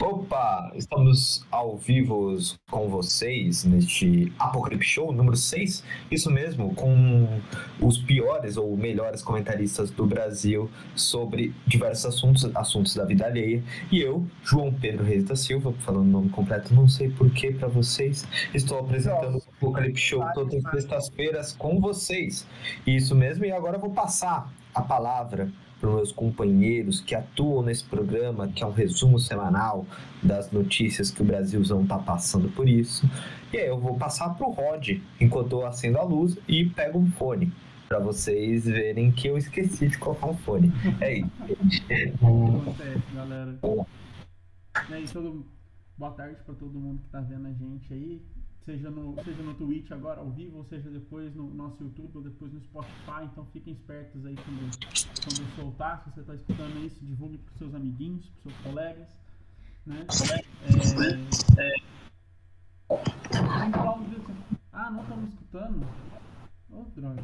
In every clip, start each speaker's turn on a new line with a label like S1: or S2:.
S1: Opa, estamos ao vivo com vocês neste Apocalipse Show número 6. Isso mesmo, com os piores ou melhores comentaristas do Brasil sobre diversos assuntos, assuntos da vida alheia. E eu, João Pedro Reis da Silva, falando o nome completo, não sei porquê para vocês, estou apresentando o Apocalipse Show todas as sextas-feiras com vocês. Isso mesmo, e agora eu vou passar a palavra para os meus companheiros que atuam nesse programa, que é um resumo semanal das notícias que o Brasilzão está passando por isso. E aí eu vou passar para o Rod, enquanto eu acendo a luz e pego um fone, para vocês verem que eu esqueci de colocar um fone. É isso.
S2: Acontece, galera. É isso. Boa tarde para todo mundo que está vendo a gente aí seja no, seja no Twitch agora ao vivo, ou seja depois no nosso YouTube, ou depois no Spotify. Então fiquem espertos aí quando, quando eu soltar. Se você está escutando isso, divulgue para seus amiguinhos, para seus colegas. Né? É, é... Ah, não estamos escutando? Oh, droga.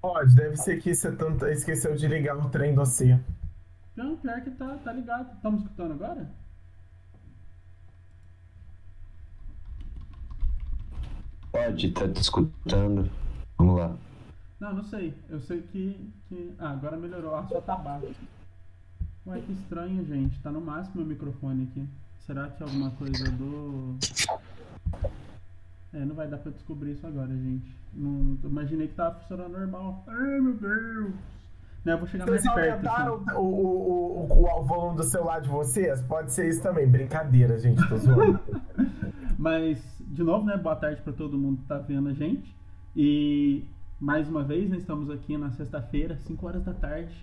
S3: Pode, deve ser que você tanto esqueceu de ligar o trem do.
S2: Não, pior que tá, tá ligado. Estamos escutando agora?
S1: Pode, tá te escutando. Vamos lá.
S2: Não, não sei. Eu sei que. que... Ah, agora melhorou. Ah, só tá baixo. Ué, que estranho, gente. Tá no máximo o microfone aqui. Será que é alguma coisa do. É, não vai dar pra descobrir isso agora, gente. Não, imaginei que tava funcionando normal. Ai, meu Deus! Não, eu vou chegar
S3: vocês
S2: mais perto.
S3: aumentaram assim. o, o, o, o, volume do celular de vocês? Pode ser isso também. Brincadeira, gente. Tô zoando.
S2: Mas de novo, né? Boa tarde para todo mundo que está vendo a gente. E mais uma vez, né, estamos aqui na sexta-feira, 5 horas da tarde,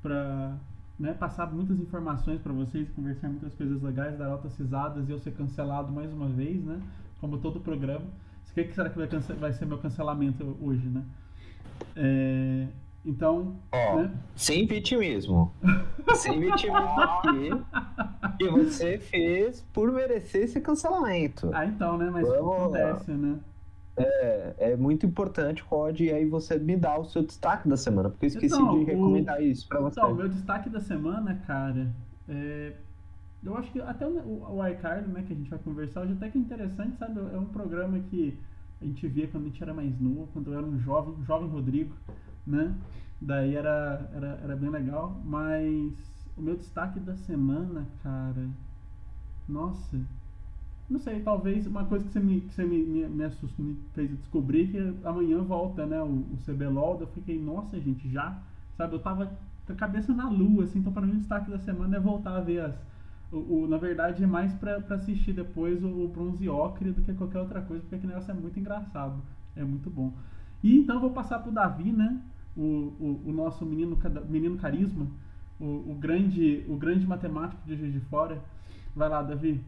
S2: para né, passar muitas informações para vocês, conversar muitas coisas legais, dar altas risadas e eu ser cancelado mais uma vez, né? Como todo programa. O que será que vai, vai ser meu cancelamento hoje, né? É, então.
S1: Ó, né? sem vitimismo. sem vitimismo aqui. que você fez por merecer esse cancelamento.
S2: Ah, então, né? Mas Vamos acontece, lá. né?
S1: É, é muito importante, Rod, e aí você me dá o seu destaque da semana, porque eu esqueci então, de recomendar o... isso pra você.
S2: Então, o meu destaque da semana, cara, é... eu acho que até o, o iCard, né, que a gente vai conversar hoje, até que é interessante, sabe? É um programa que a gente via quando a gente era mais novo, quando eu era um jovem, um jovem Rodrigo né? Daí era, era, era bem legal. Mas o meu destaque da semana, cara. Nossa. Não sei, talvez uma coisa que você me, que você me, me, me, assustou, me fez descobrir que amanhã volta, né? O, o CBLOL. Eu fiquei, nossa, gente, já. Sabe, eu tava com a cabeça na lua, assim. Então, para mim, o destaque da semana é voltar a ver as. O, o, na verdade, é mais pra, assistir depois o, o Bronze Ocre do que qualquer outra coisa, porque aquele negócio é muito engraçado. É muito bom. E então eu vou passar pro Davi, né? O, o, o nosso menino, menino carisma, o, o, grande, o grande matemático de Juiz de Fora. Vai lá, Davi.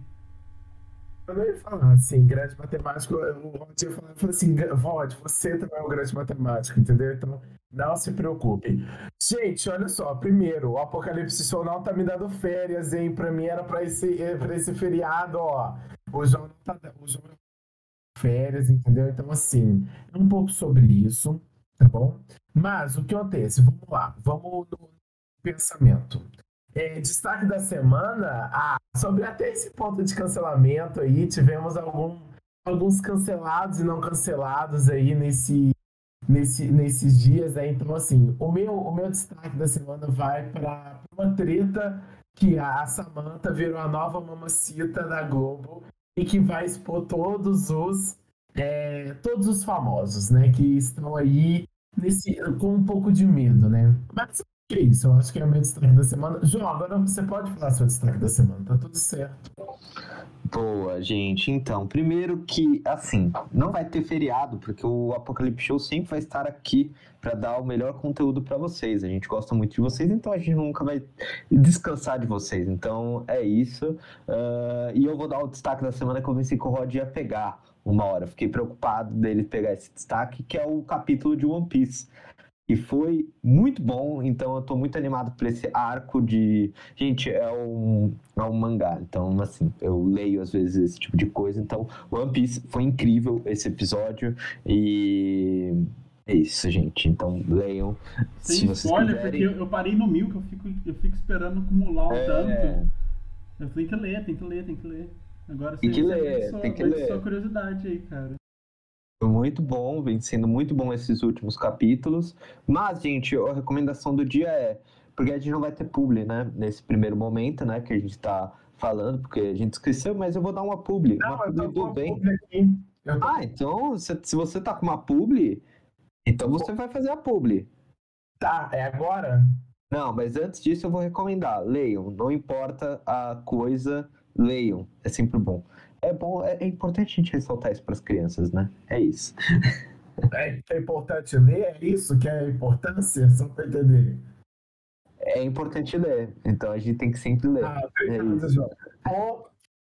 S3: Eu não ia falar assim, grande matemático, o Rod ia falar, assim, Rod, você também é um grande matemático, entendeu? Então, não se preocupe. Gente, olha só, primeiro, o Apocalipse não tá me dando férias, hein? Pra mim era pra esse, pra esse feriado, ó. O João tá, o João férias, entendeu? Então, assim, é um pouco sobre isso, tá bom? Mas o que acontece? Vamos lá, vamos no pensamento. É, destaque da semana, ah, sobre até esse ponto de cancelamento aí, tivemos algum, alguns cancelados e não cancelados aí nesse, nesse, nesses dias, né? Então, assim, o meu, o meu destaque da semana vai para uma treta que a Samantha virou a nova mamacita da Globo e que vai expor todos os é, todos os famosos, né, que estão aí nesse com um pouco de medo, né? Mas é isso, eu acho que é o meu destaque da semana. João, agora você pode falar seu destaque da semana, tá tudo certo.
S1: Boa, gente. Então, primeiro que, assim, não vai ter feriado, porque o Apocalipse Show sempre vai estar aqui para dar o melhor conteúdo para vocês. A gente gosta muito de vocês, então a gente nunca vai descansar de vocês. Então, é isso. Uh, e eu vou dar o destaque da semana que eu pensei que o Rod ia pegar uma hora. Fiquei preocupado dele pegar esse destaque, que é o capítulo de One Piece e foi muito bom, então eu tô muito animado por esse arco de. Gente, é um, é um mangá, então assim, eu leio às vezes esse tipo de coisa, então One Piece foi incrível esse episódio e. É isso, gente. Então leiam.
S2: Sem se vocês spoiler, quiserem. porque eu parei no mil, que eu fico, eu fico esperando acumular um é... tanto. Eu tenho que ler, tem que ler, tem que ler. Agora
S1: tem que ler,
S2: só,
S1: tem que ler.
S2: só curiosidade aí, cara.
S1: Muito bom, vem sendo muito bom esses últimos capítulos. Mas, gente, a recomendação do dia é. Porque a gente não vai ter publi, né? Nesse primeiro momento, né? Que a gente tá falando, porque a gente esqueceu, mas eu vou dar uma publi.
S3: Não,
S1: uma publi do bem.
S3: publi tô-
S1: Ah, então, se, se você tá com uma publi, então você vai fazer a publi.
S3: Tá, é agora?
S1: Não, mas antes disso eu vou recomendar. Leiam, não importa a coisa, leiam. É sempre bom. É bom, é, é importante a gente ressaltar isso para as crianças, né? É isso.
S3: É, é importante ler, é isso que é a importância? Só pra entender.
S1: É importante ler, então a gente tem que sempre ler.
S3: Ah,
S1: É isso.
S3: Bom,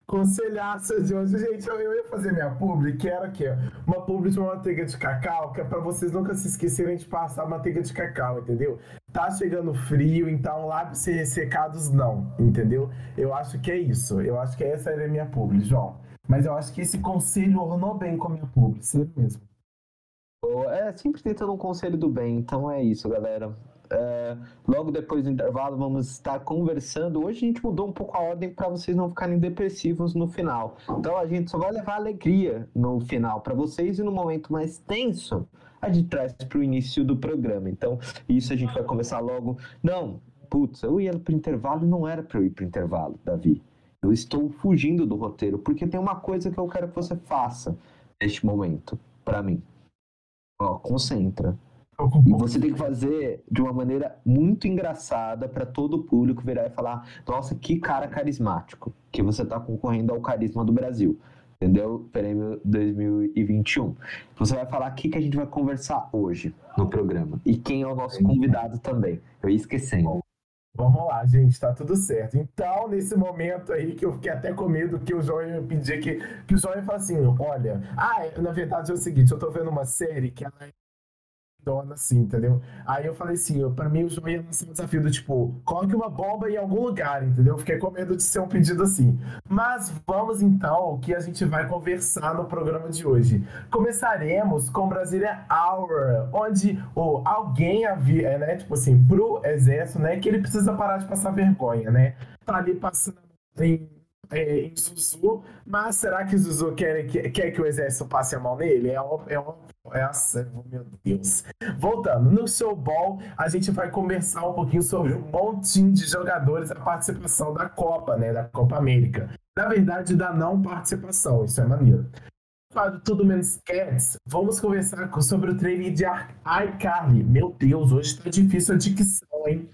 S3: conselhaço de hoje, gente, eu, ia fazer minha publi, que era ó, uma publi de uma manteiga de cacau, que é pra vocês nunca se esquecerem de passar manteiga de cacau, entendeu? Tá chegando frio, então lábios ressecados não, entendeu? Eu acho que é isso, eu acho que essa era a minha publi, João. Mas eu acho que esse conselho ornou bem com a minha publi, sério mesmo.
S1: É sempre tentando um conselho do bem, então é isso, galera. É, logo depois do intervalo, vamos estar conversando. Hoje a gente mudou um pouco a ordem para vocês não ficarem depressivos no final. Então a gente só vai levar alegria no final para vocês e no momento mais tenso a gente traz para o início do programa. Então isso a gente vai começar logo. Não, putz, eu ia para o intervalo e não era para eu ir para o intervalo, Davi. Eu estou fugindo do roteiro porque tem uma coisa que eu quero que você faça neste momento para mim. Ó, concentra. E você tem que fazer de uma maneira muito engraçada para todo o público virar e falar: nossa, que cara carismático, que você está concorrendo ao carisma do Brasil. Entendeu? Prêmio 2021. Você vai falar o que, que a gente vai conversar hoje no programa. E quem é o nosso convidado também. Eu ia esquecendo.
S3: Vamos lá, gente, tá tudo certo. Então, nesse momento aí que eu fiquei até com medo que o João ia pedir que, que o João ia falar assim, olha, ah, na verdade é o seguinte, eu tô vendo uma série que ela é dona assim, entendeu? Aí eu falei assim, eu, pra mim o João ia lançar um desafio do tipo, coloque uma bomba em algum lugar, entendeu? Eu Fiquei com medo de ser um pedido assim. Mas vamos então ao que a gente vai conversar no programa de hoje. Começaremos com Brasília Hour, onde o alguém havia, né, tipo assim, pro exército, né, que ele precisa parar de passar vergonha, né? Tá ali passando em, é, em Zuzu, mas será que Zuzu quer, quer, quer que o exército passe a mão nele? É ó- é ó- é assim, meu Deus. Voltando, no showball, a gente vai conversar um pouquinho sobre um montinho de jogadores, a participação da Copa, né, da Copa América. Na verdade, da não participação, isso é maneiro quadro Tudo Menos Cats, vamos conversar sobre o trailer de Ar- iCarly. Meu Deus, hoje tá difícil a dicção, hein?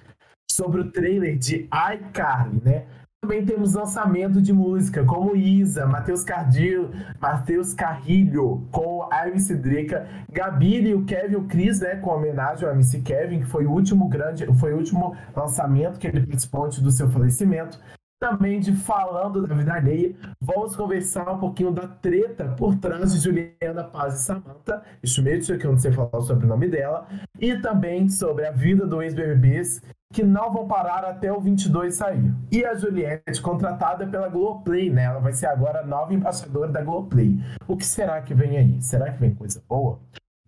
S3: Sobre o trailer de iCarly, né? Também temos lançamento de música, como Isa, Matheus Cardio, Matheus Carrilho, com a MC Drica, Gabi e o Kevin, o Chris, né? Com homenagem ao MC Kevin, que foi o último grande, foi o último lançamento que ele participou do seu falecimento também de Falando da Vida Alheia. Vamos conversar um pouquinho da treta por trás de Juliana Paz e Samantha Schmidt, que eu não sei falar o sobrenome dela, e também sobre a vida do ex-BBBs, que não vão parar até o 22 sair. E a Juliette, contratada pela Globoplay, né? Ela vai ser agora a nova embaixadora da Globoplay. O que será que vem aí? Será que vem coisa boa?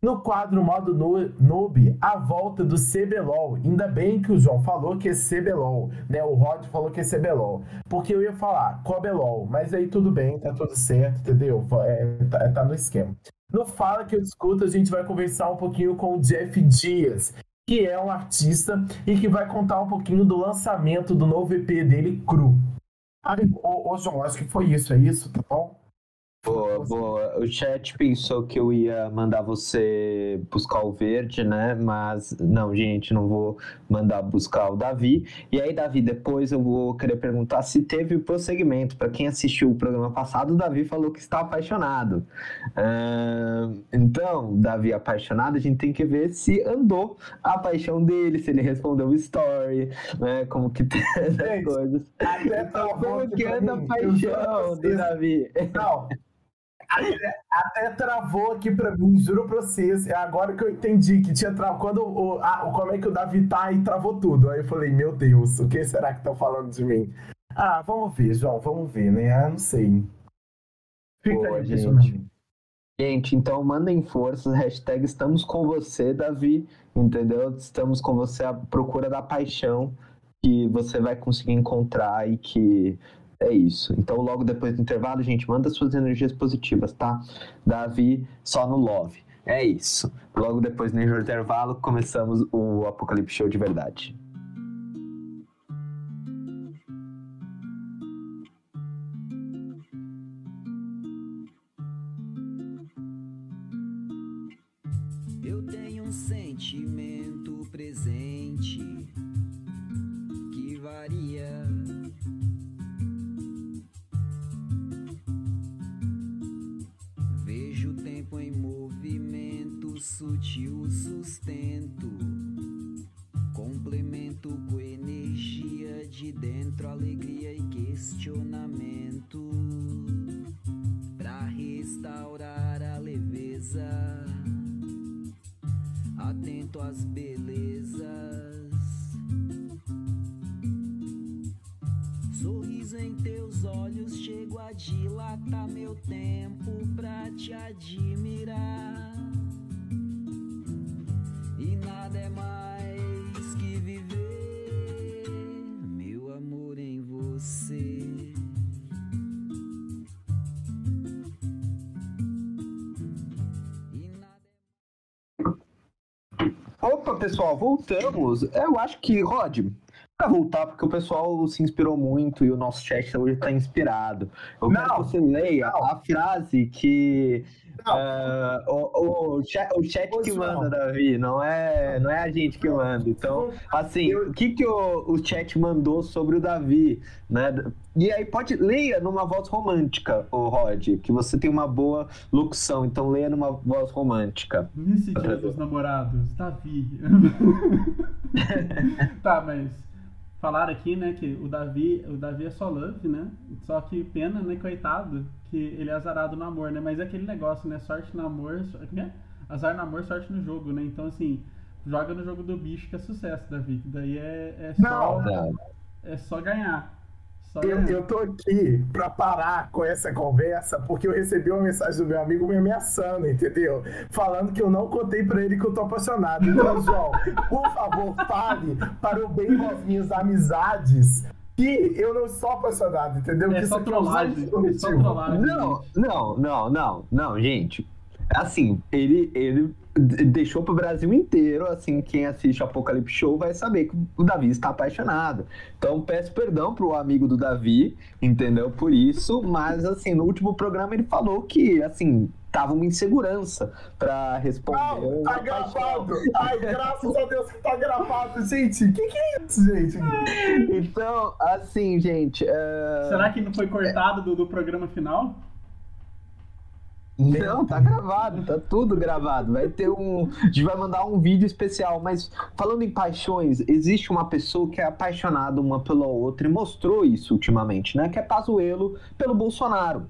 S3: No quadro modo noob, a volta do CBLOL. Ainda bem que o João falou que é CBLOL, né? O Rod falou que é CBLOL. Porque eu ia falar COBELOL, mas aí tudo bem, tá tudo certo, entendeu? É, tá, tá no esquema. No Fala Que Eu Escuto, a gente vai conversar um pouquinho com o Jeff Dias, que é um artista e que vai contar um pouquinho do lançamento do novo EP dele, Cru. Aí, ô, ô João, acho que foi isso, é isso, tá bom?
S1: Boa, boa. O chat pensou que eu ia mandar você buscar o verde, né? Mas não, gente, não vou mandar buscar o Davi. E aí, Davi, depois eu vou querer perguntar se teve o prosseguimento. Para quem assistiu o programa passado, o Davi falou que está apaixonado. Ahn, então, Davi apaixonado, a gente tem que ver se andou a paixão dele, se ele respondeu o story, né? Como que tá as
S3: Gente,
S1: coisas.
S3: Até
S1: Então,
S3: travou
S1: como que anda a paixão do. Davi?
S3: Não. Até, até travou aqui pra mim, juro pra vocês. É agora que eu entendi que tinha travado. Quando o, a- como é que o Davi tá e travou tudo. Aí eu falei, meu Deus, o que será que estão falando de mim? Ah, vamos ver, João, vamos ver, né? Ah, não sei. Fica aí,
S1: gente.
S3: gente.
S1: Gente, então mandem forças, hashtag estamos com você, Davi, entendeu? Estamos com você à procura da paixão que você vai conseguir encontrar e que É isso. Então, logo depois do intervalo, gente manda suas energias positivas, tá? Davi, só no love. É isso. Logo depois do intervalo, começamos o Apocalipse Show de verdade.
S4: te o sustento. Complemento com energia de dentro, alegria e questionamento. Pra restaurar a leveza, atento às belezas. Sorriso em teus olhos, chego a dilatar.
S1: Pessoal, voltamos. Eu acho que, Rod, para voltar, porque o pessoal se inspirou muito e o nosso chat hoje está inspirado. Eu não, quero que você leia não. a frase que Uh, o, o, chat, o chat que manda, Davi, não é, não é a gente que manda. Então, assim, o que, que o, o chat mandou sobre o Davi, né? E aí pode leia numa voz romântica, o Rod, que você tem uma boa locução, então leia numa voz romântica.
S2: Nesse dia dos namorados, Davi. tá, mas falaram aqui, né, que o Davi, o Davi é só love, né? Só que pena, né, coitado, que ele é azarado no amor, né? Mas é aquele negócio, né? Sorte no amor, é? azar no amor, sorte no jogo, né? Então, assim, joga no jogo do bicho que é sucesso, Davi. Daí é, é só, não, é só ganhar.
S3: Eu, eu tô aqui pra parar com essa conversa porque eu recebi uma mensagem do meu amigo me ameaçando, entendeu? Falando que eu não contei pra ele que eu tô apaixonado. Então, João, por favor, fale para o bem das minhas amizades que eu não sou apaixonado, entendeu?
S2: É que só trollagem. É só trollagem.
S1: Não, não, não, não, não, gente. Assim, ele, ele deixou pro Brasil inteiro, assim, quem assiste Apocalipse Show vai saber que o Davi está apaixonado. Então peço perdão pro amigo do Davi, entendeu? Por isso, mas assim, no último programa ele falou que, assim, tava uma insegurança para responder.
S3: Não, tá gravado! Ai, graças a Deus que tá gravado, gente! O que, que é isso, gente?
S1: Então, assim, gente. Uh...
S2: Será que não foi cortado do, do programa final?
S1: Não, tá gravado, tá tudo gravado. Vai ter um. A gente vai mandar um vídeo especial. Mas falando em paixões, existe uma pessoa que é apaixonada uma pela outra e mostrou isso ultimamente, né? Que é Pazuello pelo Bolsonaro.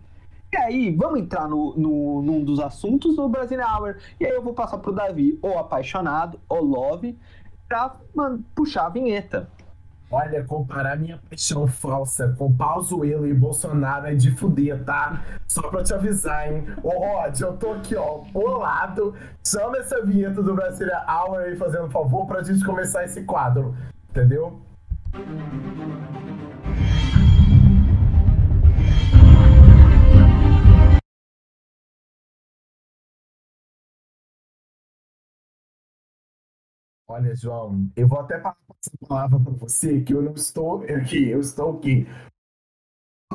S1: E aí, vamos entrar no, no, num dos assuntos do Brasil Hour. E aí eu vou passar pro Davi, ou apaixonado, ou love, pra puxar a vinheta.
S3: Olha, comparar minha paixão falsa com Pauzuelo e Bolsonaro é de fuder, tá? Só pra te avisar, hein? Ô, Rod, eu tô aqui, ó, bolado. Chama essa vinheta do Brasília Hour aí, fazendo um favor, pra gente começar esse quadro. Entendeu? Olha, João, eu vou até passar essa palavra para você, que eu não estou aqui, eu estou aqui.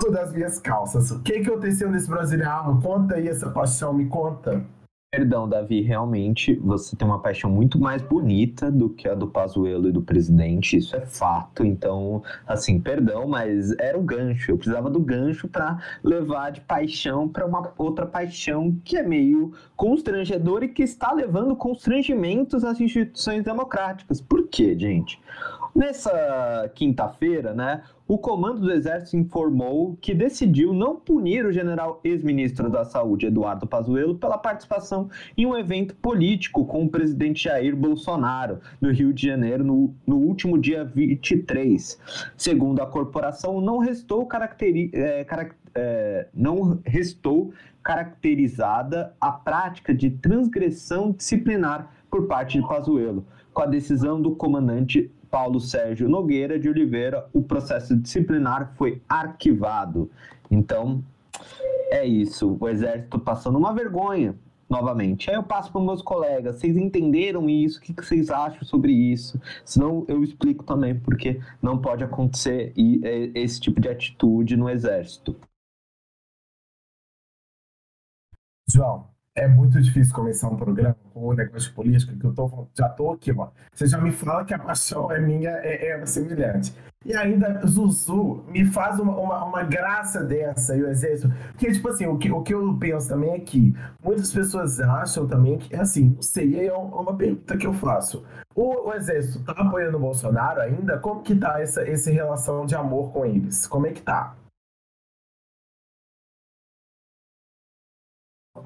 S3: Todas as minhas calças. O que, que aconteceu nesse Brasiliano? Conta aí essa paixão, me conta.
S1: Perdão, Davi, realmente você tem uma paixão muito mais bonita do que a do Pazuello e do presidente, isso é fato. Então, assim, perdão, mas era o gancho. Eu precisava do gancho para levar de paixão para uma outra paixão que é meio constrangedora e que está levando constrangimentos às instituições democráticas. Por quê, gente? Nessa quinta-feira, né, o comando do Exército informou que decidiu não punir o general ex-ministro da Saúde, Eduardo Pazuello, pela participação em um evento político com o presidente Jair Bolsonaro, no Rio de Janeiro, no, no último dia 23. Segundo a corporação, não restou, é, é, não restou caracterizada a prática de transgressão disciplinar por parte de Pazuello. Com a decisão do comandante Paulo Sérgio Nogueira de Oliveira, o processo disciplinar foi arquivado. Então, é isso. O Exército passando uma vergonha, novamente. Aí eu passo para meus colegas, vocês entenderam isso? O que vocês acham sobre isso? Senão eu explico também porque não pode acontecer esse tipo de atitude no Exército.
S3: João, é muito difícil começar um programa com um negócio de política, que eu tô, já tô aqui, ó. Você já me fala que a paixão é minha, é, é semelhante. E ainda Zuzu me faz uma, uma, uma, graça dessa e o exército. Porque, tipo assim, o que, o que eu penso também é que muitas pessoas acham também que, assim, não sei, é uma pergunta que eu faço. O, o exército tá apoiando o Bolsonaro ainda? Como que tá essa, essa relação de amor com eles? Como é que tá?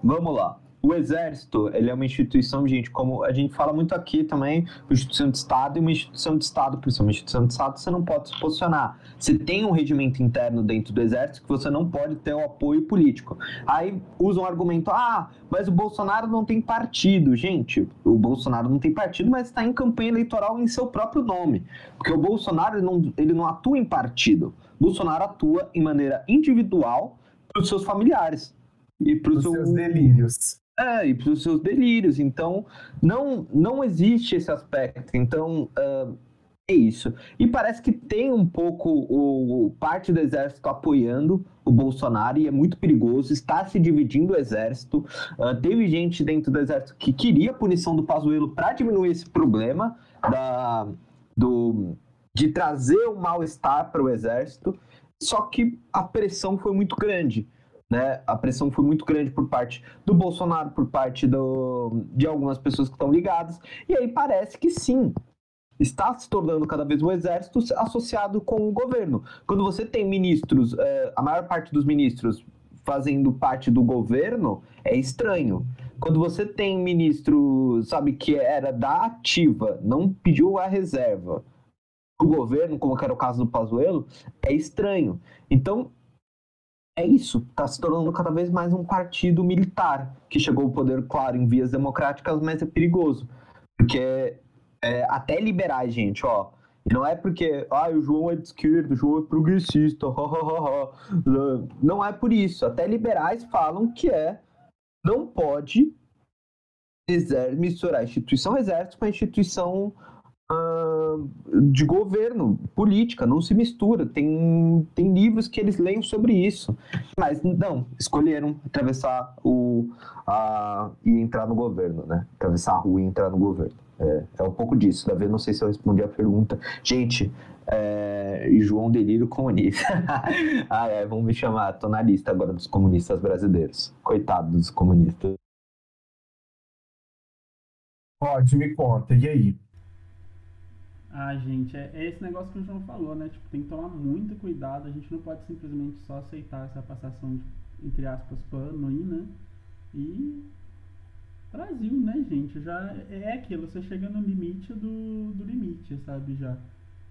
S1: Vamos lá. O Exército, ele é uma instituição, gente, como a gente fala muito aqui também, uma instituição de Estado e uma instituição de Estado, por ser uma instituição de Estado, você não pode se posicionar. Você tem um regimento interno dentro do Exército que você não pode ter o apoio político. Aí usam um argumento, ah, mas o Bolsonaro não tem partido. Gente, o Bolsonaro não tem partido, mas está em campanha eleitoral em seu próprio nome. Porque o Bolsonaro, ele não, ele não atua em partido. O Bolsonaro atua em maneira individual para os seus familiares
S3: e para os seus delírios.
S1: É, e para os seus delírios. Então, não, não existe esse aspecto. Então, uh, é isso. E parece que tem um pouco o, o, parte do exército apoiando o Bolsonaro e é muito perigoso. Está se dividindo o exército. Uh, teve gente dentro do exército que queria a punição do Pazuello para diminuir esse problema da, do, de trazer o mal-estar para o exército. Só que a pressão foi muito grande né? A pressão foi muito grande por parte do Bolsonaro, por parte do, de algumas pessoas que estão ligadas, e aí parece que sim, está se tornando cada vez o exército associado com o governo. Quando você tem ministros, é, a maior parte dos ministros fazendo parte do governo, é estranho. Quando você tem ministro, sabe, que era da ativa, não pediu a reserva, o governo, como era o caso do Pazuello, é estranho. Então, é isso, está se tornando cada vez mais um partido militar, que chegou ao poder, claro, em vias democráticas, mas é perigoso. Porque é, até liberais, gente, ó. Não é porque, ah, o João é de esquerda, o João é progressista, não é por isso. Até liberais falam que é, não pode misturar a instituição exército com a instituição de governo, política, não se mistura. Tem, tem livros que eles leem sobre isso. Mas não, escolheram atravessar o. A, e entrar no governo, né? Atravessar a rua e entrar no governo. É, é um pouco disso, Davi. Não sei se eu respondi a pergunta. Gente, é, João Delírio comunista. ah, é, vamos me chamar, tô na lista agora dos comunistas brasileiros. Coitado dos comunistas.
S3: Pode, me conta, e aí?
S2: Ah, gente, é, é, esse negócio que o João falou, né? Tipo, tem que tomar muito cuidado. A gente não pode simplesmente só aceitar essa passação de, entre aspas, pano aí, né? E. Brasil, né, gente? Já é aquilo, você chega no limite do, do limite, sabe? Já.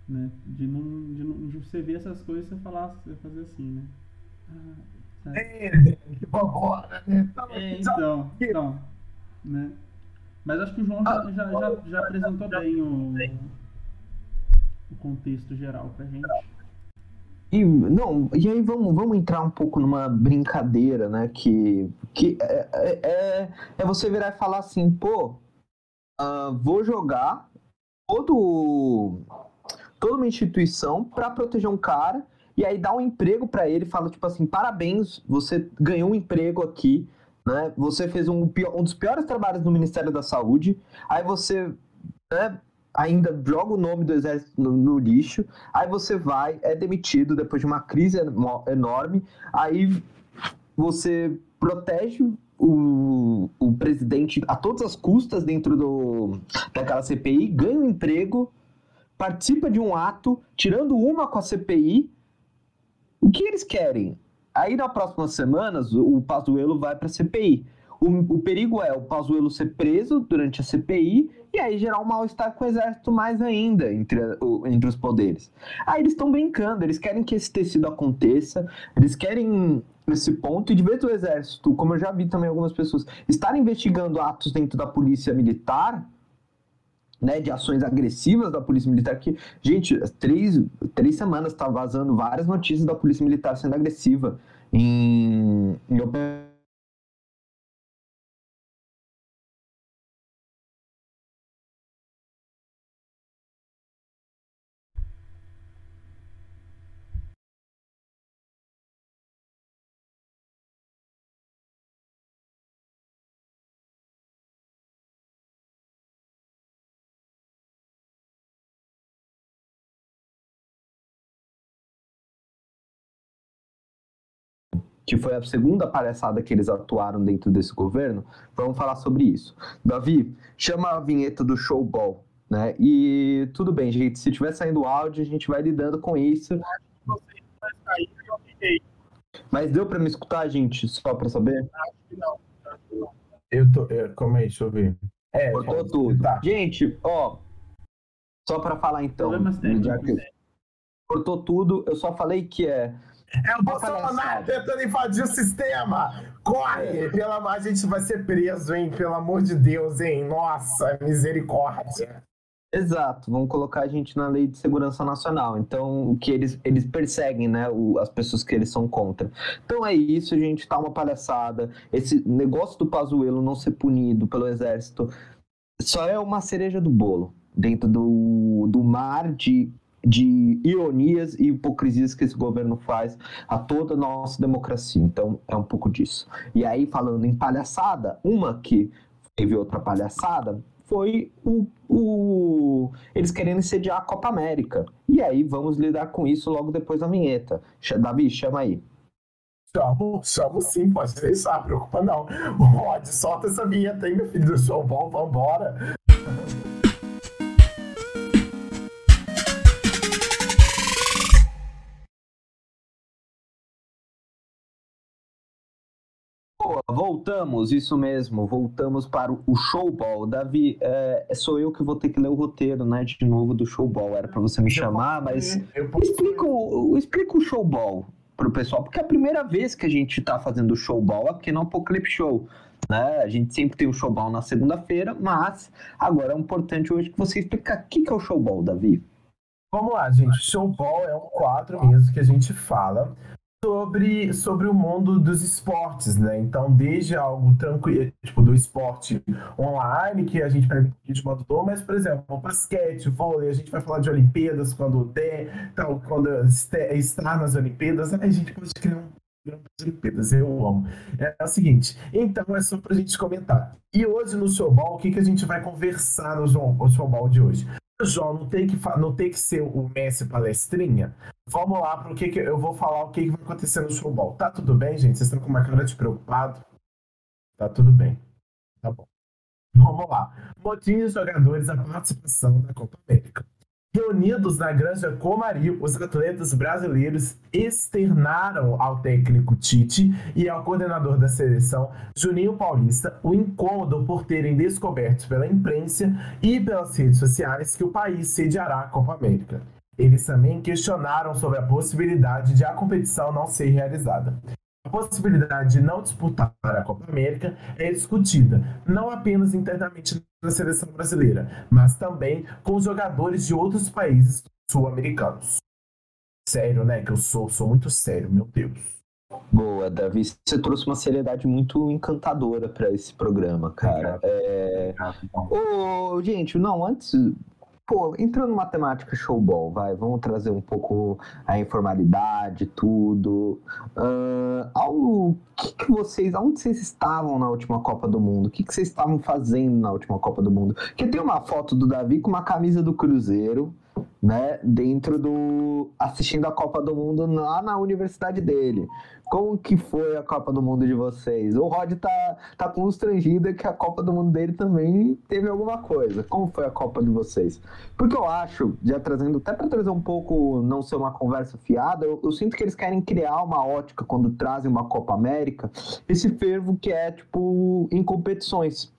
S2: Né? De não, de não. De você ver essas coisas e você falar, você fazer assim, né?
S3: Ah, é, tipo agora, né?
S2: É, então, então. Né? Mas acho que o João já, já, já, já apresentou bem o o contexto geral pra gente.
S1: E, não, e aí vamos, vamos entrar um pouco numa brincadeira, né? Que, que é, é, é, é você virar e falar assim, pô, uh, vou jogar todo, toda uma instituição para proteger um cara e aí dá um emprego para ele, fala tipo assim, parabéns, você ganhou um emprego aqui, né? Você fez um, um dos piores trabalhos no Ministério da Saúde, aí você né, ainda joga o nome do exército no, no, lixo, aí você vai, é demitido depois de uma crise enorme, aí você protege o, o presidente a todas as custas dentro do, daquela CPI, ganha um emprego, participa de um ato, tirando uma com a CPI. O que eles querem? Aí, nas próximas semanas, o Pazuello vai para a CPI. O, o perigo é o Pazuello ser preso durante a CPI e aí gerar um mal-estar com o exército mais ainda entre, entre os poderes. Aí eles estão brincando, eles querem que esse tecido aconteça, eles querem esse ponto, e de vez do exército, como eu já vi também algumas pessoas, estar investigando atos dentro da polícia militar, né, de ações agressivas da Polícia Militar, que, gente, três, três semanas está vazando várias notícias da Polícia Militar sendo agressiva em, em que foi a segunda palhaçada que eles atuaram dentro desse governo, vamos falar sobre isso. Davi, chama a vinheta do showball, né? E tudo bem, gente, se tiver saindo áudio, a gente vai lidando com isso. Mas deu para me escutar, gente, só para saber? Acho que não.
S3: Eu tô, eu, como é, deixa eu ver.
S1: É, Cortou tudo. Tá. Gente, ó, só para falar então, já que cortou tudo, eu só falei que é
S3: é o Bolsonaro tentando invadir o sistema! Corre! Pela, a gente vai ser preso, hein? Pelo amor de Deus, hein? Nossa, misericórdia.
S1: Exato, vão colocar a gente na lei de segurança nacional. Então, o que eles, eles perseguem, né? O, as pessoas que eles são contra. Então é isso, gente, tá uma palhaçada. Esse negócio do Pazuello não ser punido pelo exército só é uma cereja do bolo dentro do, do mar de de ironias e hipocrisias que esse governo faz a toda a nossa democracia. Então, é um pouco disso. E aí, falando em palhaçada, uma que teve outra palhaçada foi o, o, eles querendo sediar a Copa América. E aí, vamos lidar com isso logo depois da vinheta. Davi, chama aí.
S3: Chamo, chamo sim, pode deixar, preocupa não. Rod, solta essa vinheta aí, meu filho do show, vamos, vambora.
S1: Voltamos, isso mesmo, voltamos para o showball. Davi, é, sou eu que vou ter que ler o roteiro, né, de novo do showball. Era para você me chamar, mas explica o, explica o showball para o pessoal, porque é a primeira vez que a gente está fazendo showball aqui no Apocalipse Show. Né? A gente sempre tem o showball na segunda-feira, mas agora é importante hoje que você explique o que é o showball, Davi.
S3: Vamos lá, gente. Showball é um quadro mesmo que a gente fala sobre, sobre o mundo dos esportes, né? Então, desde algo tranquilo, tipo, do esporte online, que a gente pega um pouquinho de todo, mas, por exemplo, basquete, vôlei, a gente vai falar de Olimpíadas quando der, então, quando estar nas Olimpíadas, a gente pode criar um programa das Olimpíadas, eu amo. É, é, o seguinte, então é só pra gente comentar. E hoje no Showball, o que, que a gente vai conversar no Showball de hoje? João não tem que, não tem que ser o Messi palestrinha. Vamos lá para o que, que eu vou falar o que, que vai acontecer no showball. Tá tudo bem, gente? Vocês estão com uma cara de preocupado? Tá tudo bem. Tá bom. Vamos lá. Motim de jogadores a participação da Copa América. Reunidos na Granja Comari, os atletas brasileiros externaram ao técnico Tite e ao coordenador da seleção, Juninho Paulista, o incômodo por terem descoberto pela imprensa e pelas redes sociais que o país sediará a Copa América. Eles também questionaram sobre a possibilidade de a competição não ser realizada. A possibilidade de não disputar a Copa América é discutida não apenas internamente na seleção brasileira, mas também com os jogadores de outros países sul-americanos. Sério, né? Que eu sou, sou muito sério, meu Deus.
S1: Boa, Davi. Você trouxe uma seriedade muito encantadora para esse programa, cara. É... Ô, gente, não, antes pô, entrando numa temática showball, vai, vamos trazer um pouco a informalidade, tudo. Uh, ao, que, que vocês, aonde vocês estavam na última Copa do Mundo? O que, que vocês estavam fazendo na última Copa do Mundo? Porque tem uma foto do Davi com uma camisa do Cruzeiro, né, dentro do assistindo a Copa do Mundo lá na universidade dele. Como que foi a Copa do Mundo de vocês? O Rod tá, tá constrangido que a Copa do Mundo dele também teve alguma coisa. Como foi a Copa de vocês? Porque eu acho, já trazendo, até para trazer um pouco, não ser uma conversa fiada, eu, eu, sinto que eles querem criar uma ótica quando trazem uma Copa América, esse fervo que é, tipo, em competições.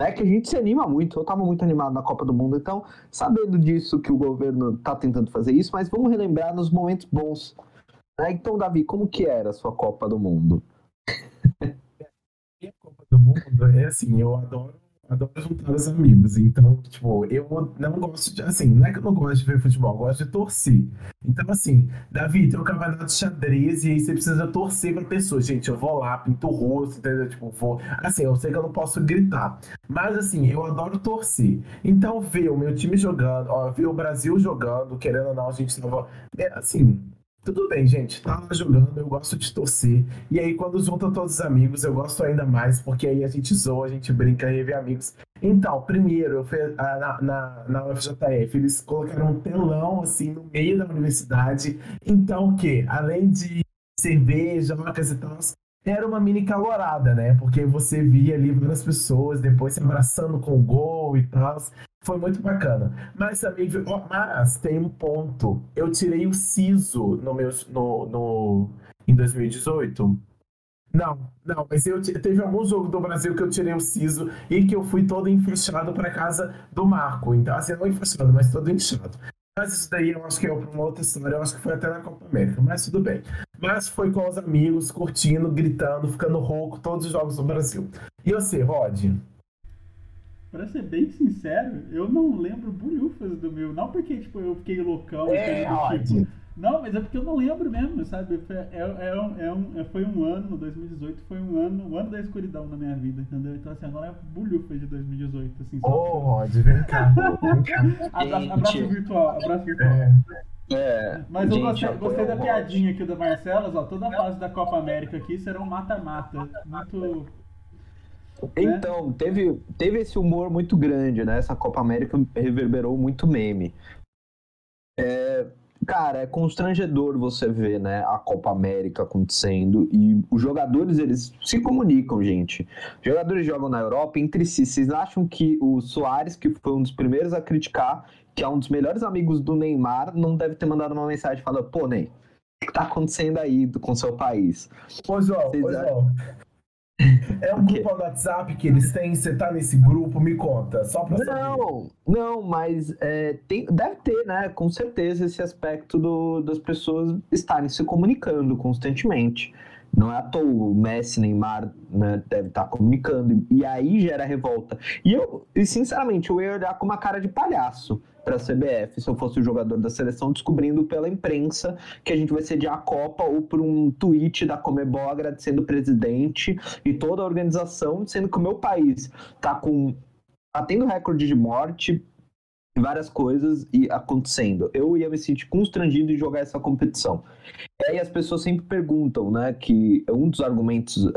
S1: É que a gente se anima muito, eu estava muito animado na Copa do Mundo, então, sabendo disso que o governo está tentando fazer isso, mas vamos relembrar nos momentos bons né? Então, Davi, como que era a sua Copa do Mundo?
S3: A Copa do Mundo é assim, eu adoro adoro juntar os amigos. Então, tipo, eu não gosto de. Assim, não é que eu não gosto de ver futebol, eu gosto de torcer. Então, assim, Davi, tem um campeonato de xadrez e aí você precisa torcer pra pessoa. Gente, eu vou lá, pinto o rosto, entendeu? Tipo, vou. Assim, eu sei que eu não posso gritar. Mas, assim, eu adoro torcer. Então, ver o meu time jogando, ó, ver o Brasil jogando, querendo ou não, a gente tava. É, assim, tudo bem, gente, tá lá jogando, eu gosto de torcer. E aí, quando juntam todos os amigos, eu gosto ainda mais, porque aí a gente zoa, a gente brinca e vê amigos. Então, primeiro, eu fui, ah, na, na, na UFJF, eles colocaram um telão, assim, no meio da universidade. Então, o quê? Além de cerveja, marcas e tal, era uma mini calorada, né? Porque você via ali várias pessoas depois se abraçando com o gol e tal. Foi muito bacana. Mas também, mas tem um ponto. Eu tirei o siso no meu, no, no, em 2018. Não, não, mas eu teve algum jogo do Brasil que eu tirei o siso e que eu fui todo enfaixado para casa do Marco. Então, assim, não enfaixado, mas todo inchado. Mas isso daí eu acho que é uma outra história, eu acho que foi até na Copa América, mas tudo bem. Mas foi com os amigos, curtindo, gritando, ficando rouco, todos os jogos do Brasil. E você, Rod?
S2: Pra ser bem sincero, eu não lembro bolhufas do meu. Não porque, tipo, eu fiquei loucão.
S3: É,
S2: tipo, não, mas é porque eu não lembro mesmo, sabe? É, é, é, um, é um, é, foi um ano, 2018 foi um ano, o ano da escuridão na minha vida, entendeu? Então, assim, agora é bolhufas de 2018, assim.
S3: Ô, oh, Rod, vem cá, vem cá.
S2: Abraço, abraço virtual, abraço virtual. É. É, Mas eu gostei, gostei da piadinha aqui do Marcelos, ó. Toda a fase da Copa América aqui será um mata-mata. Muito
S1: né? Então, teve, teve esse humor muito grande, né? Essa Copa América reverberou muito meme. É, cara, é constrangedor você ver, né, a Copa América acontecendo e os jogadores, eles se comunicam, gente. Os jogadores jogam na Europa entre si. Vocês acham que o Soares, que foi um dos primeiros a criticar, que é um dos melhores amigos do Neymar, não deve ter mandado uma mensagem falando, pô, Ney, o que tá acontecendo aí com o seu país?
S3: Pois, João, pois, João. É um grupo no WhatsApp que eles têm, você tá nesse grupo, me conta, só pra saber.
S1: Não, não, mas é, tem, deve ter, né, com certeza, esse aspecto do, das pessoas estarem se comunicando constantemente. Não é à toa, o Messi, Neymar, né, deve estar comunicando, e aí gera revolta. E eu, e sinceramente, eu ia olhar com uma cara de palhaço para a CBF se eu fosse o jogador da seleção, descobrindo pela imprensa que a gente vai sediar a Copa ou por um tweet da Comebol agradecendo o presidente e toda a organização, sendo que o meu país está com tá tendo recorde de morte, várias coisas e acontecendo. Eu ia me sentir constrangido em jogar essa competição. E aí as pessoas sempre perguntam, né, que um dos argumentos,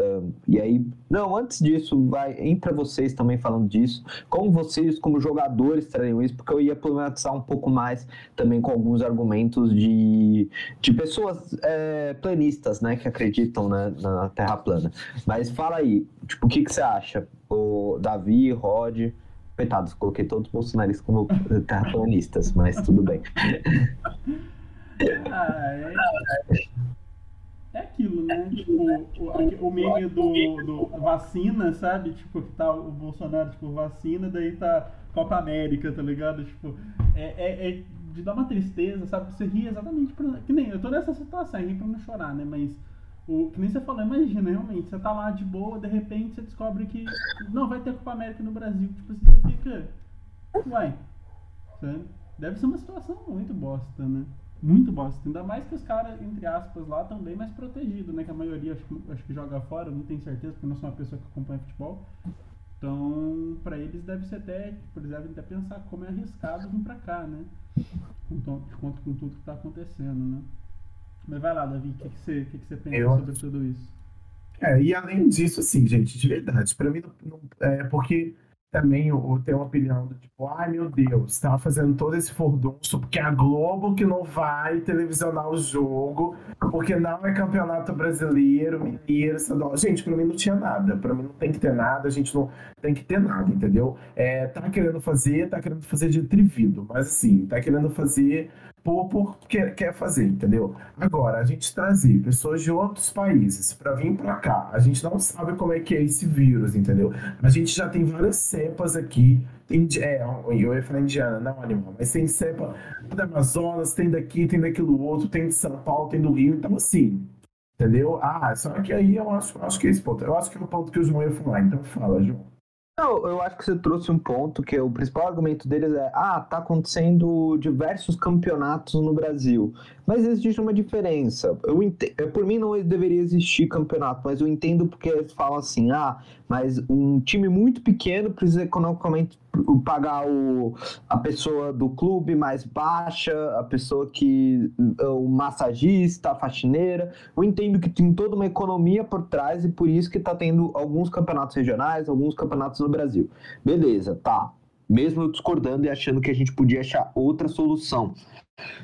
S1: e aí, não, antes disso, vai, entra vocês também falando disso, como vocês, como jogadores, trariam isso, porque eu ia problematizar um pouco mais também com alguns argumentos de, de pessoas é, planistas, né, que acreditam né, na Terra plana. Mas fala aí, tipo, o que, que você acha? O Davi, Rod... Coitados, coloquei todos os bolsonaristas como terraplanistas, mas tudo bem.
S2: Ah, é, é aquilo, né? Tipo, o, o meme do, do vacina, sabe? Tipo, que tá o Bolsonaro, tipo, vacina, daí tá Copa América, tá ligado? Tipo, é, é, é de dar uma tristeza, sabe? Você ri exatamente pra. Que nem eu tô nessa situação, ri pra não chorar, né? Mas o, que nem você falou, imagina, realmente, você tá lá de boa, de repente você descobre que não vai ter Copa América no Brasil. Tipo você fica. Uai. Sabe? Deve ser uma situação muito bosta, né? Muito bosta. Ainda mais que os caras, entre aspas, lá estão bem mais protegidos, né? Que a maioria acho que, acho que joga fora, não tenho certeza, porque não sou uma pessoa que acompanha futebol. Então, para eles deve ser até, tipo, eles devem até pensar como é arriscado vir pra cá, né? Com, com, com tudo que tá acontecendo, né? Mas vai lá, Davi, o que, que, você, que, que você pensa eu... sobre tudo isso?
S3: É, e além disso, assim, gente, de verdade, para mim, não, é porque também eu tenho uma opinião do tipo, ai meu Deus, tava fazendo todo esse furdunço porque é a Globo que não vai televisionar o jogo, porque não é campeonato brasileiro, mineiro, estadual. Gente, pra mim não tinha nada, pra mim não tem que ter nada, a gente não tem que ter nada, entendeu? É, tá querendo fazer, tá querendo fazer de trivido, mas assim, tá querendo fazer por, por quer, quer fazer, entendeu? Agora, a gente trazer pessoas de outros países para vir para cá, a gente não sabe como é que é esse vírus, entendeu? A gente já tem várias cepas aqui, tem, é, eu ia falar indiana, não animal, mas tem cepa do Amazonas, tem daqui, tem daquilo outro, tem de São Paulo, tem do Rio, então assim, entendeu? Ah, só que aí eu acho, acho que é esse ponto, eu acho que é o ponto que o João ia falar, então fala, João.
S1: Não, eu acho que você trouxe um ponto que é o principal argumento deles é: ah, tá acontecendo diversos campeonatos no Brasil. Mas existe uma diferença. Eu entendo, é, por mim não deveria existir campeonato, mas eu entendo porque eles falam assim: ah, mas um time muito pequeno precisa economicamente pagar o, a pessoa do clube mais baixa, a pessoa que. o massagista, a faxineira. Eu entendo que tem toda uma economia por trás e por isso que está tendo alguns campeonatos regionais, alguns campeonatos no Brasil. Beleza, tá. Mesmo eu discordando e achando que a gente podia achar outra solução.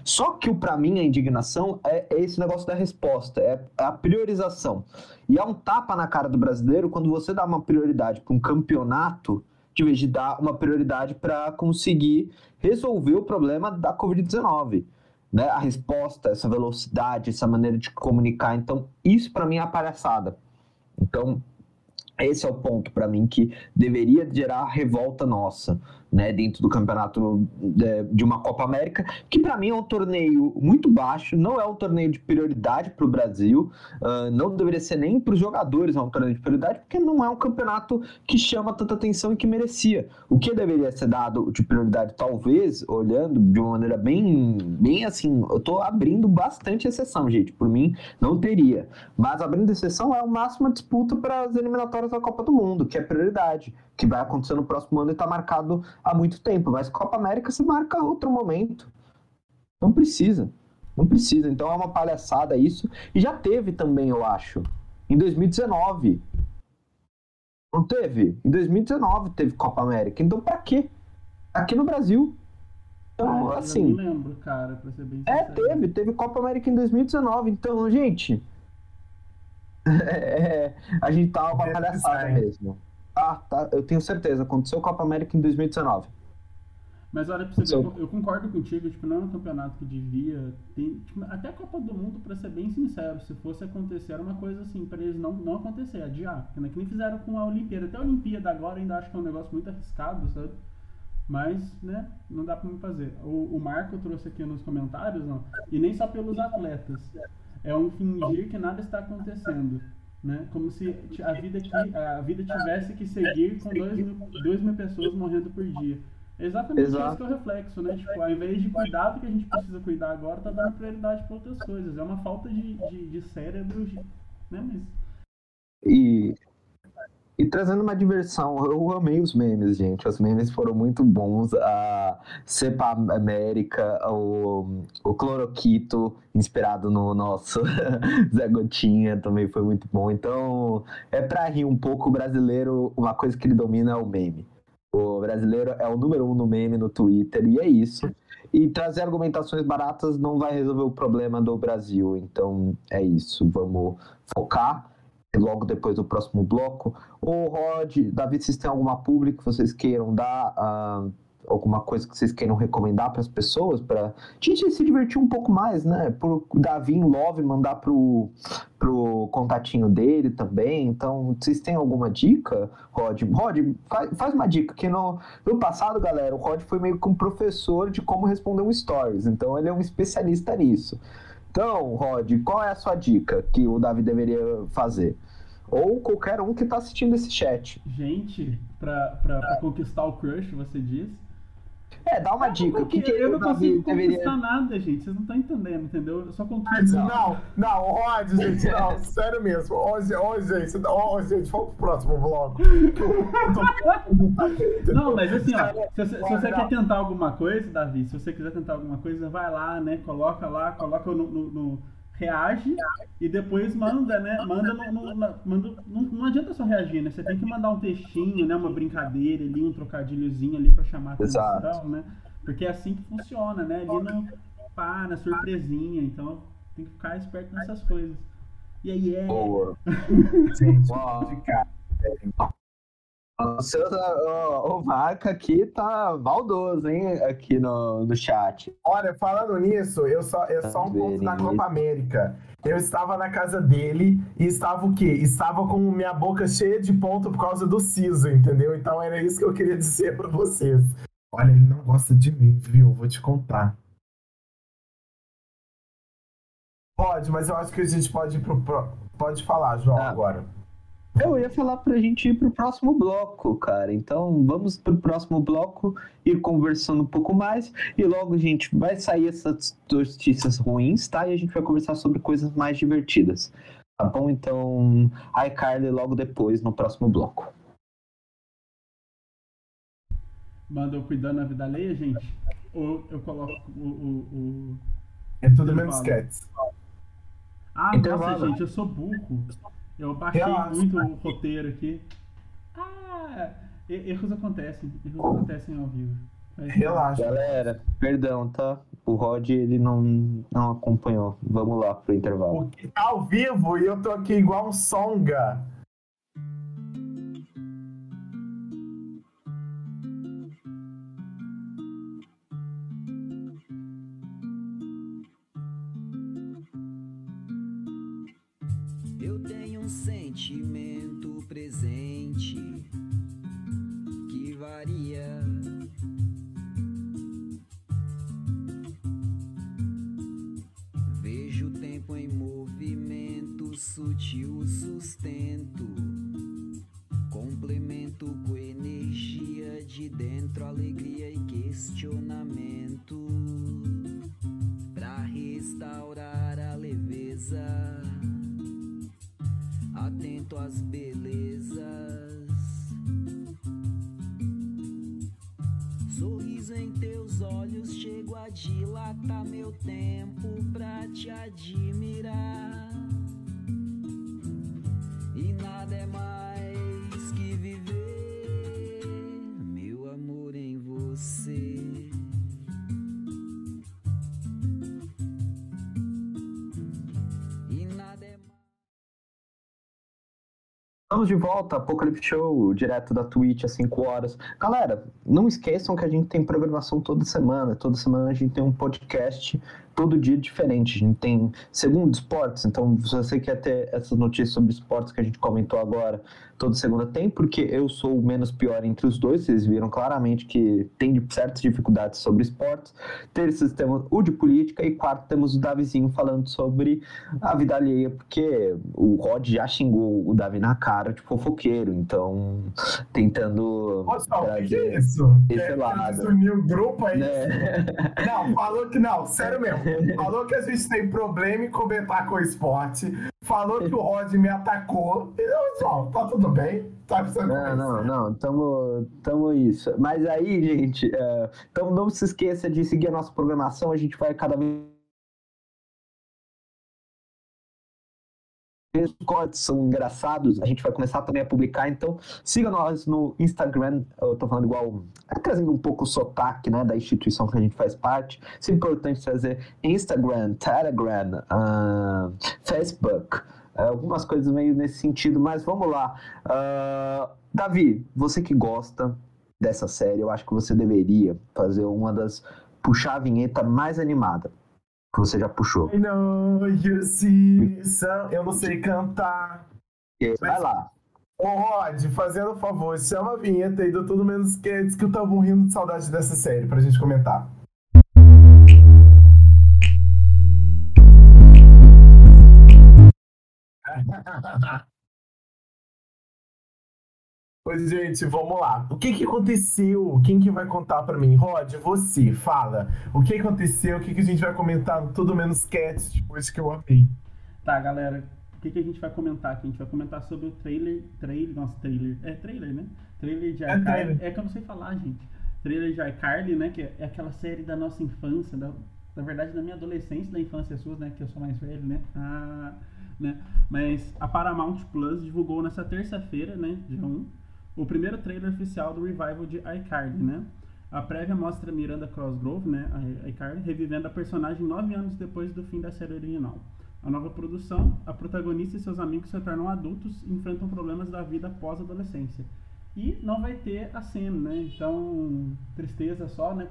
S1: Só que para mim a indignação é, esse negócio da resposta, é a priorização. E é um tapa na cara do brasileiro quando você dá uma prioridade para um campeonato de vez de dar uma prioridade para conseguir resolver o problema da Covid-19. Né? A resposta, essa velocidade, essa maneira de comunicar. Então, isso para mim é a palhaçada. Então, esse é o ponto para mim que deveria gerar revolta nossa né, dentro do campeonato é, de uma Copa América, que para mim é um torneio muito baixo, não é um torneio de prioridade para o Brasil, uh, não deveria ser nem para os jogadores é um torneio de prioridade, porque não é um campeonato que chama tanta atenção e que merecia. O que deveria ser dado de prioridade, talvez, olhando de uma maneira bem, bem assim, eu estou abrindo bastante exceção, gente, por mim não teria, mas abrindo exceção é o máximo disputa para as eliminatórias da Copa do Mundo, que é prioridade que vai acontecer no próximo ano e está marcado há muito tempo. Mas Copa América se marca outro momento. Não precisa. Não precisa. Então é uma palhaçada isso. E já teve também, eu acho. Em 2019. Não teve? Em 2019 teve Copa América. Então pra quê? Aqui no Brasil. Então, ah, assim.
S2: Eu não lembro, cara, pra ser bem
S1: é, sincero. É, teve. Teve Copa América em 2019. Então, gente. É, a gente tá uma palhaçada mesmo. Ah, tá. Eu tenho certeza. Aconteceu Copa América em 2019.
S2: Mas olha, pra você ver, eu, concordo contigo, tipo, não é um campeonato que devia. Tem, tipo, até a Copa do Mundo, pra ser bem sincero, se fosse acontecer, era uma coisa assim, pra eles não, não acontecer, adiar. Que nem fizeram com a Olimpíada. Até a Olimpíada agora ainda acho que é um negócio muito arriscado, sabe? Mas, né, não dá pra me fazer. O, o Marco trouxe aqui nos comentários, não, e nem só pelos atletas. É um fingir que nada está acontecendo né? Como se a vida, aqui, a vida tivesse que seguir com 2 mil, dois mil pessoas morrendo por dia. É exatamente Exato. isso que é o reflexo, né? Tipo, ao invés de cuidar do que a gente precisa cuidar agora, tá dando prioridade para outras coisas. É uma falta de, de, de cérebro, né? Mas...
S1: E e trazendo uma diversão, eu amei os memes, gente. Os memes foram muito bons. A Cepa América, o, o Cloroquito, inspirado no nosso Zé Gotinha, também foi muito bom. Então, é pra rir um pouco. O brasileiro, uma coisa que ele domina é o meme. O brasileiro é o número um no meme no Twitter, e é isso. E trazer argumentações baratas não vai resolver o problema do Brasil. Então, é isso. Vamos focar logo depois do próximo bloco. Ô Rod, Davi, vocês têm alguma pública que vocês queiram dar? Uh, alguma coisa que vocês queiram recomendar para as pessoas? Para a gente se divertir um pouco mais, né? Por Davi em Love mandar pro, pro contatinho dele também. Então, vocês têm alguma dica, Rod? Rod, faz, faz uma dica, que no, no passado, galera, o Rod foi meio que um professor de como responder um stories. Então, ele é um especialista nisso. Então, Rod, qual é a sua dica que o Davi deveria fazer? Ou qualquer um que está assistindo esse chat.
S2: Gente, para conquistar o crush, você diz?
S1: É, dá uma dica.
S2: O que, eu não consigo conquistar deveria... nada, gente. Vocês não estão entendendo, entendeu? Eu só conquisto.
S3: Não, não, Rod, gente, não, sério mesmo. Hoje, gente, hoje, gente, vamos pro próximo vlog.
S2: não, mas assim, ó, se, se, se você quer tentar alguma coisa, Davi, se você quiser tentar alguma coisa, vai lá, né? Coloca lá, coloca no, no, no reage e depois manda, né? Manda no, no, manda, não, não adianta só reagir, né? Você tem que mandar um textinho, né? Uma brincadeira ali, um trocadilhozinho ali para chamar a atenção, Exato. né? Porque é assim que funciona, né? Ali no pá, na surpresinha, então tem que ficar esperto nessas coisas. E aí é. Boa.
S3: Gente,
S1: o, seu, o, o Vaca aqui tá maldoso, hein? Aqui no, no chat.
S3: Olha, falando nisso, eu só, eu só um ponto da Copa América. Eu estava na casa dele e estava o quê? Estava com minha boca cheia de ponto por causa do siso, entendeu? Então era isso que eu queria dizer para vocês. Olha, ele não gosta de mim, viu? Vou te contar. Pode, mas eu acho que a gente pode ir pro. Pode falar, João, ah. agora.
S1: Eu ia falar pra gente ir pro próximo bloco, cara. Então vamos pro próximo bloco, ir conversando um pouco mais. E logo, gente, vai sair essas notícias ruins, tá? E a gente vai conversar sobre coisas mais divertidas. Tá bom? Então, iCarly logo depois, no próximo bloco.
S2: Mandou cuidando da vida alheia, gente? Ou eu coloco o. o, o...
S3: É tudo menos cats.
S2: Ah, nossa, gente, eu sou burro. Eu baixei Relaxa. muito o roteiro aqui. Ah, erros acontecem. Erros acontecem ao vivo.
S3: Mas, Relaxa.
S1: Galera, perdão, tá? O Rod, ele não, não acompanhou. Vamos lá pro intervalo.
S3: Porque tá ao vivo e eu tô aqui igual um songa.
S1: Estamos de volta, Apocalipse Show, direto da Twitch às 5 horas. Galera, não esqueçam que a gente tem programação toda semana. Toda semana a gente tem um podcast todo dia diferente. A gente tem segundo esportes, então se você quer ter essas notícias sobre esportes que a gente comentou agora, toda segunda tem, porque eu sou o menos pior entre os dois, vocês viram claramente que tem certas dificuldades sobre esportes. Terceiro temos o de política e quarto temos o Davizinho falando sobre a vida alheia, porque o Rod já xingou o Davi na cara de fofoqueiro, então tentando
S3: Nossa, o que é isso?
S1: Esse é, lado.
S3: o grupo aí. Né? Não, falou que não, sério mesmo. Falou que a gente tem problema em comentar com o esporte. Falou que o Rod me atacou. Eu, tá tudo bem? Tá precisando
S1: Não, não, não. Tamo, tamo isso. Mas aí, gente, então não se esqueça de seguir a nossa programação. A gente vai cada vez os cortes são engraçados, a gente vai começar também a publicar, então siga nós no Instagram, eu tô falando igual, trazendo um pouco o sotaque, né, da instituição que a gente faz parte, é importante trazer Instagram, Telegram, uh, Facebook, uh, algumas coisas meio nesse sentido, mas vamos lá. Uh, Davi, você que gosta dessa série, eu acho que você deveria fazer uma das puxar a vinheta mais animada que você já puxou.
S3: I know you see Eu não sei cantar.
S1: Vai lá.
S3: Ô Rod, fazendo um favor, chama a vinheta aí do Tudo Menos que diz que eu tava morrendo de saudade dessa série pra gente comentar. Pois, gente, vamos lá. O que que aconteceu? Quem que vai contar para mim? Rod, você, fala. O que aconteceu? O que que a gente vai comentar no Tudo Menos Cats depois que eu amei?
S2: Tá, galera. O que que a gente vai comentar aqui? A gente vai comentar sobre o trailer... Trailer... Nossa, trailer... É trailer, né? Trailer de é iCarly. É, que eu não sei falar, gente. Trailer de iCarly, né? Que é aquela série da nossa infância, da, na verdade, da minha adolescência, da infância sua, né? Que eu sou mais velho, né? Ah, né? Mas a Paramount Plus divulgou nessa terça-feira, né? Dia 1 o primeiro trailer oficial do revival de iCarly, né? A prévia mostra Miranda Crossgrove, né, a iCarly, revivendo a personagem nove anos depois do fim da série original. A nova produção, a protagonista e seus amigos se tornam adultos e enfrentam problemas da vida pós-adolescência. E não vai ter a cena, né? Então, tristeza só, né?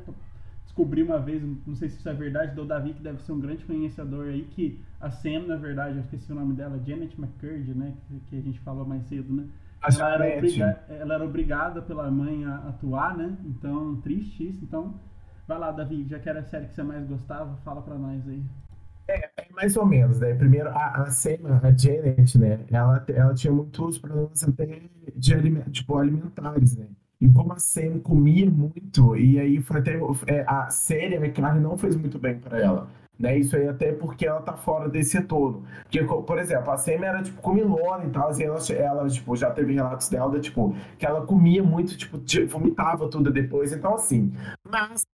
S2: Descobri uma vez, não sei se isso é verdade, do Davi, que deve ser um grande conhecedor aí, que a Sam, na verdade, eu esqueci o nome dela, Janet McCurdy, né? Que a gente falou mais cedo, né? Ela era, obriga ela era obrigada pela mãe a atuar, né? Então, triste isso. Então, vai lá, Davi, já que era a série que você mais gostava, fala pra nós aí.
S3: É, é mais ou menos, né? Primeiro, a, a Sema, a Janet, né? Ela, ela tinha muitos problemas até de aliment, tipo, alimentares, né? E como a Sam comia muito, e aí foi até é, a série, a carne não fez muito bem para ela. Né? Isso aí até porque ela tá fora desse retorno. Porque, por exemplo, a Sam era tipo comilona e tal, assim, ela, ela tipo, já teve relatos dela, tipo, que ela comia muito, tipo, vomitava tudo depois, então assim. Mas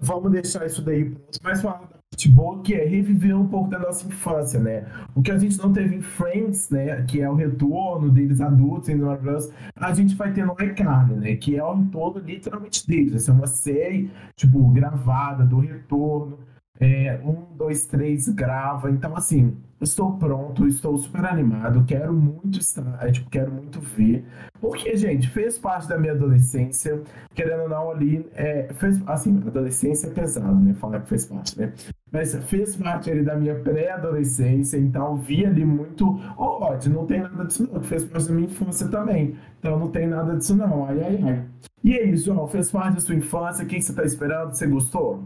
S3: vamos deixar isso daí pronto, mas falar da futebol que é reviver um pouco da nossa infância, né? O que a gente não teve em Friends, né? Que é o retorno deles adultos em Maravilhosos, a gente vai ter no iCarly, né? Que é o retorno literalmente deles. Essa é uma série, tipo, gravada do retorno. É, um, dois, três, grava. Então, assim, estou pronto, estou super animado, quero muito estar, é, tipo, quero muito ver. Porque, gente, fez parte da minha adolescência, querendo ou não, ali, é, fez, assim, adolescência é pesado, né? Falar que fez parte, né? Mas fez parte ali da minha pré-adolescência, então vi ali muito. Oh, ódio, não tem nada disso não, que fez parte da minha infância também. Então não tem nada disso não, ai, ai, ai. E aí, João, fez parte da sua infância, o que você está esperando? Você gostou?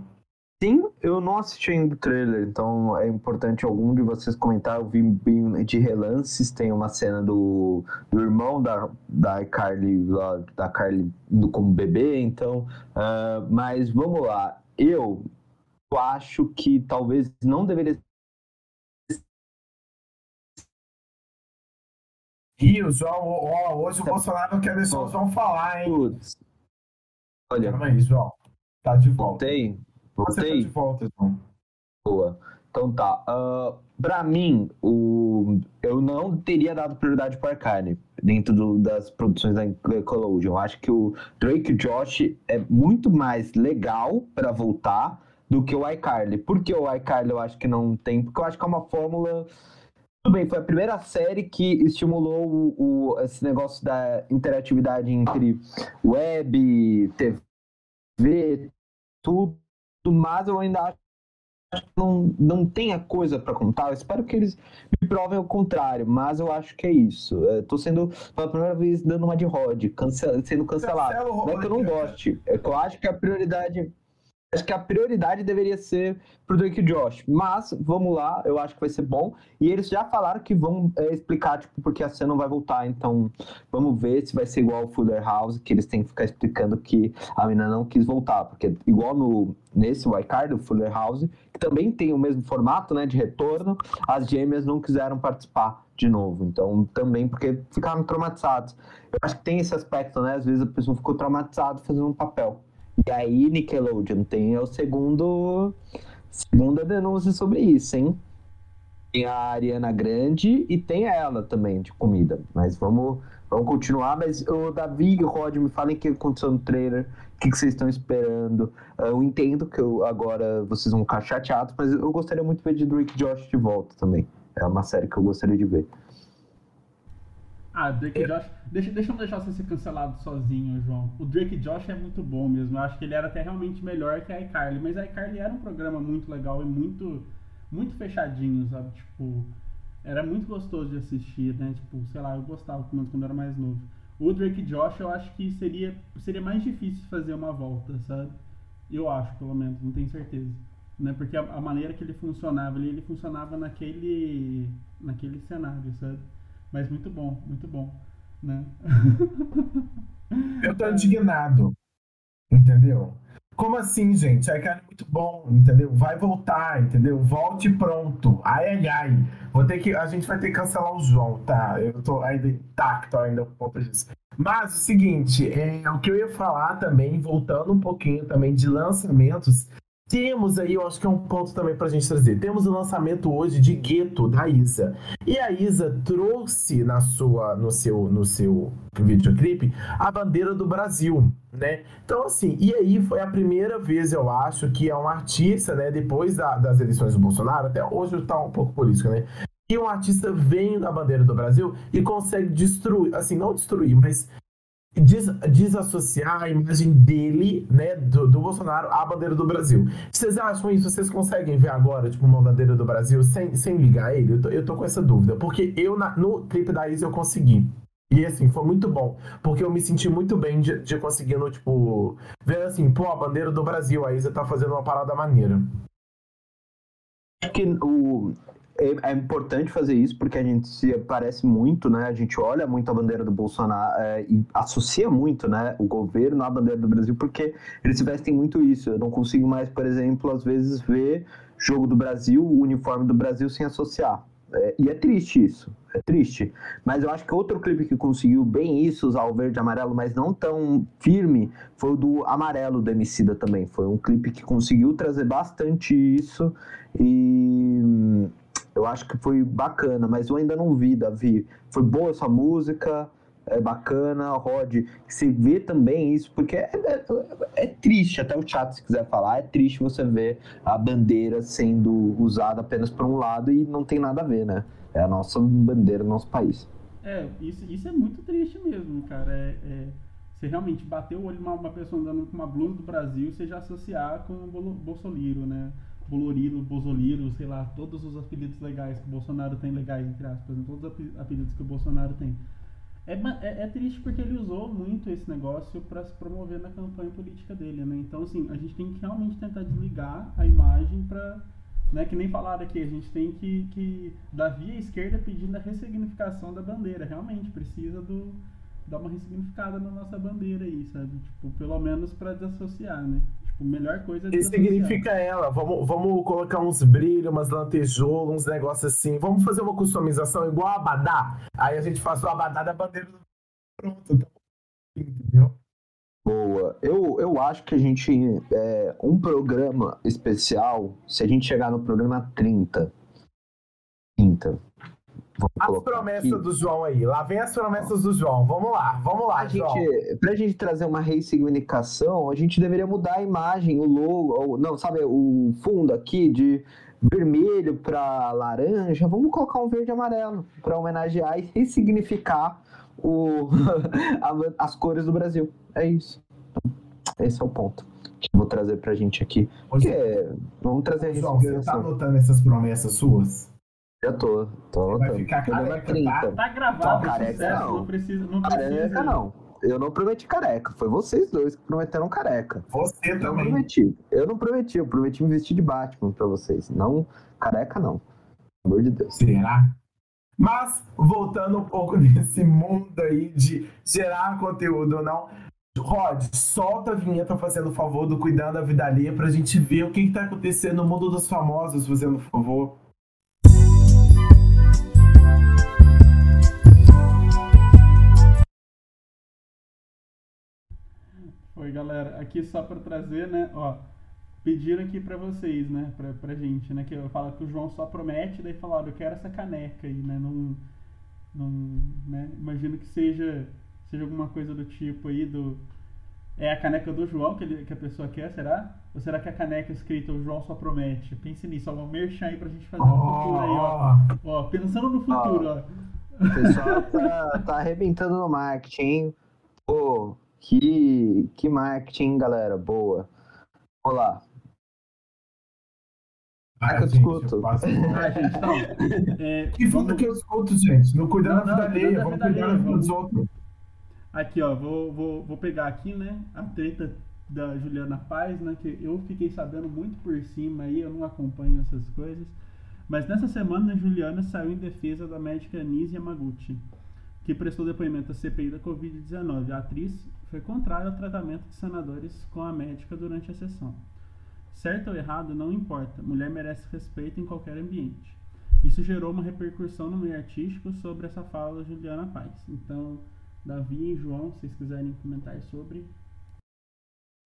S1: Sim, eu não assisti ainda o trailer, então é importante algum de vocês comentar. Eu vi de relances, tem uma cena do, do irmão da, da Carly, lá, da Carly indo como bebê, então. Uh, mas vamos lá. Eu acho que talvez não deveria
S3: Rio, João, ó, hoje o Bolsonaro quer deixar o João falar, hein? Putz.
S1: Olha.
S3: Calma aí, João. Tá de volta.
S1: Voltei.
S3: Você tá de volta.
S1: Boa. Então tá. Uh, pra mim, o... eu não teria dado prioridade para Arcane dentro do, das produções da Nickelodeon. Eu acho que o Drake Josh é muito mais legal para voltar do que o iCarly. Por que o iCarly eu acho que não tem? Porque eu acho que é uma fórmula. Tudo bem, foi a primeira série que estimulou o, o esse negócio da interatividade entre web, TV, tudo mas eu ainda acho que não, não tenha coisa para contar. Eu espero que eles me provem o contrário, mas eu acho que é isso. Estou sendo, pela primeira vez, dando uma de Rod, cancel, sendo cancelado. Não é que eu não goste, é que eu acho que a prioridade acho que a prioridade deveria ser pro Drake Josh. Mas, vamos lá, eu acho que vai ser bom. E eles já falaram que vão é, explicar, tipo, porque a cena não vai voltar. Então, vamos ver se vai ser igual o Fuller House, que eles têm que ficar explicando que a menina não quis voltar. Porque, igual no, nesse Card, o Fuller House, que também tem o mesmo formato, né, de retorno, as gêmeas não quiseram participar de novo. Então, também porque ficaram traumatizados. Eu acho que tem esse aspecto, né? Às vezes a pessoa ficou traumatizada fazendo um papel. E aí, Nickelodeon tem o segundo segunda denúncia sobre isso, hein? Tem a Ariana Grande e tem ela também de comida. Mas vamos, vamos continuar. Mas o Davi e o Rod me falem o que aconteceu no trailer, o que, que vocês estão esperando. Eu entendo que eu, agora vocês vão ficar chateados, mas eu gostaria muito de ver de Drake Josh de volta também. É uma série que eu gostaria de ver.
S2: Ah, Drake Josh. Deixa, deixa eu não deixar você ser cancelado sozinho, João. O Drake Josh é muito bom mesmo. Eu acho que ele era até realmente melhor que a iCarly. Mas a iCarly era um programa muito legal e muito, muito fechadinho, sabe? Tipo, era muito gostoso de assistir, né? Tipo, sei lá, eu gostava quando, quando eu era mais novo. O Drake Josh eu acho que seria, seria mais difícil fazer uma volta, sabe? Eu acho, pelo menos, não tenho certeza. Né? Porque a, a maneira que ele funcionava, ele, ele funcionava naquele, naquele cenário, sabe? Mas muito bom, muito bom. Né?
S3: Eu tô indignado. Entendeu? Como assim, gente? Ai, cara, é muito bom, entendeu? Vai voltar, entendeu? Volte pronto. Ai, ai, ai. Vou ter que, a gente vai ter que cancelar o João, tá? Eu tô ainda intacto ainda por conta disso. Mas o seguinte, é, o que eu ia falar também, voltando um pouquinho também de lançamentos, temos aí, eu acho que é um ponto também pra gente trazer. Temos o lançamento hoje de Gueto, da Isa. E a Isa trouxe na sua, no seu, no seu videoclipe a bandeira do Brasil, né? Então, assim, e aí foi a primeira vez, eu acho, que é um artista, né, depois da, das eleições do Bolsonaro, até hoje tá um pouco político, né? E um artista vem da bandeira do Brasil e consegue destruir, assim, não destruir, mas des, desassociar a imagem dele, né, do, do, Bolsonaro à bandeira do Brasil. Vocês acham isso? Vocês conseguem ver agora, tipo, uma bandeira do Brasil sem, sem ligar ele? Eu tô, eu tô com essa dúvida, porque eu, na, no clipe da Isa, eu consegui. E assim, foi muito bom, porque eu me senti muito bem de, de conseguindo, tipo, ver assim, pô, a bandeira do Brasil, a Isa tá fazendo uma parada maneira.
S1: que o, é, é, importante fazer isso porque a gente se parece muito, né? A gente olha muito a bandeira do Bolsonaro é, e associa muito, né? O governo à bandeira do Brasil porque eles vestem muito isso. Eu não consigo mais, por exemplo, às vezes ver jogo do Brasil, o uniforme do Brasil sem associar. É, e é triste isso, é triste. Mas eu acho que outro clipe que conseguiu bem isso, usar o verde e amarelo, mas não tão firme, foi o do Amarelo do Emicida também. Foi um clipe que conseguiu trazer bastante isso e eu acho que foi bacana, mas eu ainda não vi, Davi. Foi boa essa música, é bacana, Rod, você vê também isso, porque é, é, é, triste, até o chat, se quiser falar, é triste você ver a bandeira sendo usada apenas por um lado e não tem nada a ver, né? É a nossa bandeira nosso país.
S2: É, isso, isso é muito triste mesmo, cara. É, é, você realmente bater o olho uma, uma pessoa andando com uma blusa do Brasil, você já associar com o Bolsonaro, né? Boloriro, Bozoliro, sei lá, todos os apelidos legais que o Bolsonaro tem legais, entre aspas, né? todos os apelidos que o Bolsonaro tem. É, é, é, triste porque ele usou muito esse negócio para se promover na campanha política dele, né? Então, assim, a gente tem que realmente tentar desligar a imagem para, né, que nem falaram aqui, a gente tem que, que da via esquerda pedindo a ressignificação da bandeira, realmente precisa do dar uma ressignificada na nossa bandeira aí, sabe? Tipo, pelo menos para desassociar, né? Tipo, melhor coisa
S3: é significa ela. Vamos, vamos colocar uns brilhos, umas lantejoulas, uns negócios assim. Vamos fazer uma customização igual a Abadá. Aí a gente faz o Abadá da bandeira do. Pronto. Então, entendeu?
S1: Boa. Eu, eu acho que a gente. É, um programa especial, se a gente chegar no programa 30. 30
S3: as promessas aqui. do João aí. Lá vem as promessas do João. Vamos lá, vamos lá,
S1: a João. Gente, pra gente trazer uma ressignificação, a gente deveria mudar a imagem, o logo, ou, não, sabe, o fundo aqui de vermelho para laranja. Vamos colocar um verde e amarelo para homenagear e ressignificar o, as cores do Brasil. É isso. Esse é o ponto que eu vou trazer pra gente aqui. Porque, vamos trazer a
S3: João, você tá anotando essas promessas suas?
S1: Já tô, tô
S3: Vai ficar careca, 30.
S2: Tá, tá gravado,
S1: careca
S2: sucesso,
S1: não.
S2: não precisa, não precisa.
S1: Careca não. Eu não prometi careca, foi vocês dois que prometeram careca.
S3: Você
S1: eu
S3: também.
S1: Não prometi. Eu não prometi, eu prometi me vestir de Batman pra vocês. Não careca, não. Pelo amor de Deus.
S3: Será? Mas, voltando um pouco nesse mundo aí de gerar conteúdo ou não, Rod, solta a vinheta fazendo favor do Cuidando da Vida Alheia pra gente ver o que, que tá acontecendo no mundo dos famosos, fazendo favor.
S2: Oi, galera. Aqui só para trazer, né? Ó, pediram aqui para vocês, né? Pra, pra gente, né? Que eu falo que o João só promete, daí falaram, eu quero essa caneca aí, né? Não, não, né? Imagino que seja, seja alguma coisa do tipo aí do... É a caneca do João que, ele, que a pessoa quer, será? Ou será que a caneca escrita o João só promete? Pense nisso, ó, um merchan aí pra gente fazer no oh. futuro aí, ó. Ó, pensando no futuro, oh.
S1: ó. O pessoal tá, tá arrebentando no marketing, Pô, que, que marketing, galera. Boa. Olá.
S3: Ah, que eu escuto. Ah, gente, então, é, que vamos... que eu escuto, gente? Não cuidar da vida alheia, vamos cuidar da vida dos outros.
S2: Aqui, ó, vou, vou, vou pegar aqui, né, a treta da Juliana Paz, né, que eu fiquei sabendo muito por cima aí, eu não acompanho essas coisas. Mas nessa semana a Juliana saiu em defesa da médica Nise Yamaguchi, que prestou depoimento à CPI da Covid-19. A atriz foi contrária ao tratamento de senadores com a médica durante a sessão. Certo ou errado, não importa, mulher merece respeito em qualquer ambiente. Isso gerou uma repercussão no meio artístico sobre essa fala da Juliana Paz. Então, Davi e João, se vocês quiserem comentar sobre.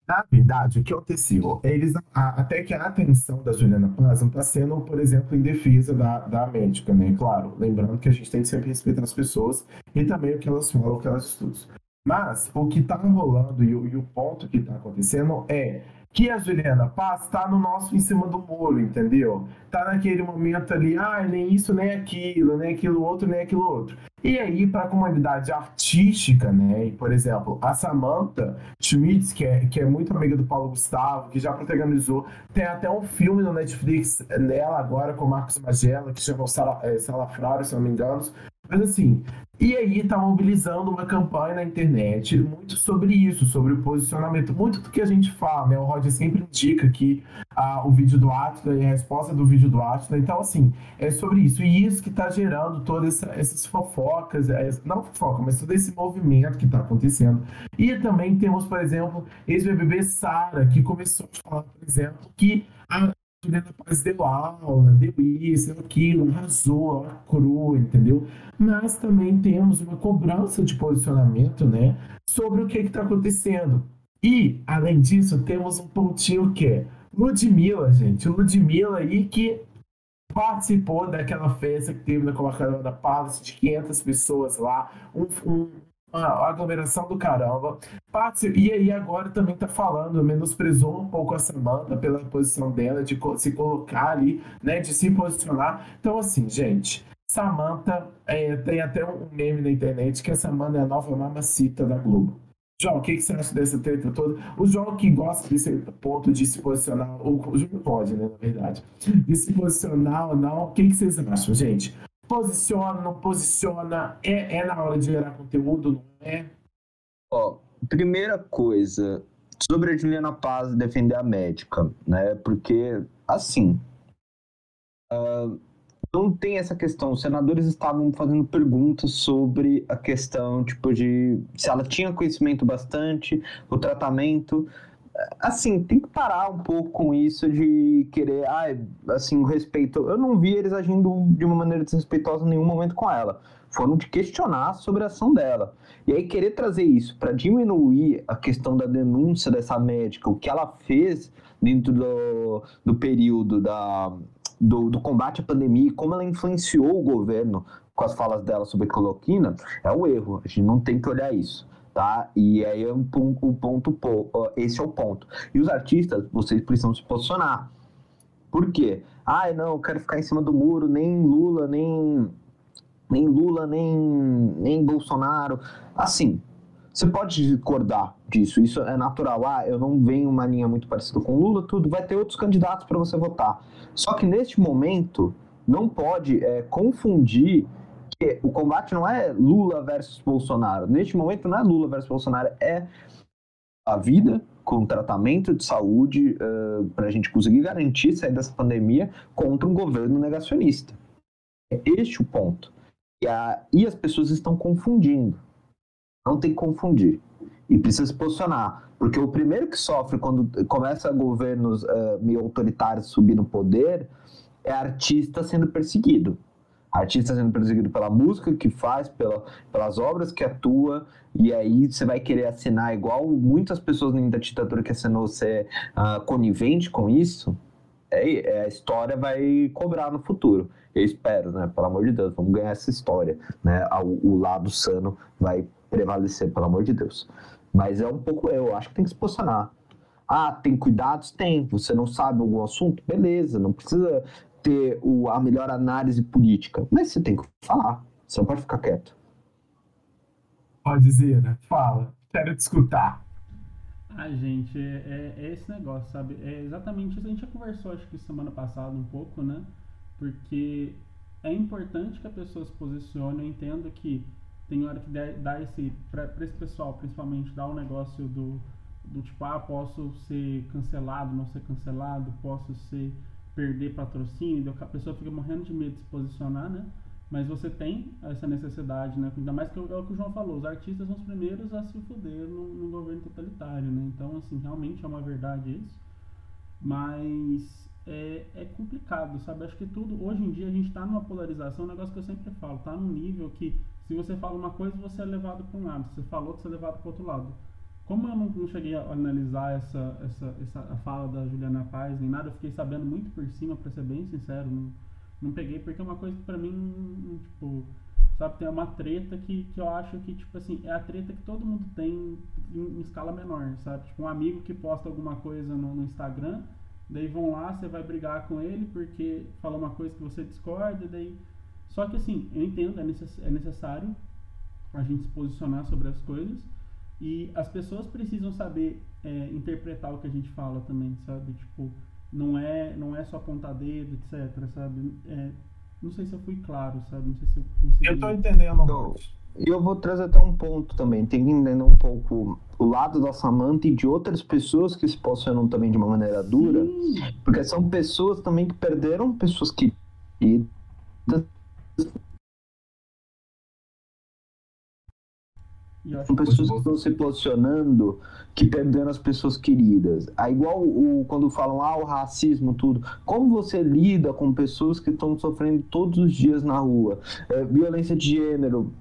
S3: Na verdade, o que aconteceu? Eles, a, até que a atenção da Juliana Paz não está sendo, por exemplo, em defesa da, da médica, né? Claro, lembrando que a gente tem que sempre respeitar as pessoas e também o que elas falam, o que elas estudam. Mas o que está rolando e o, e o ponto que está acontecendo é que a Juliana Paz está no nosso em cima do muro, entendeu? Tá naquele momento ali, ah, nem isso, nem aquilo, nem aquilo outro, nem aquilo outro. E aí, para a comunidade artística, né? E, por exemplo, a Samantha Schmitz, que é, que é muito amiga do Paulo Gustavo, que já protagonizou, tem até um filme no Netflix dela agora com o Marcos Magela, que chama Sala, é, Salafrário, se não me engano. Mas assim, E aí está mobilizando uma campanha na internet muito sobre isso, sobre o posicionamento. Muito do que a gente fala, né? O Roger sempre indica que ah, o vídeo do Atlas e a resposta do vídeo do Atlas. Então, assim, é sobre isso. E isso que está gerando todas essa, essas fofocas, é, não fofoca, mas todo esse movimento que está acontecendo. E também temos, por exemplo, ex-BBB Sara, que começou a falar, por exemplo, que a Juliana Paz deu aula, deu isso, deu aquilo, arrasou, cru, entendeu? Mas também temos uma cobrança de posicionamento, né, sobre o que está acontecendo. E, além disso, temos um pontinho que é Ludmilla, gente. Ludmilla aí que participou daquela festa que teve na Copacabana da Palace de 500 pessoas lá, um, um, uma aglomeração do caramba. E aí agora também tá falando, menosprezou um pouco a Samanta pela posição dela de se colocar ali, né, de se posicionar. Então assim, gente, Samanta é, tem até um meme na internet que a Samanta é a nova mamacita da Globo. João, o que, que, você acha dessa treta toda? O João que gosta desse ponto de se posicionar, o João pode, né, na verdade, de se posicionar ou não, o que, que vocês acham, gente? Posiciona, não posiciona? É, é na hora de gerar conteúdo, não é?
S1: Ó, primeira coisa, sobre a Juliana Paz defender a médica, né? Porque, assim, uh, não tem essa questão. Os senadores estavam fazendo perguntas sobre a questão, tipo, de se ela tinha conhecimento bastante, o tratamento assim, tem que parar um pouco com isso de querer, ah, assim, o respeito. Eu não vi eles agindo de uma maneira desrespeitosa em nenhum momento com ela. Foram de questionar sobre a ação dela. E aí querer trazer isso para diminuir a questão da denúncia dessa médica, o que ela fez dentro do, do período da, do, do combate à pandemia, como ela influenciou o governo com as falas dela sobre cloroquina, é um erro. A gente não tem que olhar isso tá? E aí é um, o ponto, esse é o ponto. E os artistas, vocês precisam se posicionar. Por quê? Ah, não, eu quero ficar em cima do muro, nem Lula, nem nem Lula, nem nem Bolsonaro. Assim, você pode discordar disso, isso é natural. Ah, eu não venho uma linha muito parecida com Lula, tudo. Vai ter outros candidatos para você votar. Só que neste momento, não pode é, confundir porque o combate não é Lula versus Bolsonaro. Neste momento não é Lula versus Bolsonaro, é a vida com tratamento de saúde uh, para a gente conseguir garantir sair dessa pandemia contra um governo negacionista. É este o ponto. E, a, e as pessoas estão confundindo. Não tem que confundir. E precisa se posicionar. Porque o primeiro que sofre quando começa governos uh, meio autoritários subir no poder é artista sendo perseguido artista sendo perseguido pela música que faz, pela, pelas obras que atua, e aí você vai querer assinar igual muitas pessoas da ditadura que assinou ser uh, conivente com isso, é, é, a história vai cobrar no futuro. Eu espero, né? Pelo amor de Deus, vamos ganhar essa história, né? O, o lado sano vai prevalecer, pelo amor de Deus. Mas é um pouco eu, acho que tem que se posicionar. Ah, tem cuidados? Tem. Você não sabe algum assunto? Beleza, não precisa ter o, a melhor análise política, mas você tem que falar, você não pode ficar quieto.
S3: Pode dizer, né? Fala, quero te escutar.
S2: Ah, gente, é, é, esse negócio, sabe? É exatamente isso. A gente já conversou, acho que semana passada, um pouco, né? Porque é importante que a pessoa se posicione. Eu entendo que tem hora que dá esse, para esse pessoal, principalmente, dá o um negócio do, do tipo, ah, posso ser cancelado, não ser cancelado, posso ser perder patrocínio, a pessoa fica morrendo de medo de se posicionar, né? Mas você tem essa necessidade, né? Ainda mais que é o que o João falou, os artistas são os primeiros a se fuder no, no governo totalitário, né? Então, assim, realmente é uma verdade isso. Mas é, é complicado, sabe? Acho que tudo, hoje em dia a gente está numa polarização, um negócio que eu sempre falo, tá num nível que se você fala uma coisa, você é levado para um lado, se você falou, você é levado para outro lado. Como eu não, não, cheguei a analisar essa, essa, essa fala da Juliana Paz nem nada, eu fiquei sabendo muito por cima, para ser bem sincero. Não, não peguei, porque é uma coisa que pra mim, tipo, sabe, tem uma treta que, que eu acho que, tipo assim, é a treta que todo mundo tem em, em escala menor, sabe? Tipo, um amigo que posta alguma coisa no, no Instagram, daí vão lá, você vai brigar com ele porque fala uma coisa que você discorda, daí. Só que assim, eu entendo, é, necess, é necessário a gente se posicionar sobre as coisas. E as pessoas precisam saber é, interpretar o que a gente fala também, sabe? Tipo, não é, não é só apontar dedo, etc, sabe? É, não sei se eu fui claro, sabe? Não sei se eu consegui...
S3: Eu tô entendendo.
S1: E eu vou trazer até um ponto também. Tem que entender um pouco o lado da Samantha e de outras pessoas que se posicionam também de uma maneira dura.
S2: Sim.
S1: Porque são pessoas também que perderam pessoas que. São pessoas que estão se posicionando que perderam as pessoas queridas. É igual o, quando falam, ah, o racismo, tudo. Como você lida com pessoas que estão sofrendo todos os dias na rua? É, violência de gênero,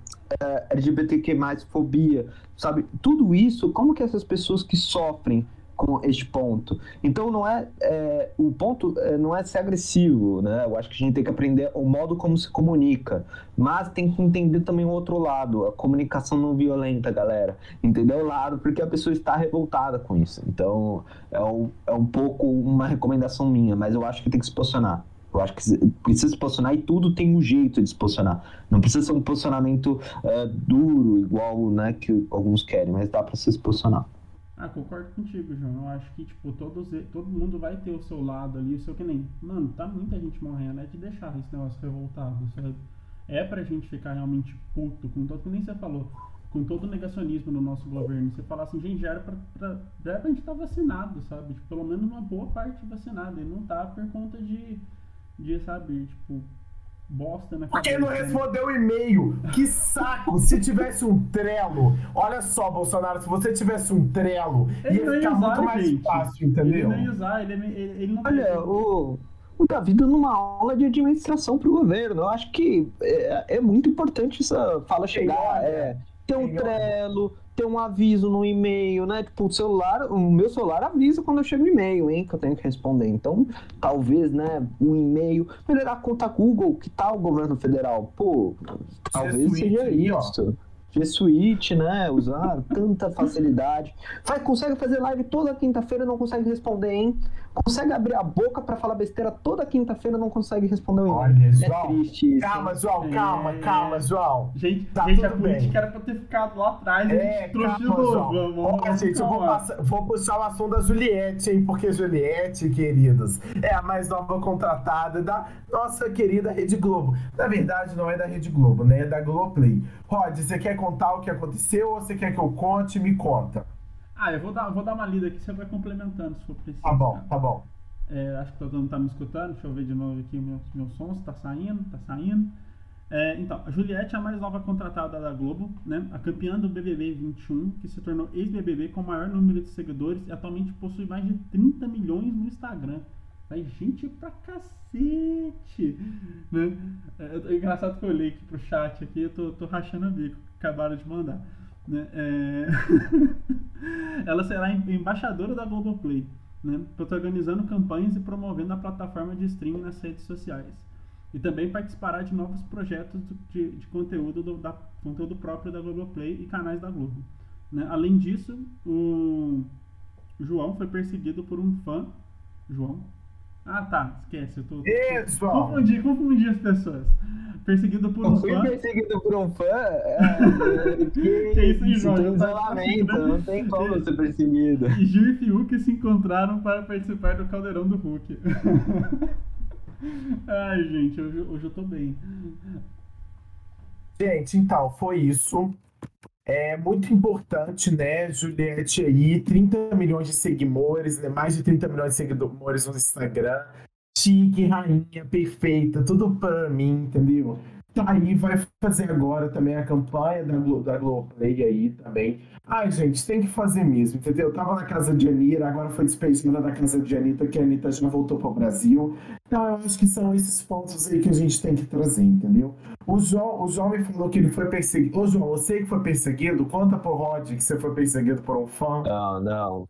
S1: é, LGBTQ+, fobia, sabe? Tudo isso, como que essas pessoas que sofrem com este ponto. Então não é, é o ponto é, não é ser agressivo, né? Eu acho que a gente tem que aprender o modo como se comunica, mas tem que entender também o outro lado, a comunicação não violenta, galera. Entendeu o lado porque a pessoa está revoltada com isso. Então é um, é um pouco uma recomendação minha, mas eu acho que tem que se posicionar. Eu acho que precisa se posicionar e tudo tem um jeito de se posicionar. Não precisa ser um posicionamento uh, duro, igual né, que alguns querem, mas dá para se posicionar.
S2: Ah, concordo contigo, João. Eu acho que, tipo, todos, todo mundo vai ter o seu lado ali, o seu que nem. Mano, tá muita gente morrendo, é de deixar esse negócio revoltado, sabe? É pra gente ficar realmente puto com todo, que nem você falou, com todo o negacionismo no nosso governo. Você falar assim, gente, já era pra, pra, já era pra gente estar tá vacinado, sabe? Tipo, pelo menos uma boa parte vacinada. E não tá por conta de, de sabe, tipo, bosta na
S3: Porque
S2: cabeça.
S3: não respondeu o e-mail. Que saco! Se tivesse um trelo, olha só, Bolsonaro, se você tivesse um trelo,
S2: Ele
S3: ia
S2: não ia
S3: ficar
S2: usar,
S3: muito mais
S2: gente.
S3: fácil,
S2: Ele
S3: entendeu?
S2: não ia usar, ele, ele, ele não
S1: Olha, o, o Davi dando uma aula de administração para o governo. Eu acho que é, é muito importante essa fala chegar. É, ter um
S3: Tem
S1: Trello, ter um aviso no e-mail, né? Tipo, o celular, o meu celular avisa quando eu chego e-mail, hein? Que eu tenho que responder. Então, talvez, né? Um e-mail. Melhorar a conta Google, que tal o governo federal? Pô, talvez seja isso. G Suite, né? Usar tanta facilidade. Faz, consegue fazer live toda quinta-feira, não consegue responder, hein? Consegue abrir a boca pra falar besteira toda quinta-feira, não consegue responder o e-mail.
S3: Olha,
S1: É
S3: João.
S1: triste isso.
S3: Calma, João, calma,
S2: É.
S3: calma, João.
S2: Gente,
S3: Tá
S2: gente a
S3: tudo bem.
S2: política era pra ter ficado lá atrás, a
S3: É,
S2: gente trouxe de novo.
S3: João.
S2: Vamos,
S3: Ó,
S2: vamos
S3: gente, eu vou, passar- vou puxar o assunto da Juliette, hein? Porque Juliette, queridos, é a mais nova contratada da nossa querida Rede Globo. Na verdade, não é da Rede Globo, né? É da Globoplay. Rod, você quer contar o que aconteceu ou você quer que eu conte? Me conta.
S2: Ah, eu vou dar, vou dar uma lida aqui, você vai complementando se for preciso.
S3: Tá bom,
S2: cara.
S3: tá bom.
S2: É, acho que todo mundo tá me escutando. Deixa eu ver de novo aqui o meu, meu som, se tá saindo, tá saindo. É, então, a Juliette é a mais nova contratada da Globo, né? A campeã do BBB 21, que se tornou ex-BBB com o maior número de seguidores e atualmente possui mais de 30 milhões no Instagram. Vai gente pra cacete, né? É, é engraçado que eu olhei aqui pro chat aqui, eu tô, tô rachando o bico, acabaram de mandar. Né? É... Ela será em- embaixadora da Globoplay, né? protagonizando campanhas e promovendo a plataforma de streaming nas redes sociais. E também participará de novos projetos de, de conteúdo, do, da, conteúdo próprio da Globoplay e canais da Globo. né? Além disso, o João foi perseguido por um fã. João? Ah, tá, esquece. Eu tô,
S3: Ê, João.
S2: confundi, confundi as pessoas. Perseguido por um
S1: fui
S2: fã.
S1: perseguido por um fã. É, que,
S2: Que isso, João?
S1: tem isolamento, não tem como ser perseguido.
S2: E Gil e Fiuk se encontraram para participar do Caldeirão do Hulk. Ai, gente, hoje, hoje eu tô bem.
S3: Gente, então, foi isso. É muito importante, né, Juliette aí, 30 milhões de seguidores, né, mais de 30 milhões de seguidores no Instagram. Chique, rainha, perfeita, tudo pra mim, entendeu? Tá aí, vai fazer agora também a campanha da, Glo da Globoplay aí também. Ai, gente, tem que fazer mesmo, entendeu? Eu tava na casa de Anira, agora foi despedida da casa de Anitta, que a Anitta já voltou pro Brasil. Então, eu acho que são esses pontos aí que a gente tem que trazer, entendeu? O João, o João me falou que ele foi perseguido. Ô, João, você que foi perseguido, conta pro Rod que você foi perseguido por um fã.
S1: Não, não.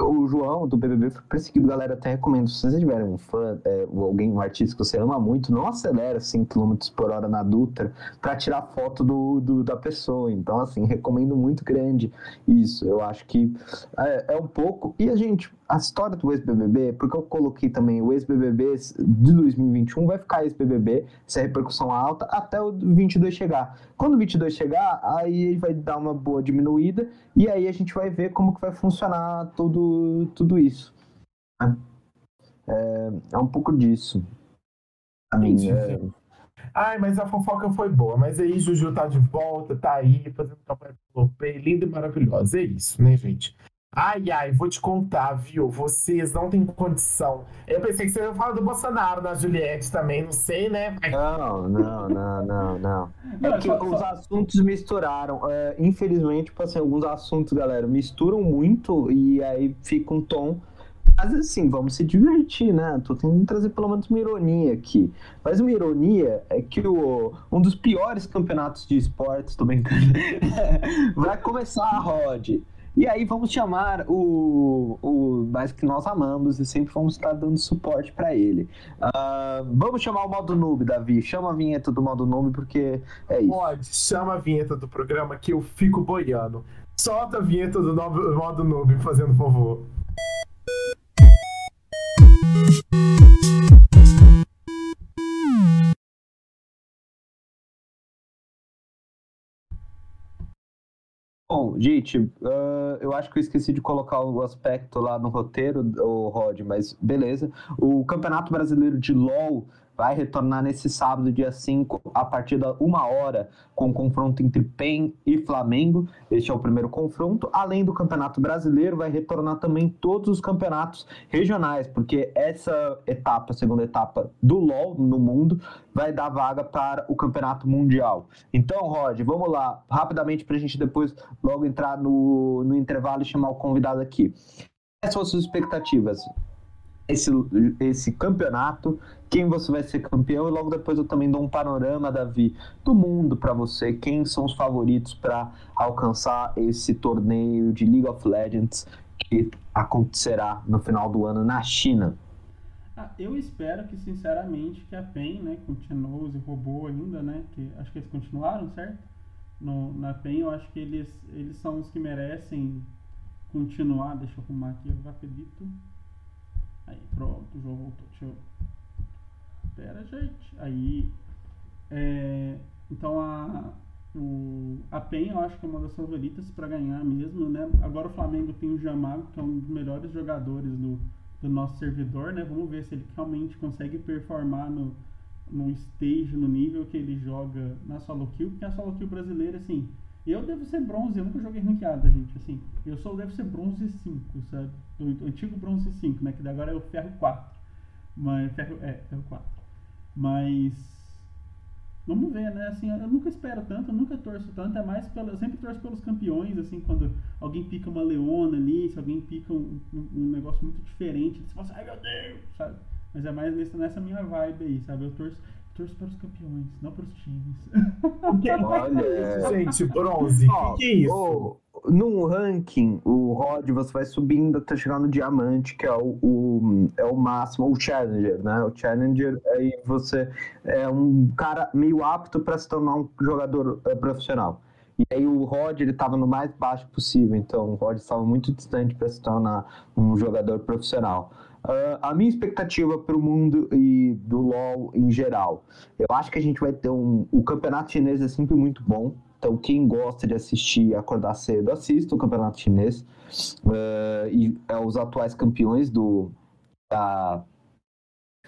S1: O João do BBB foi perseguido, galera. Até recomendo. Se vocês tiverem um fã, é, alguém, um artista que você ama muito, não acelera 5 km por hora na Dutra pra tirar foto do, do- da pessoa. Então, assim, recomendo muito grande isso. Eu acho que é, é um pouco. E a gente, a história do ex-BBB, porque eu coloquei também o ex-BBB de 2021, vai ficar ex-BBB, se a repercussão alta, até o 22 chegar. Quando o 22 chegar, aí ele vai dar uma boa diminuída e aí a gente vai ver como que vai funcionar tudo, tudo isso. É, é um pouco disso. A mim,
S3: Entendi.
S1: é,
S3: Ai, mas a fofoca foi boa. Mas aí Juju tá de volta, tá aí, fazendo campanha pelo Play, linda e maravilhosa. É isso, né, gente? Ai, ai, vou te contar, viu? Vocês não têm condição. Eu pensei que você ia falar do Bolsonaro na Juliette também, não sei, né?
S1: Não, não, não, não, não. É que os assuntos misturaram. É, infelizmente, tipo assim, alguns assuntos, galera, misturam muito e aí fica um tom. Mas assim, vamos se divertir, né? Tô tentando trazer pelo menos uma ironia aqui. Mas uma ironia é que o, um dos piores campeonatos de esportes, tô brincando, vai começar a Rod. E aí vamos chamar o, o mais que nós amamos e sempre vamos estar dando suporte para ele. Uh, vamos chamar o modo noob, Davi. Chama a vinheta do modo noob porque é isso.
S3: Pode, chama a vinheta do programa que eu fico boiando. Solta a vinheta do modo noob, fazendo favor.
S1: Bom, gente, uh, eu acho que eu esqueci de colocar o aspecto lá no roteiro, o Rod, mas beleza. O Campeonato Brasileiro de LoL vai retornar nesse sábado, dia 5, a partir da uma hora, com o confronto entre PEN e Flamengo. Este é o primeiro confronto. Além do Campeonato Brasileiro, vai retornar também todos os campeonatos regionais, porque essa etapa, segunda etapa do LoL no mundo, vai dar vaga para o Campeonato Mundial. Então, Rod, vamos lá, rapidamente, para a gente depois logo entrar no, no intervalo e chamar o convidado aqui. Quais são as suas expectativas? Esse, esse campeonato, quem você vai ser campeão, e logo depois eu também dou um panorama, Davi, do mundo para você, quem são os favoritos para alcançar esse torneio de League of Legends que acontecerá no final do ano na China.
S2: Ah, eu espero que, sinceramente, que a PEN, né, continue e roubou ainda, né, que acho que eles continuaram, certo? No, na PEN, eu acho que eles, eles são os que merecem continuar. Deixa eu arrumar aqui rapidito. Aí, pronto, o jogo voltou. Deixa eu. Pera, gente. Aí. É... Então a. O, a PEN eu acho que é uma das favoritas para ganhar mesmo, né? Agora o Flamengo tem o Jamago, que é um dos melhores jogadores do, do nosso servidor, né? Vamos ver se ele realmente consegue performar no, no stage, no nível que ele joga na solo kill, porque a solo kill brasileira, assim, eu devo ser bronze, eu nunca joguei ranqueada, gente. Assim, eu sou, devo ser bronze 5, sabe? Do antigo bronze 5, né? Que agora é o ferro 4. Mas, ferro, é, ferro 4. Mas, vamos ver, né? Assim, eu nunca espero tanto, eu nunca torço tanto. É mais, pela, eu sempre torço pelos campeões, assim, quando alguém pica uma leona ali, se alguém pica um, um, um negócio muito diferente, você fala assim, ai meu Deus, sabe? Mas é mais nessa, nessa minha vibe aí, sabe? Eu torço torço para os campeões, não para os times.
S3: Olha, gente, bronze. O que, é isso?
S1: Oh, num ranking, o Rod, você vai subindo até chegar no diamante, que é o, o, é o máximo, o challenger, né? O challenger, aí você é um cara meio apto para se tornar um jogador uh, profissional. E aí o Rod ele estava no mais baixo possível, então o Rod estava muito distante para se tornar um jogador profissional. Uh, a minha expectativa para o mundo e do LoL em geral, eu acho que a gente vai ter um. O campeonato chinês é sempre muito bom. Então, quem gosta de assistir e acordar cedo, assista o campeonato chinês. Uh, e é os atuais campeões do, da,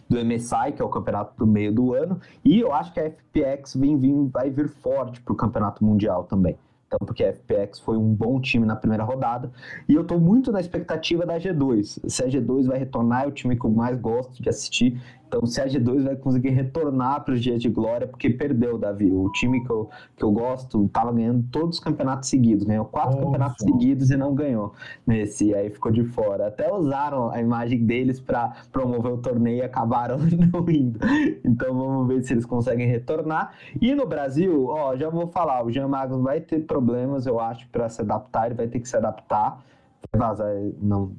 S1: do MSI, que é o campeonato do meio do ano. E eu acho que a FPX vem, vem, vai vir forte para o campeonato mundial também. Então, porque a FPX foi um bom time na primeira rodada. E eu estou muito na expectativa da G2. Se a G2 vai retornar, é o time que eu mais gosto de assistir. Então, se a G2 vai conseguir retornar para os dias de glória, porque perdeu, Davi. O time que eu, que eu gosto estava ganhando todos os campeonatos seguidos. Ganhou quatro Nossa. campeonatos seguidos e não ganhou nesse. Aí ficou de fora. Até usaram a imagem deles para promover o torneio e acabaram não indo. Então, vamos ver se eles conseguem retornar. E no Brasil, ó, já vou falar, o Jean Magnus vai ter problemas, eu acho, para se adaptar. Ele vai ter que se adaptar. Vazar, não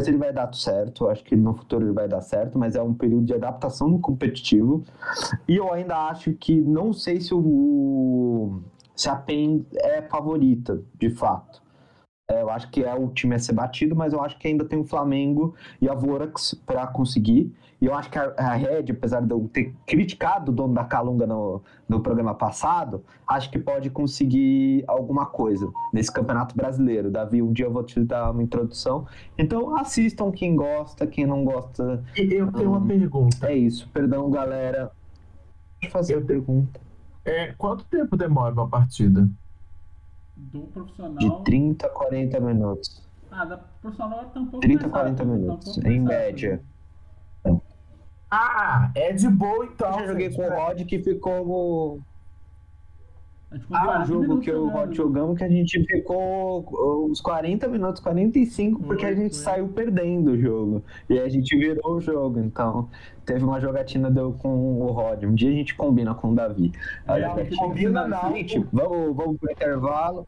S1: se ele vai dar certo, acho que no futuro ele vai dar certo, mas é um período de adaptação no competitivo. E eu ainda acho que não sei se o se a PEN é favorita, de fato. É, eu acho que é o time a ser batido, mas eu acho que ainda tem o Flamengo e a Vorax para conseguir. E eu acho que a, a Red, apesar de eu ter criticado o dono da Calunga no, no programa passado, acho que pode conseguir alguma coisa nesse campeonato brasileiro. Davi, um dia eu vou te dar uma introdução. Então assistam quem gosta, quem não gosta.
S3: Eu tenho hum, uma pergunta.
S1: É isso, perdão, galera. fazer a pergunta.
S3: É, quanto tempo demora uma partida?
S2: Do profissional.
S1: De 30 a 40 minutos.
S2: Ah, da profissional tá um pouco
S1: 30 a
S2: mais
S1: 40
S2: rápido, tá um
S1: minutos, em
S2: mais rápido.
S3: Ah, é de boa então.
S1: Eu já joguei
S3: gente,
S1: com o. Rod que ficou
S2: gente
S1: Ah, o
S2: 40
S1: jogo
S2: minutos
S1: que eu e o
S2: jogando.
S1: Rod jogamos que a gente ficou uns 40 minutos, 45, porque a gente
S2: foi.
S1: saiu perdendo o jogo. E aí a gente virou o jogo. Então, teve uma jogatina deu com o Rod. Um dia a gente combina com o Davi. A
S2: É,
S1: jogatina.
S3: combina não.
S1: Gente, vamos, vamos pro intervalo.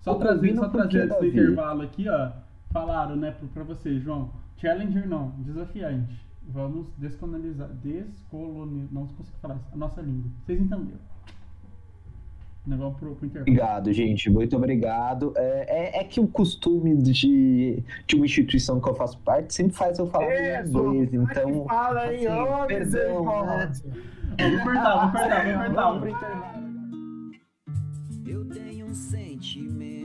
S2: Só trazer,
S1: ouvindo
S2: só trazer do
S1: Davi?
S2: intervalo aqui, ó. Falaram, né, pra você, João. Challenger não, desafiante. Vamos descolonizar. Descolonizar. Não consigo falar a nossa língua. Vocês entenderam? Né, pro, pro.
S1: Obrigado, gente. Muito obrigado. É, é, é que o costume de, de uma instituição que eu faço parte sempre faz eu falar
S3: É,
S1: em inglês.
S3: só-
S1: Então,
S3: fala aí,
S1: assim,
S3: ô,
S1: perdão,
S3: misericórdia.
S2: Ó, vou
S1: pro intervalo.
S4: Eu tenho um sentimento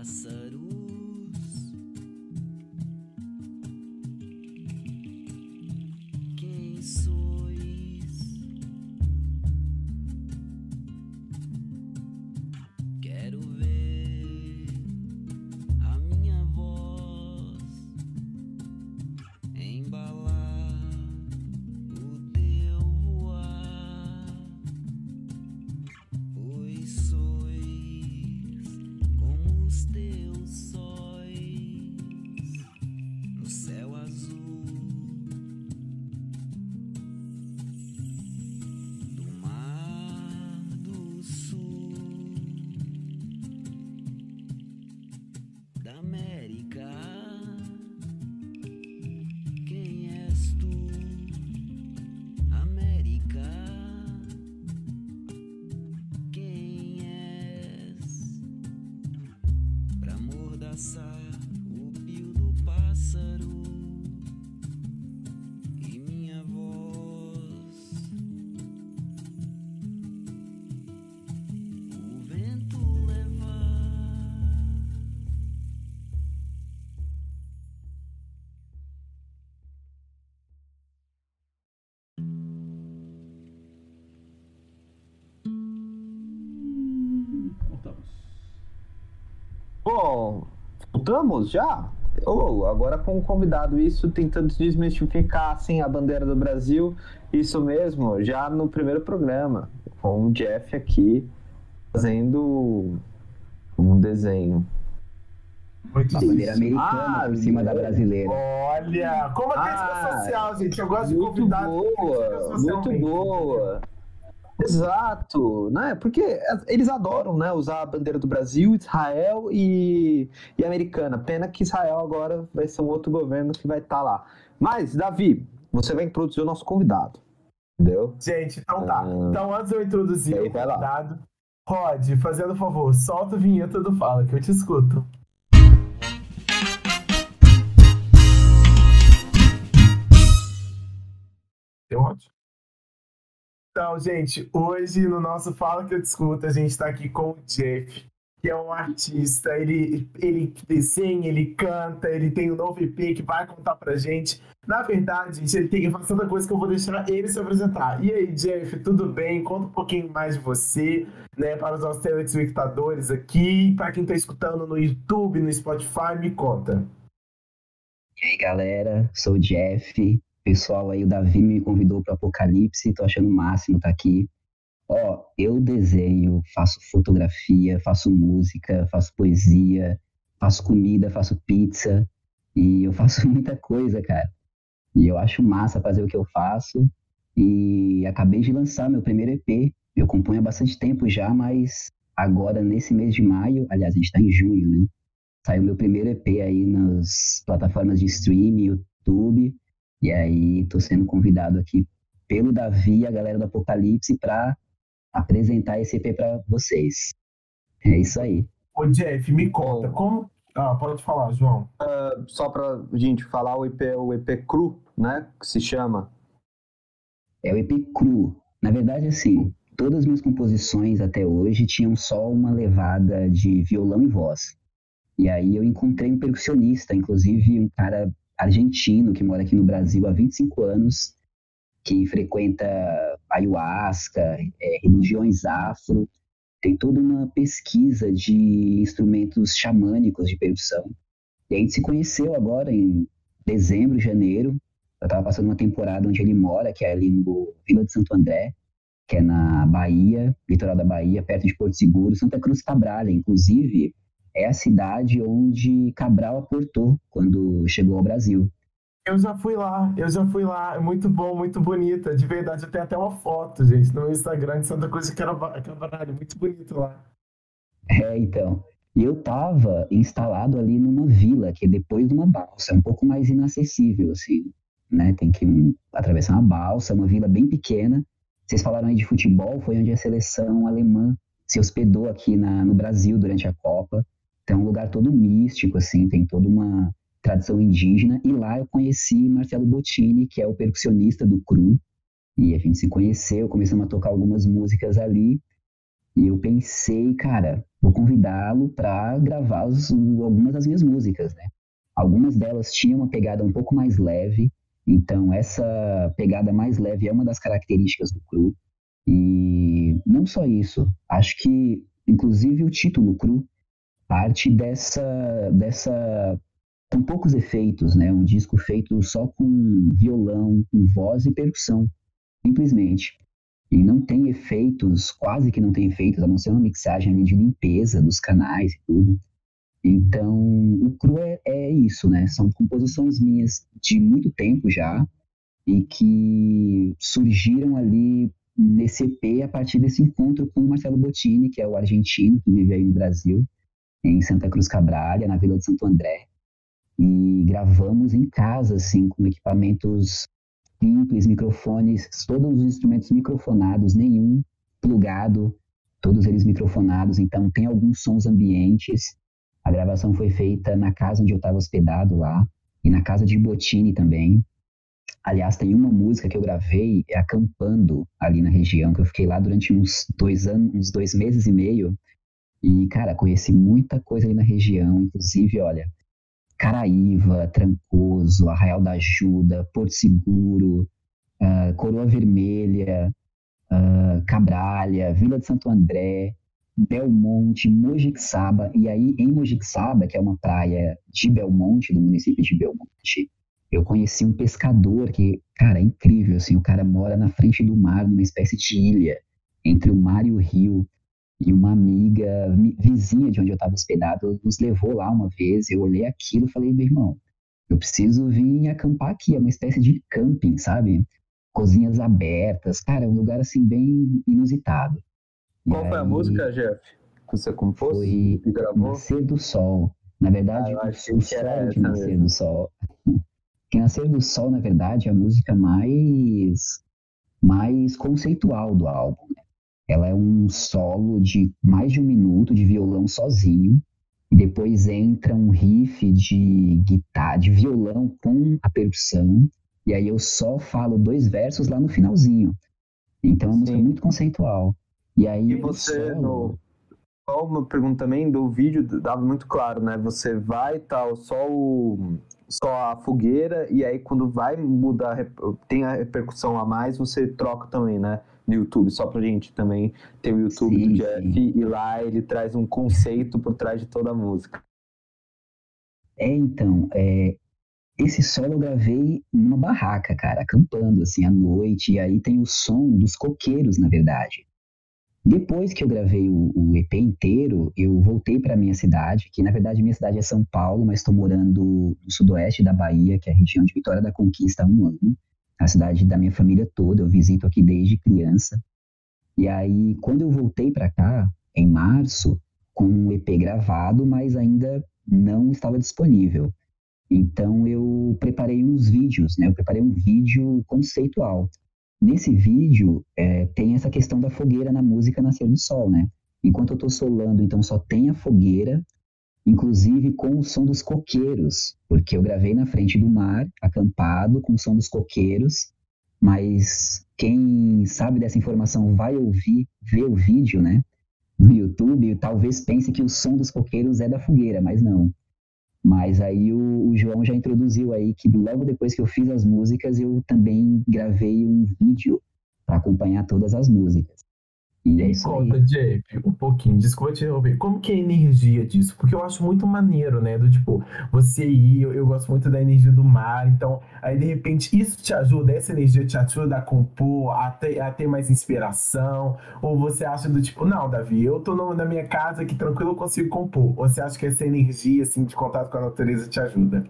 S4: us
S2: voltamos
S1: já? Oh, agora com o convidado, isso tentando desmistificar assim, a bandeira do Brasil. Isso mesmo, já no primeiro programa, com o Jeff aqui fazendo um desenho.
S3: Muito
S5: A bandeira americana
S1: Ah,
S5: por cima da
S1: é.
S5: brasileira.
S3: Olha, como a crítica
S1: Ah,
S3: social, gente. Eu gosto de criticam
S1: boa, muito boa. Exato, né? Porque eles adoram, né, usar a bandeira do Brasil, Israel e, e americana. Pena que Israel agora vai ser um outro governo que vai estar lá. Mas, Davi, você vai introduzir o nosso convidado, entendeu?
S3: Gente, então tá.
S1: Ah.
S3: Então, antes de eu introduzir o convidado, Rod, fazendo favor, solta a vinheta do Fala, que eu te escuto. Então, gente, hoje no nosso Fala que eu te escuto, a gente tá aqui com o Jeff, que é um artista, ele, ele desenha, ele canta, ele tem um novo EP que vai contar pra gente. Na verdade, gente, ele tem tanta coisa que eu vou deixar ele se apresentar. E aí, Jeff, tudo bem? Conta um pouquinho mais de você, né, para os nossos telespectadores aqui, para quem tá escutando no YouTube, no Spotify, me conta.
S5: E aí, galera, sou o Jeff. Pessoal aí, o Davi me convidou para Apocalipse, tô achando o máximo estar aqui. Ó, eu desenho, faço fotografia, faço música, faço poesia, faço comida, faço pizza e eu faço muita coisa, cara. E eu acho massa fazer o que eu faço e acabei de lançar meu primeiro EP. Eu componho há bastante tempo já, mas agora nesse mês de maio, aliás, a gente tá em junho, né? Saiu meu primeiro EP aí nas plataformas de streaming, YouTube. E aí tô sendo convidado aqui pelo Davi e a galera do Apocalipse para apresentar esse EP para vocês. É isso aí.
S3: Ô, Jeff, me conta, como. Ah, pode falar, João.
S1: Só pra gente falar o EP, o EP Cru, né? Que se chama.
S5: É o EP cru. Na verdade, assim, todas as minhas composições até hoje tinham só uma levada de violão e voz. E aí eu encontrei um percussionista, inclusive um cara argentino que mora aqui no Brasil há 25 anos, que frequenta ayahuasca, é, religiões afro, tem toda uma pesquisa de instrumentos xamânicos de percussão. E a gente se conheceu agora em dezembro, janeiro. Eu estava passando uma temporada onde ele mora, que é ali no Vila de Santo André, que é na Bahia, litoral da Bahia, perto de Porto Seguro, Santa Cruz Cabralha, inclusive, é a cidade onde Cabral aportou quando chegou ao Brasil.
S3: Eu já fui lá, eu já fui lá. É muito bom, muito bonita. De verdade, eu tenho até uma foto, gente, no Instagram de Santa Cruz de Cabralho. Muito bonito lá.
S5: É, então. E eu tava instalado ali numa vila, que é depois de uma balsa, é um pouco mais inacessível, assim, né? Tem que atravessar uma balsa, uma vila bem pequena. Vocês falaram aí de futebol, foi onde a seleção alemã se hospedou aqui na, no Brasil durante a Copa. Então é um lugar todo místico, assim, tem toda uma tradição indígena. E lá eu conheci Marcelo Bottini, que é o percussionista do Cru. E a gente se conheceu, começamos a tocar algumas músicas ali. E eu pensei, cara, vou convidá-lo para gravar algumas das minhas músicas, né? Algumas delas tinham uma pegada um pouco mais leve, então essa pegada mais leve é uma das características do Cru. E não só isso, acho que inclusive o título Cru parte dessa dessa com poucos efeitos, né? Um disco feito só com violão, com voz e percussão, simplesmente. E não tem efeitos, quase que não tem efeitos, a não ser uma mixagem ali de limpeza dos canais e tudo. Então, o cru é, é isso, né? São composições minhas de muito tempo já e que surgiram ali nesse EP a partir desse encontro com o Marcelo Bottini, que é o argentino que vive aí no Brasil, em Santa Cruz Cabralha, na Vila de Santo André. E gravamos em casa, assim, com equipamentos simples, microfones, todos os instrumentos microfonados, nenhum plugado, todos eles microfonados, então tem alguns sons ambientes. A gravação foi feita na casa onde eu estava hospedado lá, e na casa de Botini também. Aliás, tem uma música que eu gravei é acampando ali na região, que eu fiquei lá durante uns dois anos, uns dois meses e meio. E, cara, conheci muita coisa ali na região, inclusive, olha, Caraíva, Trancoso, Arraial da Ajuda, Porto Seguro, ah, Coroa Vermelha, ah, Cabralha, Vila de Santo André, Belmonte, Mojixaba. E aí, em Mojixaba, que é uma praia de Belmonte, do município de Belmonte, eu conheci um pescador que, cara, é incrível, assim, o cara mora na frente do mar, numa espécie de ilha, entre o mar e o rio. E uma amiga mi- vizinha de onde eu estava hospedado nos levou lá uma vez. Eu olhei aquilo e falei, meu irmão, eu preciso vir acampar aqui. É uma espécie de camping, sabe? Cozinhas abertas. Cara, é um lugar assim bem inusitado. E
S1: Qual foi a música, Jeff? Que você compôs
S5: Foi
S1: gravou?
S5: Nascer do Sol. Na verdade,
S1: Ah,
S5: o solo de Nascer
S1: mesmo.
S5: do Sol. Que Nascer do Sol, na verdade, é a música mais, mais conceitual do álbum. né? Ela é um solo de mais de um minuto de violão sozinho. E depois entra um riff de guitarra, de violão com a percussão. E aí eu só falo dois versos lá no finalzinho. Então é uma música muito conceitual. E aí
S1: E você,
S5: solo-
S1: no... Só uma pergunta também, do vídeo dava muito claro, né? Você vai e tal, só o... Só a fogueira, e aí quando vai mudar, tem a repercussão a mais, você troca também, né? No YouTube, só pra gente também ter o YouTube
S5: Sim,
S1: do Jeff,
S5: sim.
S1: e lá ele traz um conceito por trás de toda a música.
S5: É, então, é, esse solo eu gravei numa barraca, cara, acampando, assim, à noite, e aí tem o som dos coqueiros, na verdade. Depois que eu gravei o, o EP inteiro, eu voltei para minha cidade, que na verdade minha cidade é São Paulo, mas estou morando no sudoeste da Bahia, que é a região de Vitória da Conquista há um ano. A cidade da minha família toda, eu visito aqui desde criança. E aí, quando eu voltei para cá, em março, com um EP gravado, mas ainda não estava disponível. Então eu preparei uns vídeos, né? Eu preparei um vídeo conceitual. nesse vídeo é, tem essa questão da fogueira na música Nascer do Sol, né? Enquanto eu tô solando, então só tem a fogueira, inclusive com o som dos coqueiros, porque eu gravei na frente do mar, acampado, com o som dos coqueiros, mas quem sabe dessa informação vai ouvir, ver o vídeo, né? No YouTube, talvez pense que o som dos coqueiros é da fogueira, mas não. Mas aí o, o, João já introduziu aí que logo depois que eu fiz as músicas, eu também gravei um vídeo para acompanhar todas as músicas.
S3: E é isso conta, aí. Jeff, um pouquinho, desculpa te interromper. Como que é a energia disso? Porque eu acho muito maneiro, né? Do tipo, você ir, eu, eu, gosto muito da energia do mar, então, aí de repente isso te ajuda, essa energia te ajuda a compor, a ter, a ter mais inspiração? Ou você acha do tipo, não, Davi, eu tô no, na minha casa aqui tranquilo, eu consigo compor? Ou você acha que essa energia, assim, de contato com a natureza te ajuda?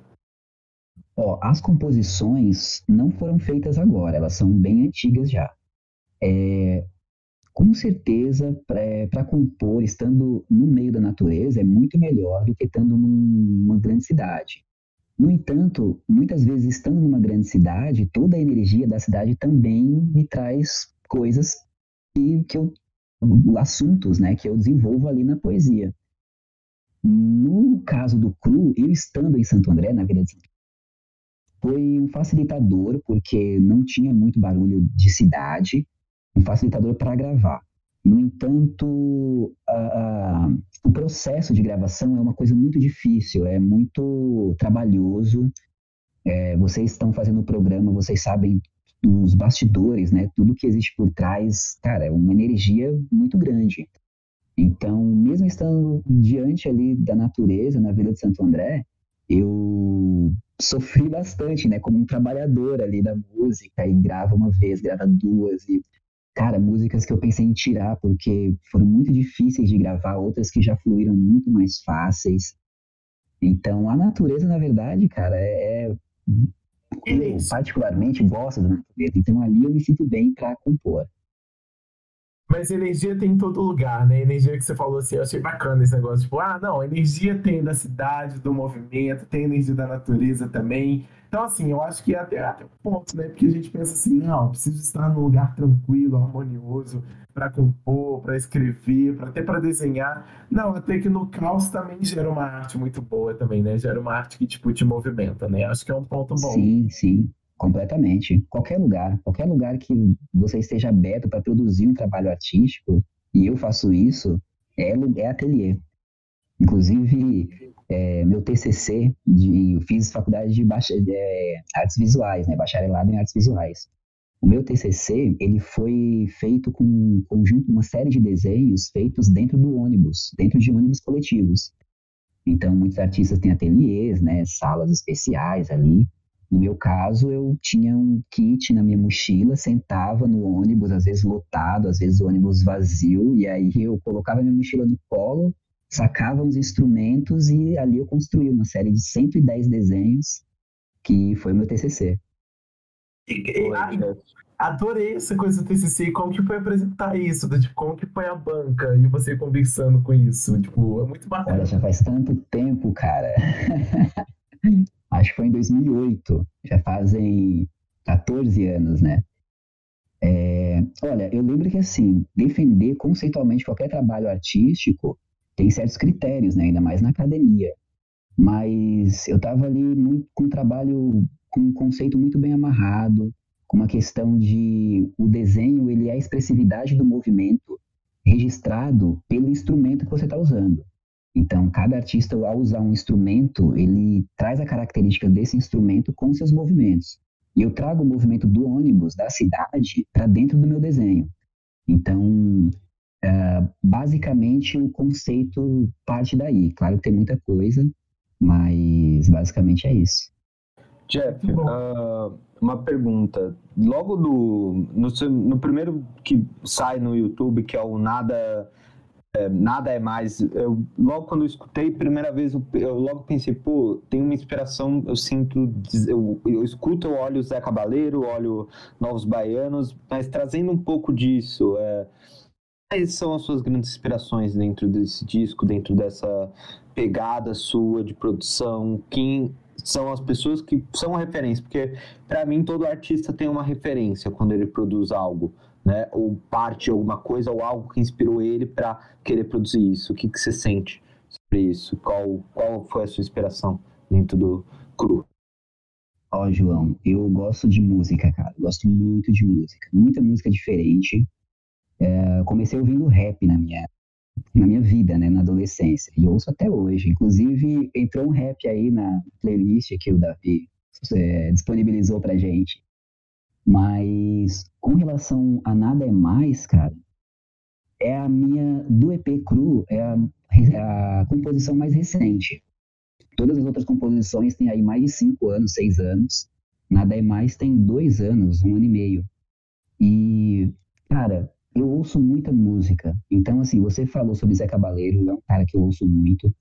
S5: Ó, as composições não foram feitas agora, elas são bem antigas já. É, com certeza, para compor, estando no meio da natureza, é muito melhor do que estando numa grande cidade. No entanto, muitas vezes, estando numa grande cidade, toda a energia da cidade também me traz coisas que, que eu. assuntos né, que eu desenvolvo ali na poesia. No caso do Cru, eu estando em Santo André, na Vila de Santo foi um facilitador, porque não tinha muito barulho de cidade, um facilitador para gravar. No entanto, a, a, o processo de gravação é uma coisa muito difícil, é muito trabalhoso. É, vocês estão fazendo o programa, vocês sabem dos bastidores, né? Tudo que existe por trás, cara, é uma energia muito grande. Então, mesmo estando diante ali da natureza, na Vila de Santo André, eu sofri bastante, né? Como um trabalhador ali da música, e grava uma vez, grava duas, e cara, músicas que eu pensei em tirar porque foram muito difíceis de gravar, outras que já fluíram muito mais fáceis. Então, a natureza, na verdade, cara, é. é eu particularmente gosto da natureza, então ali eu me sinto bem para compor.
S3: Mas energia tem em todo lugar, né? Energia que você falou assim, eu achei bacana esse negócio. Tipo, ah, não, energia tem da cidade, do movimento, tem energia da natureza também. Então, assim, eu acho que é até, até um ponto, né? Porque a gente pensa assim, não, preciso estar num lugar tranquilo, harmonioso, para compor, para escrever, pra, até para desenhar. Não, até que no caos também gera uma arte muito boa também, né? Gera uma arte que, tipo, te movimenta, né? Acho que é um ponto bom.
S5: Sim, sim. Completamente. Qualquer lugar, qualquer lugar que você esteja aberto para produzir um trabalho artístico, e eu faço isso, é, é ateliê. Inclusive, é, meu TCC, de, eu fiz faculdade de, baixa, de é, artes visuais, né, bacharelado em artes visuais. O meu TCC, ele foi feito com um conjunto, uma série de desenhos feitos dentro do ônibus, dentro de ônibus coletivos. Então, muitos artistas têm ateliês, né, salas especiais ali, no meu caso, eu tinha um kit na minha mochila, sentava no ônibus, às vezes lotado, às vezes o ônibus vazio, e aí eu colocava minha mochila no colo, sacava uns instrumentos e ali eu construí uma série de 110 desenhos, que foi o meu TCC.
S3: E, e, ai, adorei essa coisa do TCC. Como que foi apresentar isso? Tipo, como que foi a banca e você conversando com isso? Tipo, é muito bacana.
S5: Olha, já faz tanto tempo, cara. acho que foi em 2008, já fazem 14 anos, né? É, olha, eu lembro que assim, defender conceitualmente qualquer trabalho artístico tem certos critérios, né? Ainda mais na academia. Mas eu estava ali muito, com um trabalho com um conceito muito bem amarrado, com uma questão de o desenho ele é a expressividade do movimento registrado pelo instrumento que você está usando. Então, cada artista, ao usar um instrumento, ele traz a característica desse instrumento com seus movimentos. E eu trago o movimento do ônibus, da cidade, para dentro do meu desenho. Então, uh, basicamente, o conceito parte daí. Claro que tem muita coisa, mas basicamente é isso.
S1: Jeff, uh, uma pergunta. Logo do, no, no primeiro que sai no YouTube, que é o Nada nada é mais. Eu, logo quando eu escutei, primeira vez, eu, eu, logo pensei, pô, tem uma inspiração, eu sinto, eu, eu escuto, eu olho Zé Cabaleiro, olho Novos Baianos, mas trazendo um pouco disso, é, quais são as suas grandes inspirações dentro desse disco, dentro dessa pegada sua de produção? Quem são as pessoas que são referência, porque para mim todo artista tem uma referência quando ele produz algo, né? Ou parte de alguma coisa ou algo que inspirou ele para querer produzir isso. O que, que você sente sobre isso? Qual, qual foi a sua inspiração dentro do cru?
S5: Ó, João, eu gosto de música, cara. Gosto muito de música. Muita música diferente. É, comecei ouvindo rap na minha, na minha vida, né, na adolescência. E ouço até hoje. Inclusive, entrou um rap aí na playlist que o Davi é, disponibilizou pra gente. Mas com relação a Nada é Mais, cara, é a minha, do EP Cru, é a, a composição mais recente. Todas as outras composições têm aí mais de cinco anos, seis anos. Nada é mais tem dois anos, um ano e meio. E, cara, eu ouço muita música. Então, assim, você falou sobre Zé Cabaleiro, é um cara que eu ouço muito.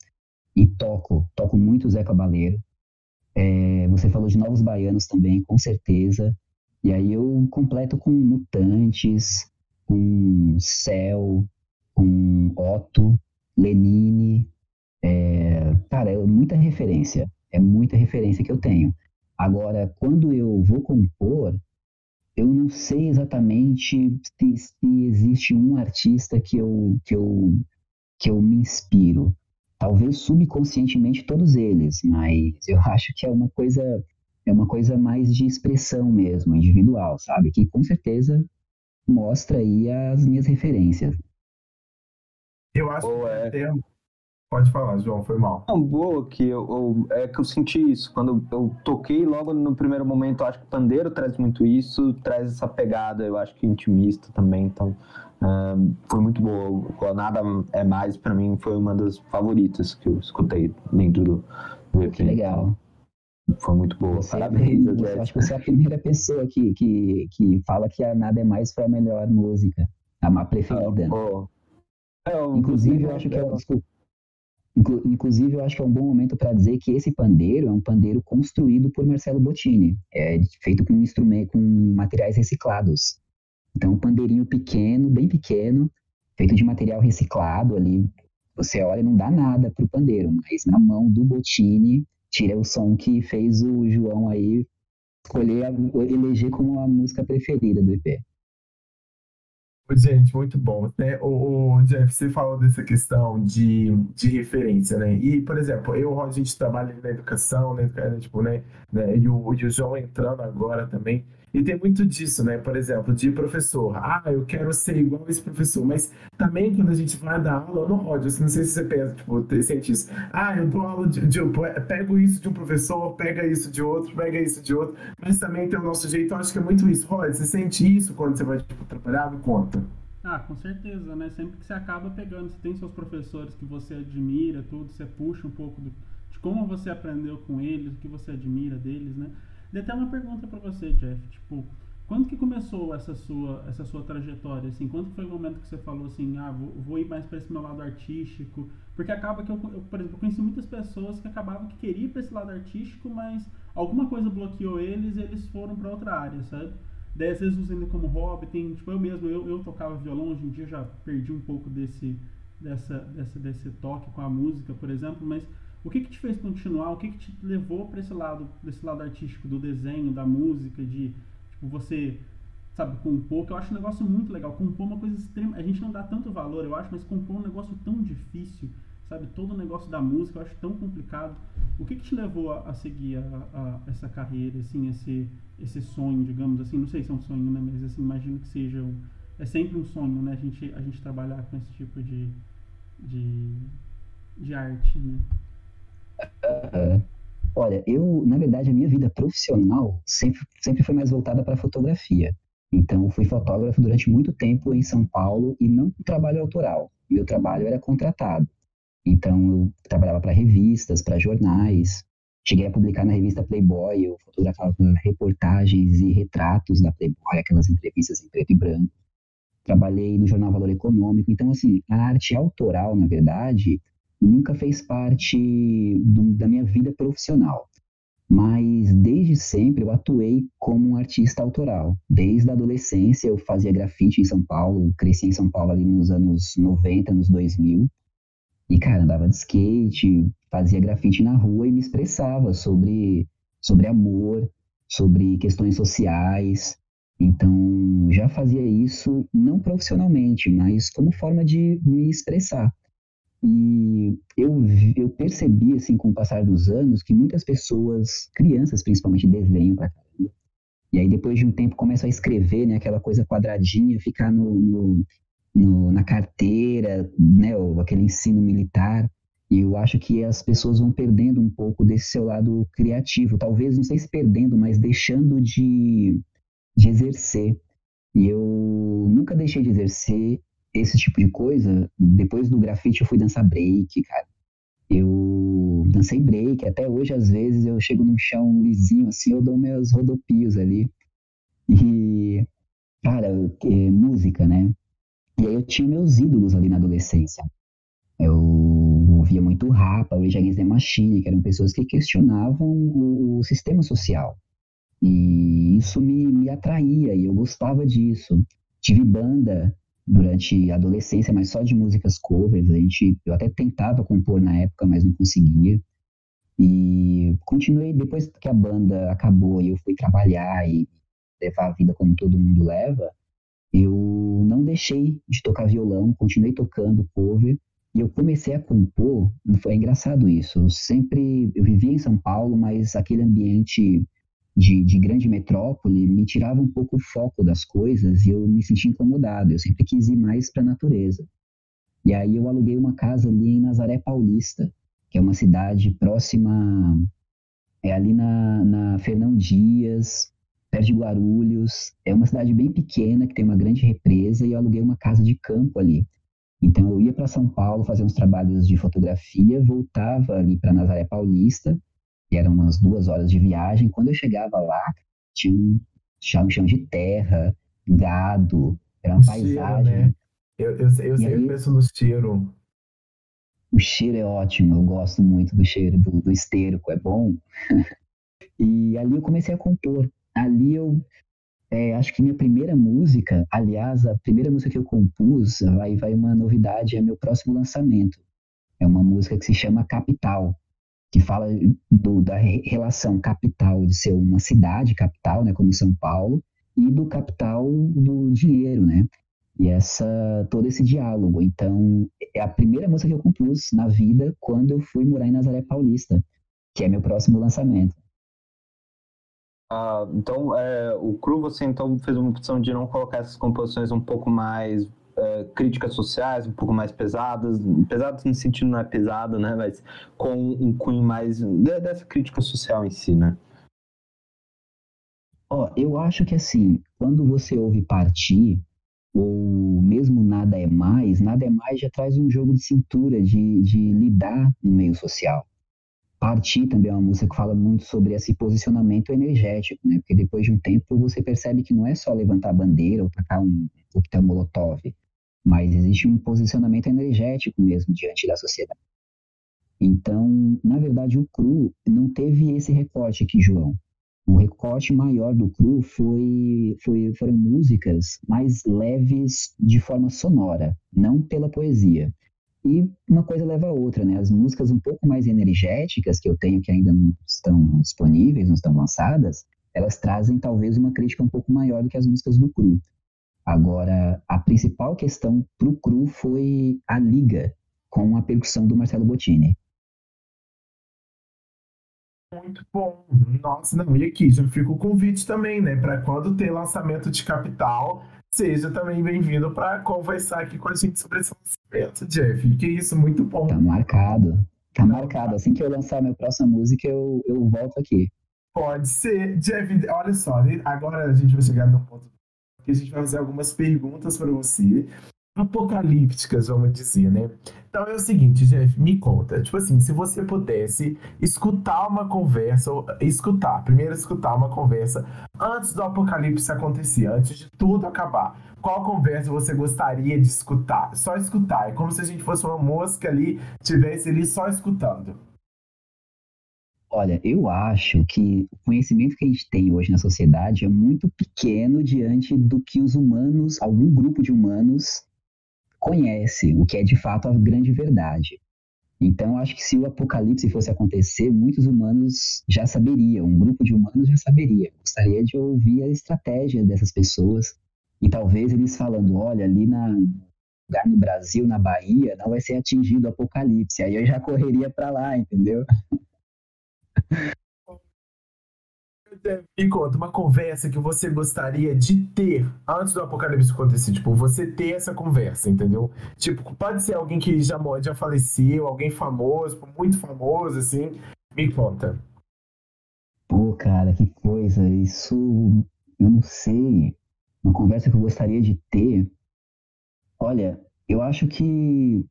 S5: E toco, toco muito Zé Cabaleiro. É, você falou de Novos Baianos também, com certeza. E aí eu completo com Mutantes, com Céu, com Otto, Lenine. É, cara, é muita referência. É muita referência que eu tenho. Agora, quando eu vou compor, eu não sei exatamente se, se, existe um artista que eu, que, eu, que eu me inspiro. Talvez subconscientemente todos eles, mas eu acho que é uma coisa é uma coisa mais de expressão mesmo, individual, sabe? Que com certeza mostra aí as minhas referências.
S3: Eu acho
S1: Ou
S3: que
S1: é-
S3: tem- Pode falar, João, foi mal.
S1: Não, boa, que eu, eu- é que eu senti isso. Quando eu toquei logo no primeiro momento, eu acho que o pandeiro traz muito isso, traz essa pegada, eu acho que intimista também, então foi muito boa. O Nada é Mais, pra mim, foi uma das favoritas que eu escutei dentro do, do EP.
S5: Que legal.
S1: Foi muito boa.
S5: Você,
S1: Parabéns,
S5: você-
S1: Jeff.
S5: acho que você é a primeira pessoa que, que, que fala que a Nada é Mais foi a melhor música, a má preferida.
S1: Pô. É, eu-
S5: Inclusive, eu acho que é um, desculpa. Inclu- Inclusive, eu acho que é um bom momento para dizer que esse pandeiro é um pandeiro construído por Marcelo Bottini. É feito com instrumento, com materiais reciclados. Então, um pandeirinho pequeno, bem pequeno, feito de material reciclado ali. Você olha, não dá nada pro pandeiro, mas na mão do Bottini, tira o som que fez o João aí escolher, eleger como a música preferida do EP.
S3: Gente, muito bom. Né? O, o Jeff, você falou dessa questão de, de referência, né? E, por exemplo, eu, a gente trabalha na educação, né, tipo, né, né, e o, e o João entrando agora também. E tem muito disso, né? Por exemplo, de professor. Ah, eu quero ser igual esse professor. Mas também quando a gente vai dar aula no Rod, eu não sei se você pensa, tipo, sente isso. Ah, eu dou aula de, de- pego isso de um professor, pega isso de outro, pega isso de outro. Mas também tem o nosso jeito, eu acho que é muito isso. Rod, você sente isso quando você vai, tipo, trabalhar? Me conta.
S2: Ah, com certeza, né? Sempre que você acaba pegando, você tem seus professores que você admira, tudo, você puxa um pouco do- de como você aprendeu com eles, o que você admira deles, né? Dei até uma pergunta pra você, Jeff, tipo, quando que começou essa sua, essa sua trajetória, assim? Quando foi o momento que você falou assim, ah, vou, vou ir mais pra esse meu lado artístico? Porque acaba que eu, eu, por exemplo, conheci muitas pessoas que acabavam que queriam pra esse lado artístico, mas alguma coisa bloqueou eles e eles foram pra outra área, sabe? Daí às vezes usando como hobby, tem, tipo, eu mesmo, eu, eu tocava violão, hoje em dia já perdi um pouco desse, dessa, dessa, desse toque com a música, por exemplo, mas o que que te fez continuar, o que que te levou para esse lado, desse lado artístico do desenho, da música, de, tipo, você, sabe, compor, que eu acho um negócio muito legal, compor é uma coisa extrema, a gente não dá tanto valor, eu acho, mas compor é um negócio tão difícil, sabe, todo o negócio da música eu acho tão complicado, o que que te levou a, a seguir a, a- essa carreira, assim, esse, esse sonho, digamos assim, não sei se é um sonho, né, mas assim, imagino que seja um, é sempre um sonho, né, a gente, a gente trabalhar com esse tipo de, de, de arte, né.
S5: Olha, eu, na verdade, a minha vida profissional sempre, sempre foi mais voltada para fotografia. Então, fui fotógrafo durante muito tempo em São Paulo e não trabalho autoral. Meu trabalho era contratado. Então, eu trabalhava para revistas, para jornais. Cheguei a publicar na revista Playboy, eu fotografava reportagens e retratos da Playboy, aquelas entrevistas em preto e branco. Trabalhei no jornal Valor Econômico. Então, assim, a arte autoral, na verdade, nunca fez parte do- da minha vida profissional. Mas desde sempre eu atuei como um artista autoral. Desde a adolescência eu fazia grafite em São Paulo, cresci em São Paulo ali nos anos 90, nos 2000. E, cara, andava de skate, fazia grafite na rua e me expressava sobre, sobre amor, sobre questões sociais. Então, já fazia isso não profissionalmente, mas como forma de me expressar. E eu, eu percebi, assim, com o passar dos anos, que muitas pessoas, crianças principalmente, desenham pra caramba. E aí, depois de um tempo, começam a escrever, né? Aquela coisa quadradinha, ficar no, no- no- na carteira, né? ou aquele ensino militar. E eu acho que as pessoas vão perdendo um pouco desse seu lado criativo. Talvez, não sei se perdendo, mas deixando de, de exercer. E eu nunca deixei de exercer esse tipo de coisa. Depois do grafite, eu fui dançar break, cara. Eu dancei break. Até hoje, às vezes, eu chego num chão lisinho, assim, eu dou meus rodopios ali. E, cara, é, música, né? E aí eu tinha meus ídolos ali na adolescência. Eu ouvia muito Rapa, Rage Against the Machine, que eram pessoas que questionavam o, o sistema social. E isso me, me atraía e eu gostava disso. Tive banda durante a adolescência, mas só de músicas covers. A gente, eu até tentava compor na época, mas não conseguia. E continuei, depois que a banda acabou e eu fui trabalhar e levar a vida como todo mundo leva, eu não deixei de tocar violão, continuei tocando cover e eu comecei a compor. Foi engraçado isso. Eu sempre eu vivia em São Paulo, mas aquele ambiente de, de grande metrópole me tirava um pouco o foco das coisas e eu me sentia incomodado. Eu sempre quis ir mais para a natureza. E aí eu aluguei uma casa ali em Nazaré Paulista, que é uma cidade próxima, é ali na, na Fernão Dias, perto de Guarulhos. É uma cidade bem pequena que tem uma grande represa e eu aluguei uma casa de campo ali. Então eu ia para São Paulo fazer uns trabalhos de fotografia, voltava ali para Nazaré Paulista, e eram umas duas horas de viagem. Quando eu chegava lá, tinha um chão, chão de terra, gado, era uma
S3: Um cheiro,
S5: paisagem.
S3: né? Eu, eu, eu sempre
S5: aí-
S3: penso no cheiro.
S5: O cheiro é ótimo, eu gosto muito do cheiro do, do esterco, é bom. e ali eu comecei a compor. Ali eu é, acho que minha primeira música, aliás, a primeira música que eu compus, vai, vai uma novidade, é meu próximo lançamento. É uma música que se chama Capital, que fala do- da re- relação capital de ser uma cidade capital, né, como São Paulo, e do capital do dinheiro, né? E essa todo esse diálogo. Então, é a primeira música que eu compus na vida quando eu fui morar em Nazaré Paulista, que é meu próximo lançamento.
S1: Ah, então, é, o Cru, você então fez uma opção de não colocar essas composições um pouco mais é, críticas sociais, um pouco mais pesadas, pesadas no sentido não é pesado, né, mas com um cunho mais de- dessa crítica social em si, né?
S5: Ó, eu acho que assim, quando você ouve partir, ou mesmo nada é mais, nada é mais já traz um jogo de cintura, de, de lidar no meio social. Partir também é uma música que fala muito sobre esse posicionamento energético, né? Porque depois de um tempo você percebe que não é só levantar a bandeira ou tacar um coquetel molotov, mas existe um posicionamento energético mesmo diante da sociedade. Então, na verdade, o cru não teve esse recorte aqui, João. O recorte maior do cru foi, foi, foram músicas mais leves de forma sonora, não pela poesia. E uma coisa leva a outra, né? As músicas um pouco mais energéticas que eu tenho que ainda não estão disponíveis, não estão lançadas, elas trazem talvez uma crítica um pouco maior do que as músicas do cru. Agora, a principal questão pro cru foi a liga com a percussão do Marcelo Bottini.
S3: Muito bom. Nossa, não, e aqui já fica o convite também, né? Para quando ter lançamento de Capital, seja também bem-vindo para conversar aqui com a gente sobre esse lançamento, Jeff. Que isso, muito bom.
S5: Tá marcado. Tá marcado. Assim que eu lançar minha próxima música, eu, eu volto aqui.
S3: Pode ser. Jeff, olha só, né? agora a gente vai chegar no ponto que a gente vai fazer algumas perguntas para você, apocalípticas, vamos dizer, né? Então é o seguinte, Jeff, me conta, tipo assim, se você pudesse escutar uma conversa, ou escutar, primeiro escutar uma conversa antes do apocalipse acontecer, antes de tudo acabar, qual conversa você gostaria de escutar? Só escutar, é como se a gente fosse uma mosca ali, tivesse ali só escutando.
S5: Olha, eu acho que o conhecimento que a gente tem hoje na sociedade é muito pequeno diante do que os humanos, algum grupo de humanos, conhece, o que é de fato a grande verdade. Então, acho que se o apocalipse fosse acontecer, muitos humanos já saberiam, um grupo de humanos já saberia. Gostaria de ouvir a estratégia dessas pessoas e talvez eles falando, olha, ali na lugar no Brasil, na Bahia, não vai ser atingido o apocalipse. Aí eu já correria para lá, entendeu?
S3: Me conta, uma conversa que você gostaria de ter antes do apocalipse acontecer. Tipo, você ter essa conversa, entendeu? Tipo, pode ser alguém que já, já faleceu, alguém famoso, muito famoso, assim. Me conta.
S5: Pô, cara, que coisa. Isso, eu não sei. Uma conversa que eu gostaria de ter. Olha, eu acho que.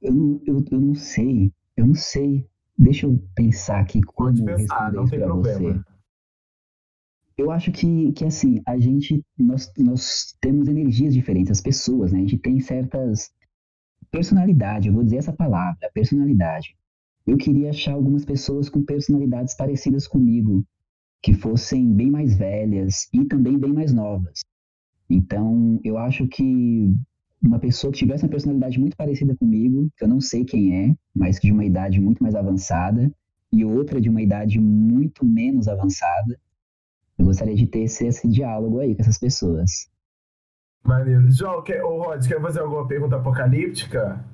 S5: Eu, eu, eu não sei. Eu não sei. Deixa eu pensar aqui como
S3: Pode pensar,
S5: responder
S3: problema.
S5: você. Eu acho que, que assim, a gente, nós, nós temos energias diferentes, as pessoas, né? A gente tem certas personalidade, eu vou dizer essa palavra, personalidade. Eu queria achar algumas pessoas com personalidades parecidas comigo, que fossem bem mais velhas e também bem mais novas. Então, eu acho que uma pessoa que tivesse uma personalidade muito parecida comigo, que eu não sei quem é, mas de uma idade muito mais avançada, e outra de uma idade muito menos avançada, eu gostaria de ter esse, esse diálogo aí com essas pessoas.
S3: Maneiro. João, quer, ô Rod, quer fazer alguma pergunta apocalíptica?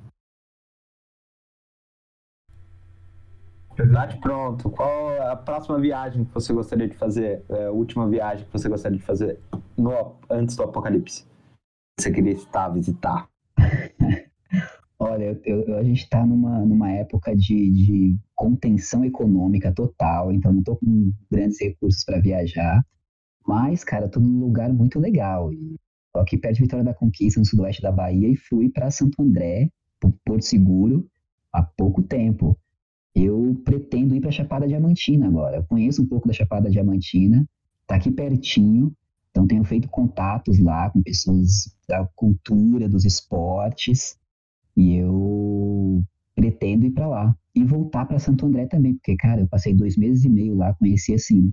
S1: Bate pronto. Qual a próxima viagem que você gostaria de fazer? É, a última viagem que você gostaria de fazer no- antes do apocalipse? Você queria estar, visitar?
S5: Olha, eu- eu- a gente está numa, numa época de, de contenção econômica total, então não estou com grandes recursos para viajar. Mas, cara, estou num lugar muito legal. E tô aqui perto de Vitória da Conquista, no sudoeste da Bahia, e fui para Santo André, Porto Seguro, há pouco tempo. Eu pretendo ir para Chapada Diamantina agora. Eu conheço um pouco da Chapada Diamantina, tá aqui pertinho, então tenho feito contatos lá com pessoas da cultura, dos esportes. E eu pretendo ir para lá e voltar para Santo André também, porque, cara, eu passei dois meses e meio lá, conheci assim,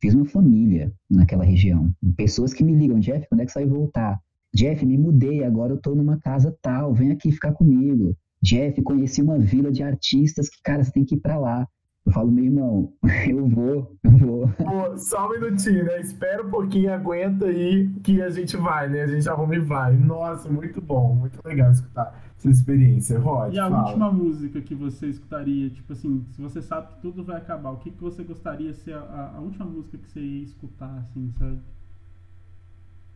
S5: fiz uma família naquela região. Pessoas que me ligam, Jeff, quando é que você vai voltar? Jeff, me mudei, agora eu tô numa casa tal, vem aqui ficar comigo. Jeff, conheci uma vila de artistas que, cara, você tem que ir para lá. Eu falo, meu irmão, eu vou, eu vou.
S3: Pô, só um minutinho, né? Espera um pouquinho, aguenta aí que a gente vai, né? A gente arruma e vai. Nossa, muito bom, muito legal escutar essa experiência. Rod,
S2: E a
S3: fala.
S2: última música que você escutaria, tipo assim, se você sabe que tudo vai acabar, o que, que você gostaria de ser a, a- a última música que você ia escutar, assim, sabe?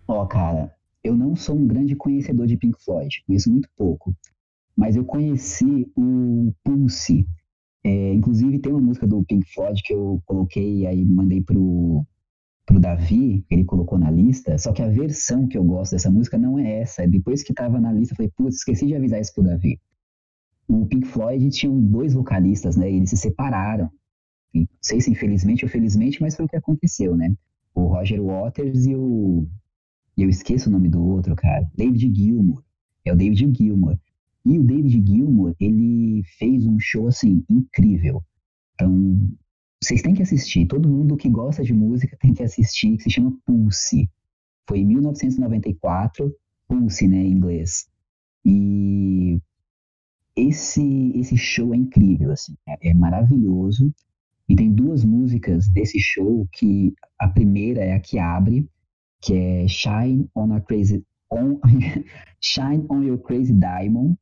S5: Ó, cara, eu não sou um grande conhecedor de Pink Floyd, conheço muito pouco. Mas eu conheci o Pulse. É, inclusive tem uma música do Pink Floyd que eu coloquei aí, mandei pro, pro Davi, ele colocou na lista, só que a versão que eu gosto dessa música não é essa. Depois que tava na lista, eu falei, putz, esqueci de avisar isso pro Davi. O Pink Floyd tinham dois vocalistas, né? Eles se separaram. Não sei se infelizmente ou felizmente, mas foi o que aconteceu, né? O Roger Waters e o eu esqueço o nome do outro, cara. David Gilmour. É o David Gilmour. E o David Gilmour, ele fez um show, assim, incrível. Então, vocês têm que assistir. Todo mundo que gosta de música tem que assistir, que se chama Pulse. Foi em 1994, Pulse, né, em inglês. E esse, esse show é incrível, assim. É, é maravilhoso. E tem duas músicas desse show que a primeira é a que abre, que é Shine on a Crazy on, Shine on Your Crazy Diamond,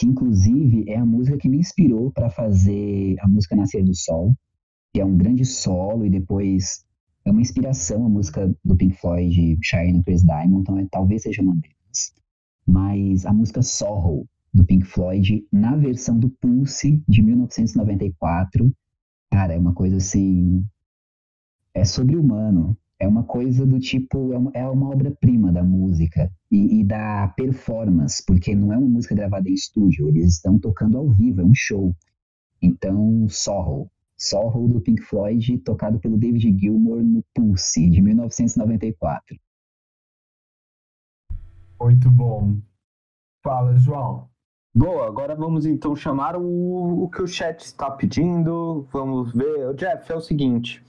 S5: que inclusive é a música que me inspirou para fazer a música Nascer do Sol, que é um grande solo e depois é uma inspiração a música do Pink Floyd Shine a Crazy Diamond, então é, talvez seja uma delas. Mas a música Sorrow do Pink Floyd na versão do Pulse de 1994, cara, é uma coisa assim é sobre-humano. É uma coisa do tipo, é uma, é uma obra-prima da música e, e da performance, porque não é uma música gravada em estúdio, eles estão tocando ao vivo, é um show. Então, Sorrow. Sorrow do Pink Floyd, tocado pelo David Gilmour no Pulse, de 1994.
S3: Muito bom. Fala, João.
S1: Boa, agora vamos então chamar o, o que o chat está pedindo. Vamos ver. Jeff, é o seguinte: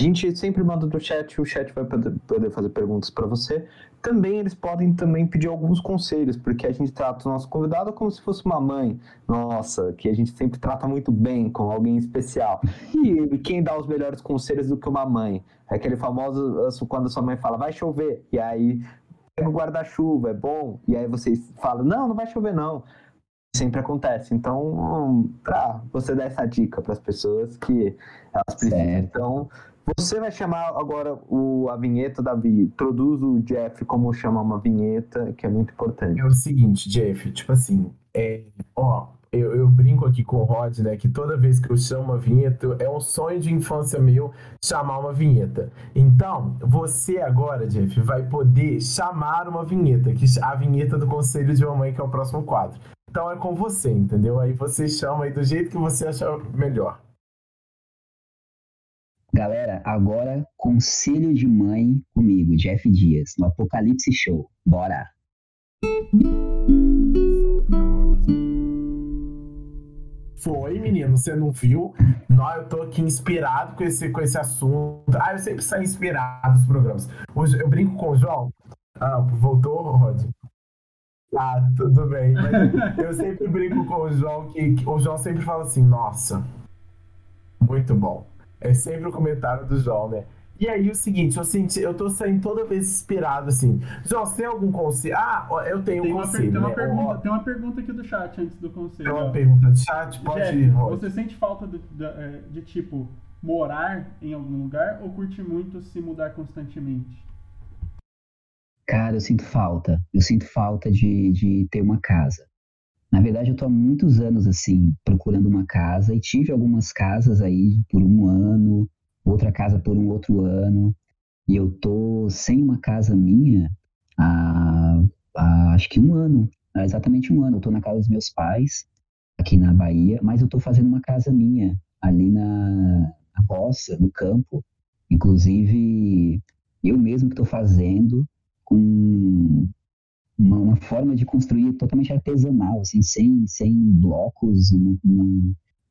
S1: A gente sempre manda do chat, o chat vai poder fazer perguntas para você. Também eles podem também pedir alguns conselhos, porque a gente trata o nosso convidado como se fosse uma mãe nossa, que a gente sempre trata muito bem, com alguém especial. E quem dá os melhores conselhos do que uma mãe? É aquele famoso quando a sua mãe fala, vai chover, e aí pega o guarda-chuva, é bom, e aí vocês falam, não, não vai chover não. Sempre acontece. Então, pra você dar essa dica para as pessoas que elas precisam.
S5: Certo.
S1: Então, você vai chamar agora o, a vinheta, Davi. Produz o Jeff como chamar uma vinheta, que é muito importante.
S3: É o seguinte, Jeff, tipo assim, é, ó, eu, eu brinco aqui com o Rod, né, que toda vez que eu chamo uma vinheta, é um sonho de infância meu chamar uma vinheta. Então, você agora, Jeff, vai poder chamar uma vinheta, que a vinheta do Conselho de Mamãe, que é o próximo quadro. Então é com você, entendeu? Aí você chama aí do jeito que você achar melhor.
S5: Galera, agora conselho de mãe comigo, Jeff Dias, no Apocalipse Show. Bora!
S3: Foi, menino, você não viu? Não, eu tô aqui inspirado com esse, com esse assunto. Ah, eu sempre saio inspirado nos programas. Hoje eu brinco com o João. Ah, voltou, Rod? Ah, tudo bem. Mas eu sempre brinco com o João que, que o João sempre fala assim, nossa, muito bom. É sempre o comentário do João, né? E aí, o seguinte, eu senti, eu tô saindo toda vez inspirado, assim. João, você tem algum conselho? Ah, eu tenho
S2: Tem
S3: um conselho,
S2: tem, uma
S3: né?
S2: pergunta, tem uma pergunta aqui do chat antes do conselho.
S3: Tem uma pergunta do chat, pode
S2: Jeff,
S3: ir, Rod.
S2: você sente falta do- da- é, de, tipo, morar em algum lugar ou curte muito se mudar constantemente?
S5: Cara, eu sinto falta. Eu sinto falta de, de ter uma casa. Na verdade, eu tô há muitos anos assim, procurando uma casa e tive algumas casas aí por um ano, outra casa por um outro ano. E eu tô sem uma casa minha há, há acho que um ano, há exatamente um ano. Eu tô na casa dos meus pais, aqui na Bahia, mas eu tô fazendo uma casa minha ali na, na roça, no campo. Inclusive, eu mesmo que tô fazendo com uma, uma forma de construir totalmente artesanal, assim, sem, sem blocos, uma,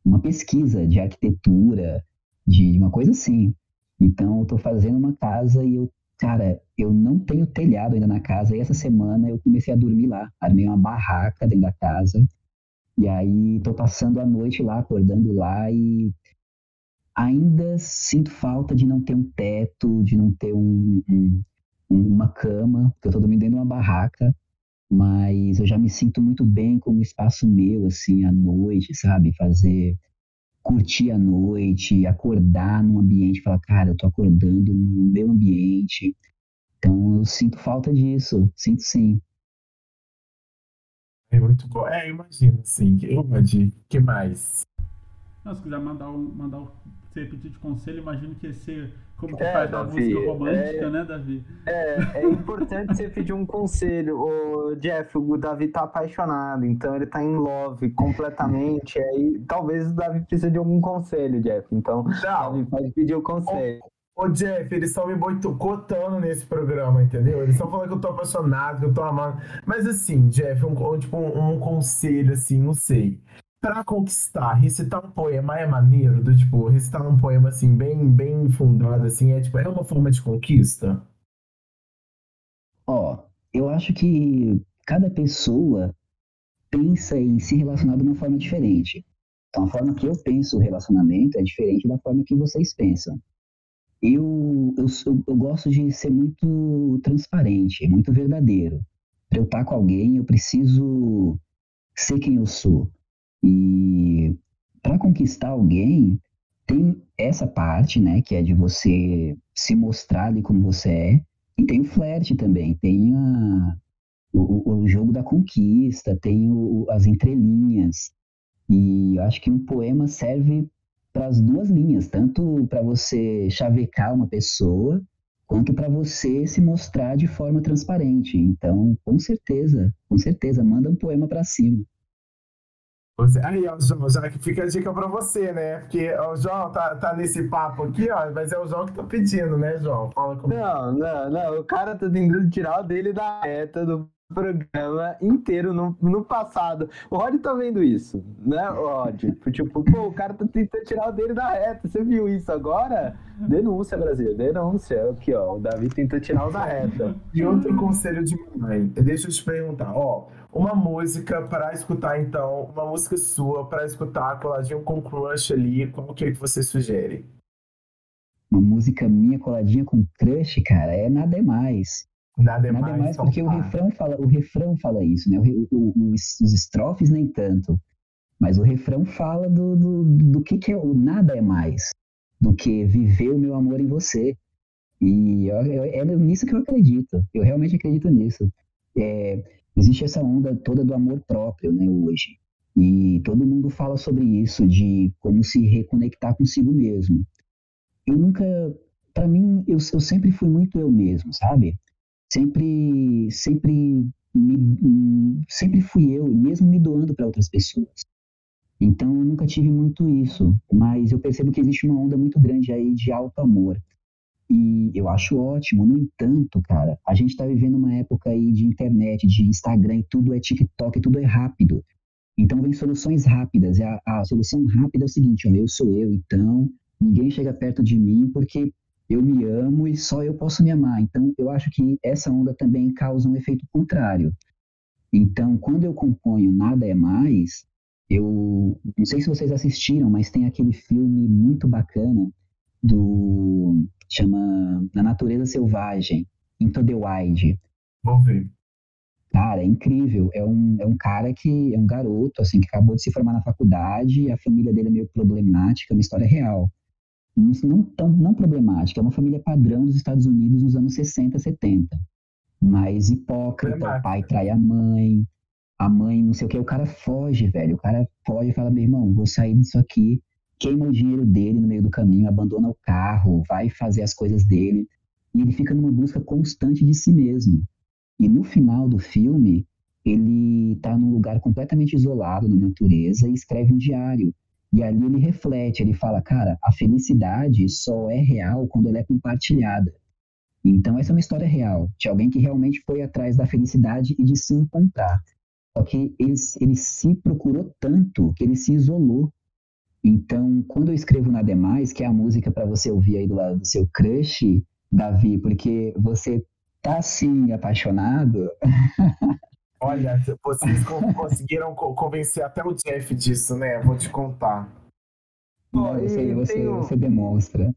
S5: uma, pesquisa de arquitetura, de uma coisa assim. Então, eu tô fazendo uma casa e eu, cara, eu não tenho telhado ainda na casa, e essa semana eu comecei a dormir lá, armei uma barraca dentro da casa, e aí tô passando a noite lá, acordando lá e ainda sinto falta de não ter um teto, de não ter um, um uma cama, porque eu tô dormindo dentro de uma barraca, mas eu já me sinto muito bem com o espaço meu, assim, à noite, sabe? Fazer, curtir a noite, acordar num ambiente, falar, cara, eu tô acordando no meu ambiente. Então eu sinto falta disso, sinto sim.
S3: É muito bom. É, imagino, sim. Rod, que mais?
S2: Não, se quiser mandar um, mandar um, você pedir de conselho, imagino que ia ser como que
S1: É,
S2: faz a
S1: Davi,
S2: música romântica,
S1: é-
S2: né, Davi?
S1: É, é importante você pedir um conselho. O Jeff, o Davi tá apaixonado, então ele tá em love completamente. Aí talvez o Davi precise de algum conselho, Jeff. Então,
S3: Não,
S1: Davi pode pedir o conselho.
S3: Ô, Jeff, eles estão me boicotando nesse programa, entendeu? Eles estão falando que eu tô apaixonado, que eu tô amando. Mas assim, Jeff, um, um- tipo, um, um conselho, assim, não sei. Pra conquistar, recitar um poema é maneiro, do tipo, recitar um poema assim, bem, bem fundado, assim, é tipo, é uma forma de conquista?
S5: Ó, eu acho que cada pessoa pensa em se relacionar de uma forma diferente. Então, a forma que eu penso o relacionamento é diferente da forma que vocês pensam. Eu, eu, sou- eu gosto de ser muito transparente, muito verdadeiro. Para eu estar com alguém, eu preciso ser quem eu sou. E para conquistar alguém, tem essa parte, né, que é de você se mostrar ali como você é, e tem o flerte também, tem a, o, o- jogo da conquista, tem o- as entrelinhas. E eu acho que um poema serve para as duas linhas, tanto para você chavecar uma pessoa, quanto para você se mostrar de forma transparente. Então, com certeza, com certeza, manda um poema para cima.
S3: Você... Aí, ó, João, já que fica a dica pra você, né? Porque ó, o João tá, tá nesse papo aqui, ó, mas é o João que tá pedindo, né, João? Fala comigo.
S1: Não, não, não. O cara tá tentando tirar o dele da reta do programa inteiro no, no passado. O Rod tá vendo isso, né, Rod? Tipo, pô, o cara tá tentando tirar o dele da reta. Você viu isso agora? Denúncia, Brasil, denúncia. Aqui, ó, o Davi tentou tirar o da reta.
S3: E outro conselho de mãe, deixa eu te perguntar, ó, uma música para escutar então, uma música sua para escutar coladinho com crush ali, qual que é que você sugere?
S5: Uma música minha coladinha com crush, cara, é nada é mais.
S3: Nada é
S5: Nada
S3: mais,
S5: mais
S3: então
S5: porque o
S3: tá.
S5: refrão fala, o refrão fala isso, né? O- o- os, os estrofes nem tanto, mas o refrão fala do, do, do que, que é o nada é mais do que viver o meu amor em você. E eu- eu- é nisso que eu acredito. Eu realmente acredito nisso. É, existe essa onda toda do amor próprio, né? Hoje. E todo mundo fala sobre isso, de como se reconectar consigo mesmo. Eu nunca, para mim, eu, eu sempre fui muito eu mesmo, sabe? sempre sempre me, sempre fui eu mesmo me doando para outras pessoas então eu nunca tive muito isso mas eu percebo que existe uma onda muito grande aí de alto amor e eu acho ótimo no entanto cara a gente está vivendo uma época aí de internet de Instagram e tudo é TikTok tudo é rápido então vem soluções rápidas e a, a solução rápida é o seguinte ó, eu sou eu então ninguém chega perto de mim porque eu me amo e só eu posso me amar. Então, eu acho que essa onda também causa um efeito contrário. Então, quando eu componho Nada é Mais, eu não sei se vocês assistiram, mas tem aquele filme muito bacana do chama Na Natureza Selvagem, Into the Wild.
S3: Vou ver.
S5: Cara, é incrível. É um, é um cara que é um garoto, assim, que acabou de se formar na faculdade, a família dele é meio problemática, é uma história real. Não, não tão não problemática, é uma família padrão dos Estados Unidos nos anos 60, 70. Mas hipócrita, o pai trai a mãe, a mãe não sei o que, o cara foge, velho. O cara foge e fala, meu irmão, vou sair disso aqui, queima o dinheiro dele no meio do caminho, abandona o carro, vai fazer as coisas dele. E ele fica numa busca constante de si mesmo. E no final do filme, ele está num lugar completamente isolado na natureza e escreve um diário. E ali ele reflete, ele fala, cara, a felicidade só é real quando ela é compartilhada. Então essa é uma história real, de alguém que realmente foi atrás da felicidade e de se encontrar. Só que ele, ele se procurou tanto que ele se isolou. Então, quando eu escrevo Nada é Mais, que é a música para você ouvir aí do lado do seu crush, Davi, porque você tá assim apaixonado,
S3: Olha, vocês con- conseguiram co- convencer até o Jeff disso, né? Vou te contar.
S5: Né, você, você, você demonstra.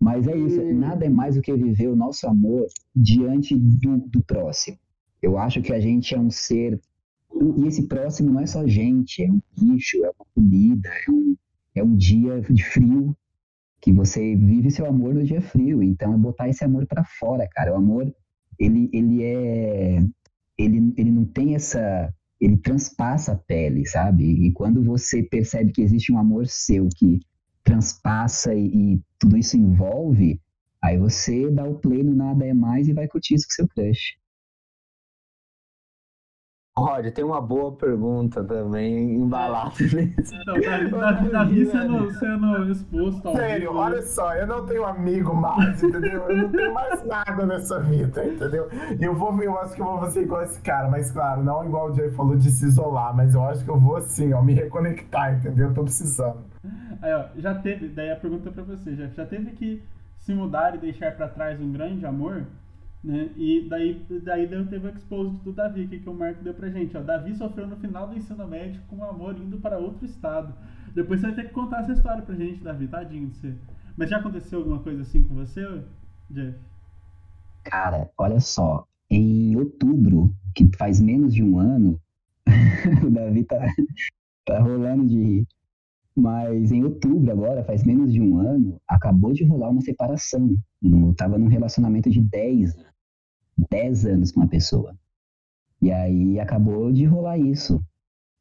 S5: Mas é isso,
S1: E-
S5: nada é mais do que viver o nosso amor diante do, do próximo. Eu acho que a gente é um ser. E esse próximo não é só gente, é um bicho, é uma comida, é um, é um dia de frio que você vive seu amor no dia frio. Então é botar esse amor pra fora, cara. O amor, ele, ele é. Ele, ele não tem essa. Ele transpassa a pele, sabe? E quando você percebe que existe um amor seu que transpassa e, e tudo isso envolve, aí você dá o play no Nada é Mais e vai curtir isso com seu crush.
S1: Rod, tem uma boa pergunta também embalada nisso.
S2: Então, Davi, sendo, sendo exposto ao
S3: Sério,
S2: vivo,
S3: olha só, eu não tenho amigo mais, entendeu? Eu não tenho mais nada nessa vida, entendeu? E eu vou, eu acho que eu vou fazer igual esse cara, mas claro, não igual o Jay falou de se isolar, mas eu acho que eu vou assim, ó, me reconectar, entendeu? Eu tô precisando.
S2: Aí, ó, já teve, daí a pergunta pra você, Jeff, já teve que se mudar e deixar pra trás um grande amor, né? E daí, daí teve o expose do Davi, que, que o Marco deu pra gente, ó. Davi sofreu no final do ensino médio com um amor indo para outro estado. Depois você vai ter que contar essa história pra gente, Davi, tadinho de você. Mas já aconteceu alguma coisa assim com você, Jeff?
S5: Cara, olha só, em outubro, que faz menos de um ano, o Davi tá, tá rolando de rir. Mas em outubro agora, faz menos de um ano, acabou de rolar uma separação. Eu tava num relacionamento de 10, 10 anos com uma pessoa. E aí acabou de rolar isso.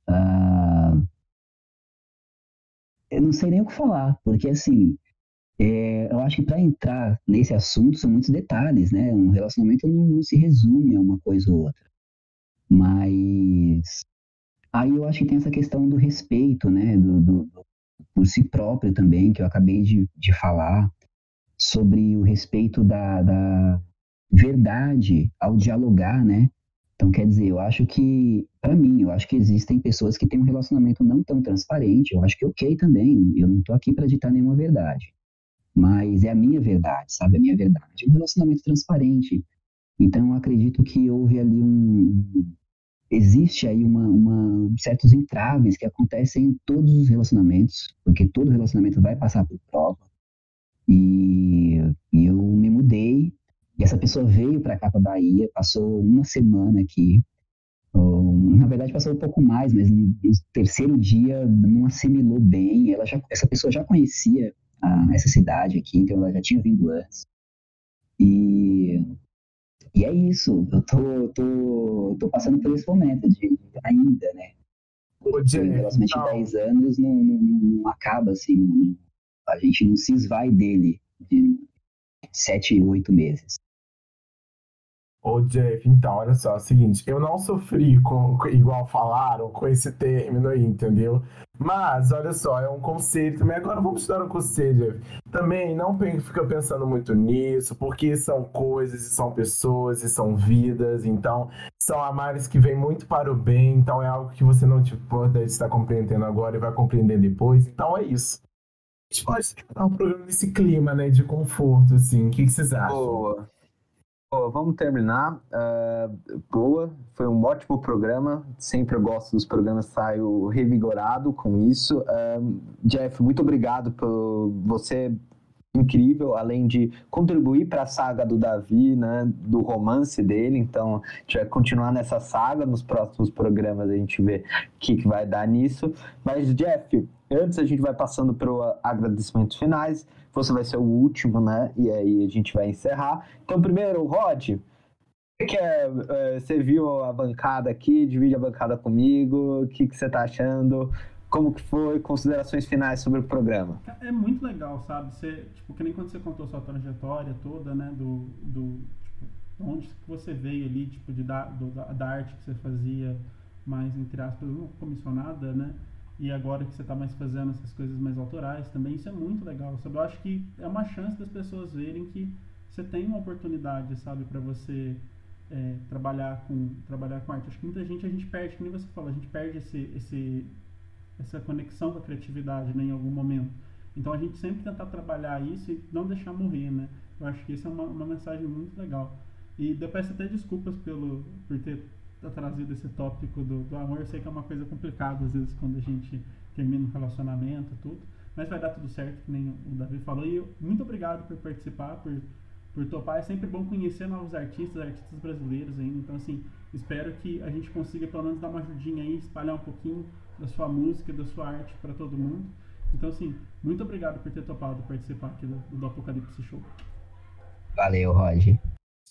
S5: Ah, eu não sei nem o que falar, porque assim, é, eu acho que para entrar nesse assunto são muitos detalhes, né? Um relacionamento não, não se resume a uma coisa ou outra. Mas aí eu acho que tem essa questão do respeito, né? Do- do- por si próprio também, que eu acabei de, de falar, sobre o respeito da, da verdade ao dialogar, né? Então, quer dizer, eu acho que, para mim, eu acho que existem pessoas que têm um relacionamento não tão transparente. Eu acho que ok também. Eu não tô aqui para ditar nenhuma verdade. Mas é a minha verdade, sabe? A minha verdade. Um relacionamento transparente. Então, eu acredito que houve ali um. Existe aí uma, uma, certos entraves que acontecem em todos os relacionamentos, porque todo relacionamento vai passar por prova. E, e essa pessoa veio para cá, para Bahia, passou uma semana aqui. Ou, na verdade, passou um pouco mais, mas no, terceiro dia não assimilou bem. Ela já, essa pessoa já conhecia a, essa cidade aqui, então ela já tinha vindo antes. E, e é isso. Eu tô, tô, tô passando por esse momento de, ainda, né? Relacionamento de 10 anos não, não, não acaba assim. A gente não se esvai dele de 7, 8 meses.
S3: Ô Jeff, então, olha só, é o seguinte, eu não sofri com, igual falaram, com esse término aí, entendeu? Mas, olha só, é um conselho também. Agora vamos te dar um conselho, Jeff. Também não fica pensando muito nisso, porque são coisas, e são pessoas, e são vidas, então são amares que vêm muito para o bem, então é algo que você não te pode estar compreendendo agora e vai compreender depois. Então é isso. A gente pode terminar um programa nesse clima, né, de conforto, assim. O que, que vocês acham?
S1: Boa. Vamos terminar. Uh, boa, foi um ótimo programa. Sempre eu gosto dos programas, saio revigorado com isso. Uh, Jeff, muito obrigado por você incrível, além de contribuir para a saga do Davi, né, do romance dele. Então, a gente vai continuar nessa saga nos próximos programas, a gente vê o que, que vai dar nisso. Mas, Jeff, antes a gente vai passando para agradecimentos finais você vai ser o último, né? E aí a gente vai encerrar. Então, primeiro, Rod, que é, é, você viu a bancada aqui, divide a bancada comigo, o que, que você tá achando? Como que foi? Considerações finais sobre o programa.
S2: É muito legal, sabe? Você, tipo, que nem quando você contou sua trajetória toda, né? Do, do tipo, onde você veio ali, tipo, de, da, do, da arte que você fazia mais, entre aspas, comissionada, né? E agora que você está mais fazendo essas coisas mais autorais também, isso é muito legal, sabe? Eu acho que é uma chance das pessoas verem que você tem uma oportunidade, sabe, para você é, trabalhar com trabalhar com arte. Acho que muita gente a gente perde, como você falou, a gente perde esse, esse essa conexão com a criatividade, né, em algum momento. Então a gente sempre tentar trabalhar isso e não deixar morrer, né? Eu acho que isso é uma, uma mensagem muito legal. E eu peço até desculpas pelo por ter ter trazido esse tópico do, do amor. Eu sei que é uma coisa complicada às vezes quando a gente termina um relacionamento tudo. Mas vai dar tudo certo, que nem o Davi falou. E eu, muito obrigado por participar, por, por topar. É sempre bom conhecer novos artistas, artistas brasileiros ainda. Então, assim, espero que a gente consiga pelo menos dar uma ajudinha aí, espalhar um pouquinho da sua música, da sua arte para todo mundo. Então, assim, muito obrigado por ter topado participar aqui do, do Apocalipse Show.
S5: Valeu, Roger.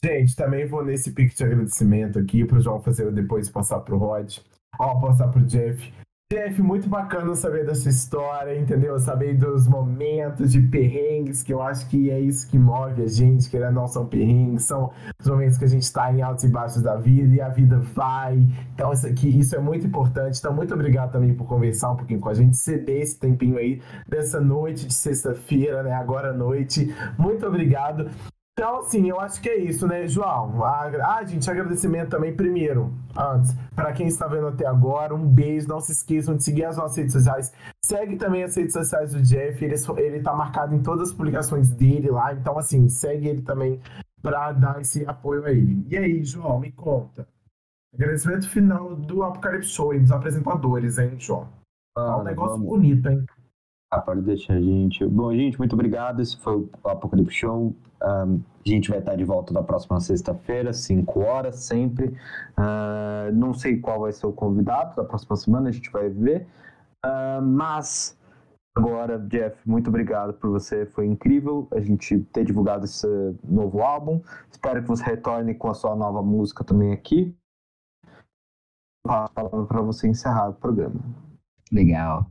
S3: Gente, também vou nesse pique de agradecimento aqui pro João fazer depois passar pro Rod. Ó, passar pro Jeff. Jeff, muito bacana saber dessa história, entendeu? Saber dos momentos de perrengues, que eu acho que é isso que move a gente, que não são perrengues, são os momentos que a gente está em altos e baixos da vida e a vida vai. Então, isso aqui, isso é muito importante. Então, muito obrigado também por conversar um pouquinho com a gente, ceder esse tempinho aí dessa noite de sexta-feira, né? Agora à noite. Muito obrigado. Então, assim, eu acho que é isso, né, João? Ah, gente, agradecimento também, primeiro, antes, para quem está vendo até agora, um beijo, não se esqueçam de seguir as nossas redes sociais. Segue também as redes sociais do Jeff, ele, ele tá marcado em todas as publicações dele lá, então, assim, segue ele também para dar esse apoio a ele. E aí, João, me conta. Agradecimento final do Apocalipse Show e dos apresentadores, hein, João? Ah, um negócio vamos. bonito, hein?
S1: Ah, pode deixar, gente. Bom, gente, muito obrigado. Esse foi o Apocalipse Show. Um, a gente vai estar de volta na próxima sexta-feira, 5 horas, sempre. Uh, não sei qual vai ser o convidado da próxima semana, a gente vai ver. Uh, mas, agora, Jeff, muito obrigado por você. Foi incrível a gente ter divulgado esse novo álbum. Espero que você retorne com a sua nova música também aqui. Para você encerrar o programa.
S5: Legal.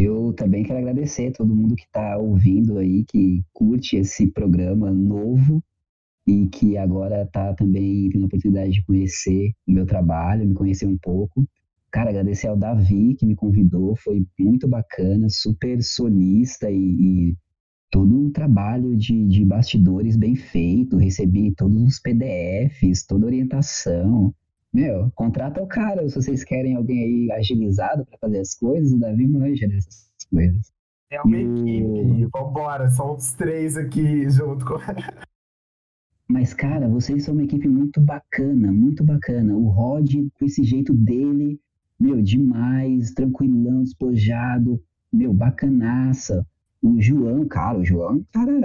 S5: Eu também quero agradecer a todo mundo que está ouvindo aí, que curte esse programa novo e que agora está também tendo a oportunidade de conhecer o meu trabalho, me conhecer um pouco. Cara, agradecer ao Davi que me convidou, foi muito bacana, super solista e, e todo um trabalho de, de bastidores bem feito. Recebi todos os PDFs, toda a orientação. Meu, contrata o cara, se vocês querem alguém aí agilizado pra fazer as coisas, o Davi manja dessas coisas.
S3: É uma
S5: E o-
S3: equipe. Vambora, são os três aqui junto com.
S5: Mas, cara, vocês são uma equipe muito bacana, muito bacana. O Rod, com esse jeito dele, meu, demais, tranquilão, despojado, meu, bacanaça. O João, cara, o João, cara,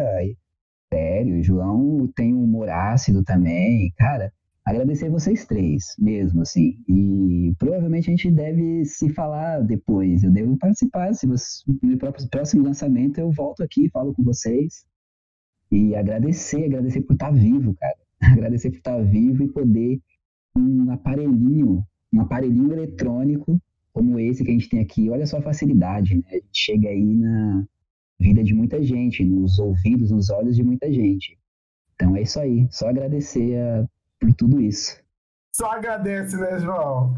S5: sério, o João tem um humor ácido também, cara. Agradecer vocês três, mesmo, assim. E provavelmente a gente deve se falar depois. Eu devo participar. Se você, no próximo lançamento, eu volto aqui, falo com vocês. E agradecer, agradecer por estar vivo, cara. Agradecer por estar vivo e poder um aparelhinho, um aparelhinho eletrônico como esse que a gente tem aqui. Olha só a facilidade, né? A gente chega aí na vida de muita gente, nos ouvidos, nos olhos de muita gente. Então é isso aí. Só agradecer a- por tudo isso.
S3: Só agradece, né, João?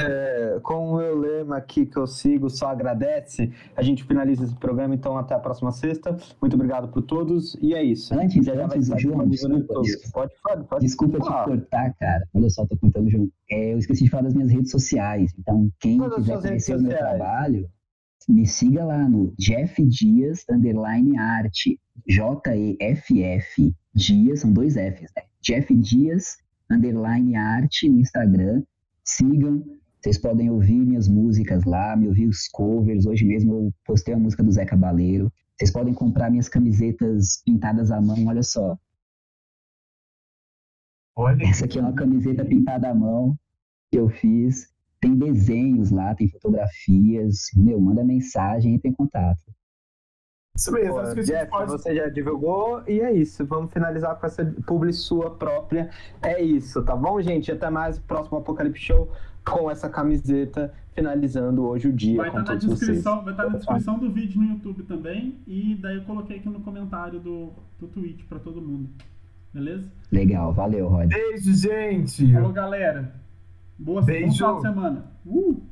S1: É, com o meu lema aqui que eu sigo, só agradece. A gente finaliza esse programa, então até a próxima sexta. Muito obrigado por todos. E é isso.
S5: Antes,
S1: Já já vai
S5: antes,
S1: estar
S5: João, desculpa.
S1: Pode, pode, pode.
S5: Desculpa te
S1: falar.
S5: cortar, cara. Olha só, tô contando junto. É, eu esqueci de falar das minhas redes sociais. Então, quem
S1: Quais as
S5: quiser conhecer o meu
S1: sociais?
S5: trabalho, me siga lá no Jeff Dias underline arte. J-E-F-F. Dias, são dois Fs, né? Jeff Dias underline arte no Instagram. Sigam. Vocês podem ouvir minhas músicas lá, me ouvir os covers. Hoje mesmo eu postei a música do Zé Cabaleiro. Vocês podem comprar minhas camisetas pintadas à mão, olha só.
S3: Olha,
S5: Essa aqui é uma camiseta pintada à mão que eu fiz. Tem desenhos lá, tem fotografias. Meu, manda mensagem, entra em contato.
S3: Isso mesmo.
S1: Jeff,
S3: pode.
S1: você já divulgou e é isso. Vamos finalizar com essa publi sua própria. É isso, tá bom, gente? Até mais. Próximo Apocalipse Show com essa camiseta, finalizando hoje o dia
S2: Vai
S1: com
S2: estar na
S1: todos vocês.
S2: descrição, vai estar na
S1: Opa.
S2: descrição do vídeo no YouTube também. E daí eu coloquei aqui no comentário do, do tweet pra todo mundo. Beleza?
S5: Legal, valeu, Rod.
S3: Beijo, gente.
S2: Falou, galera. Boa bom
S3: Beijo.
S2: final de semana. Uh!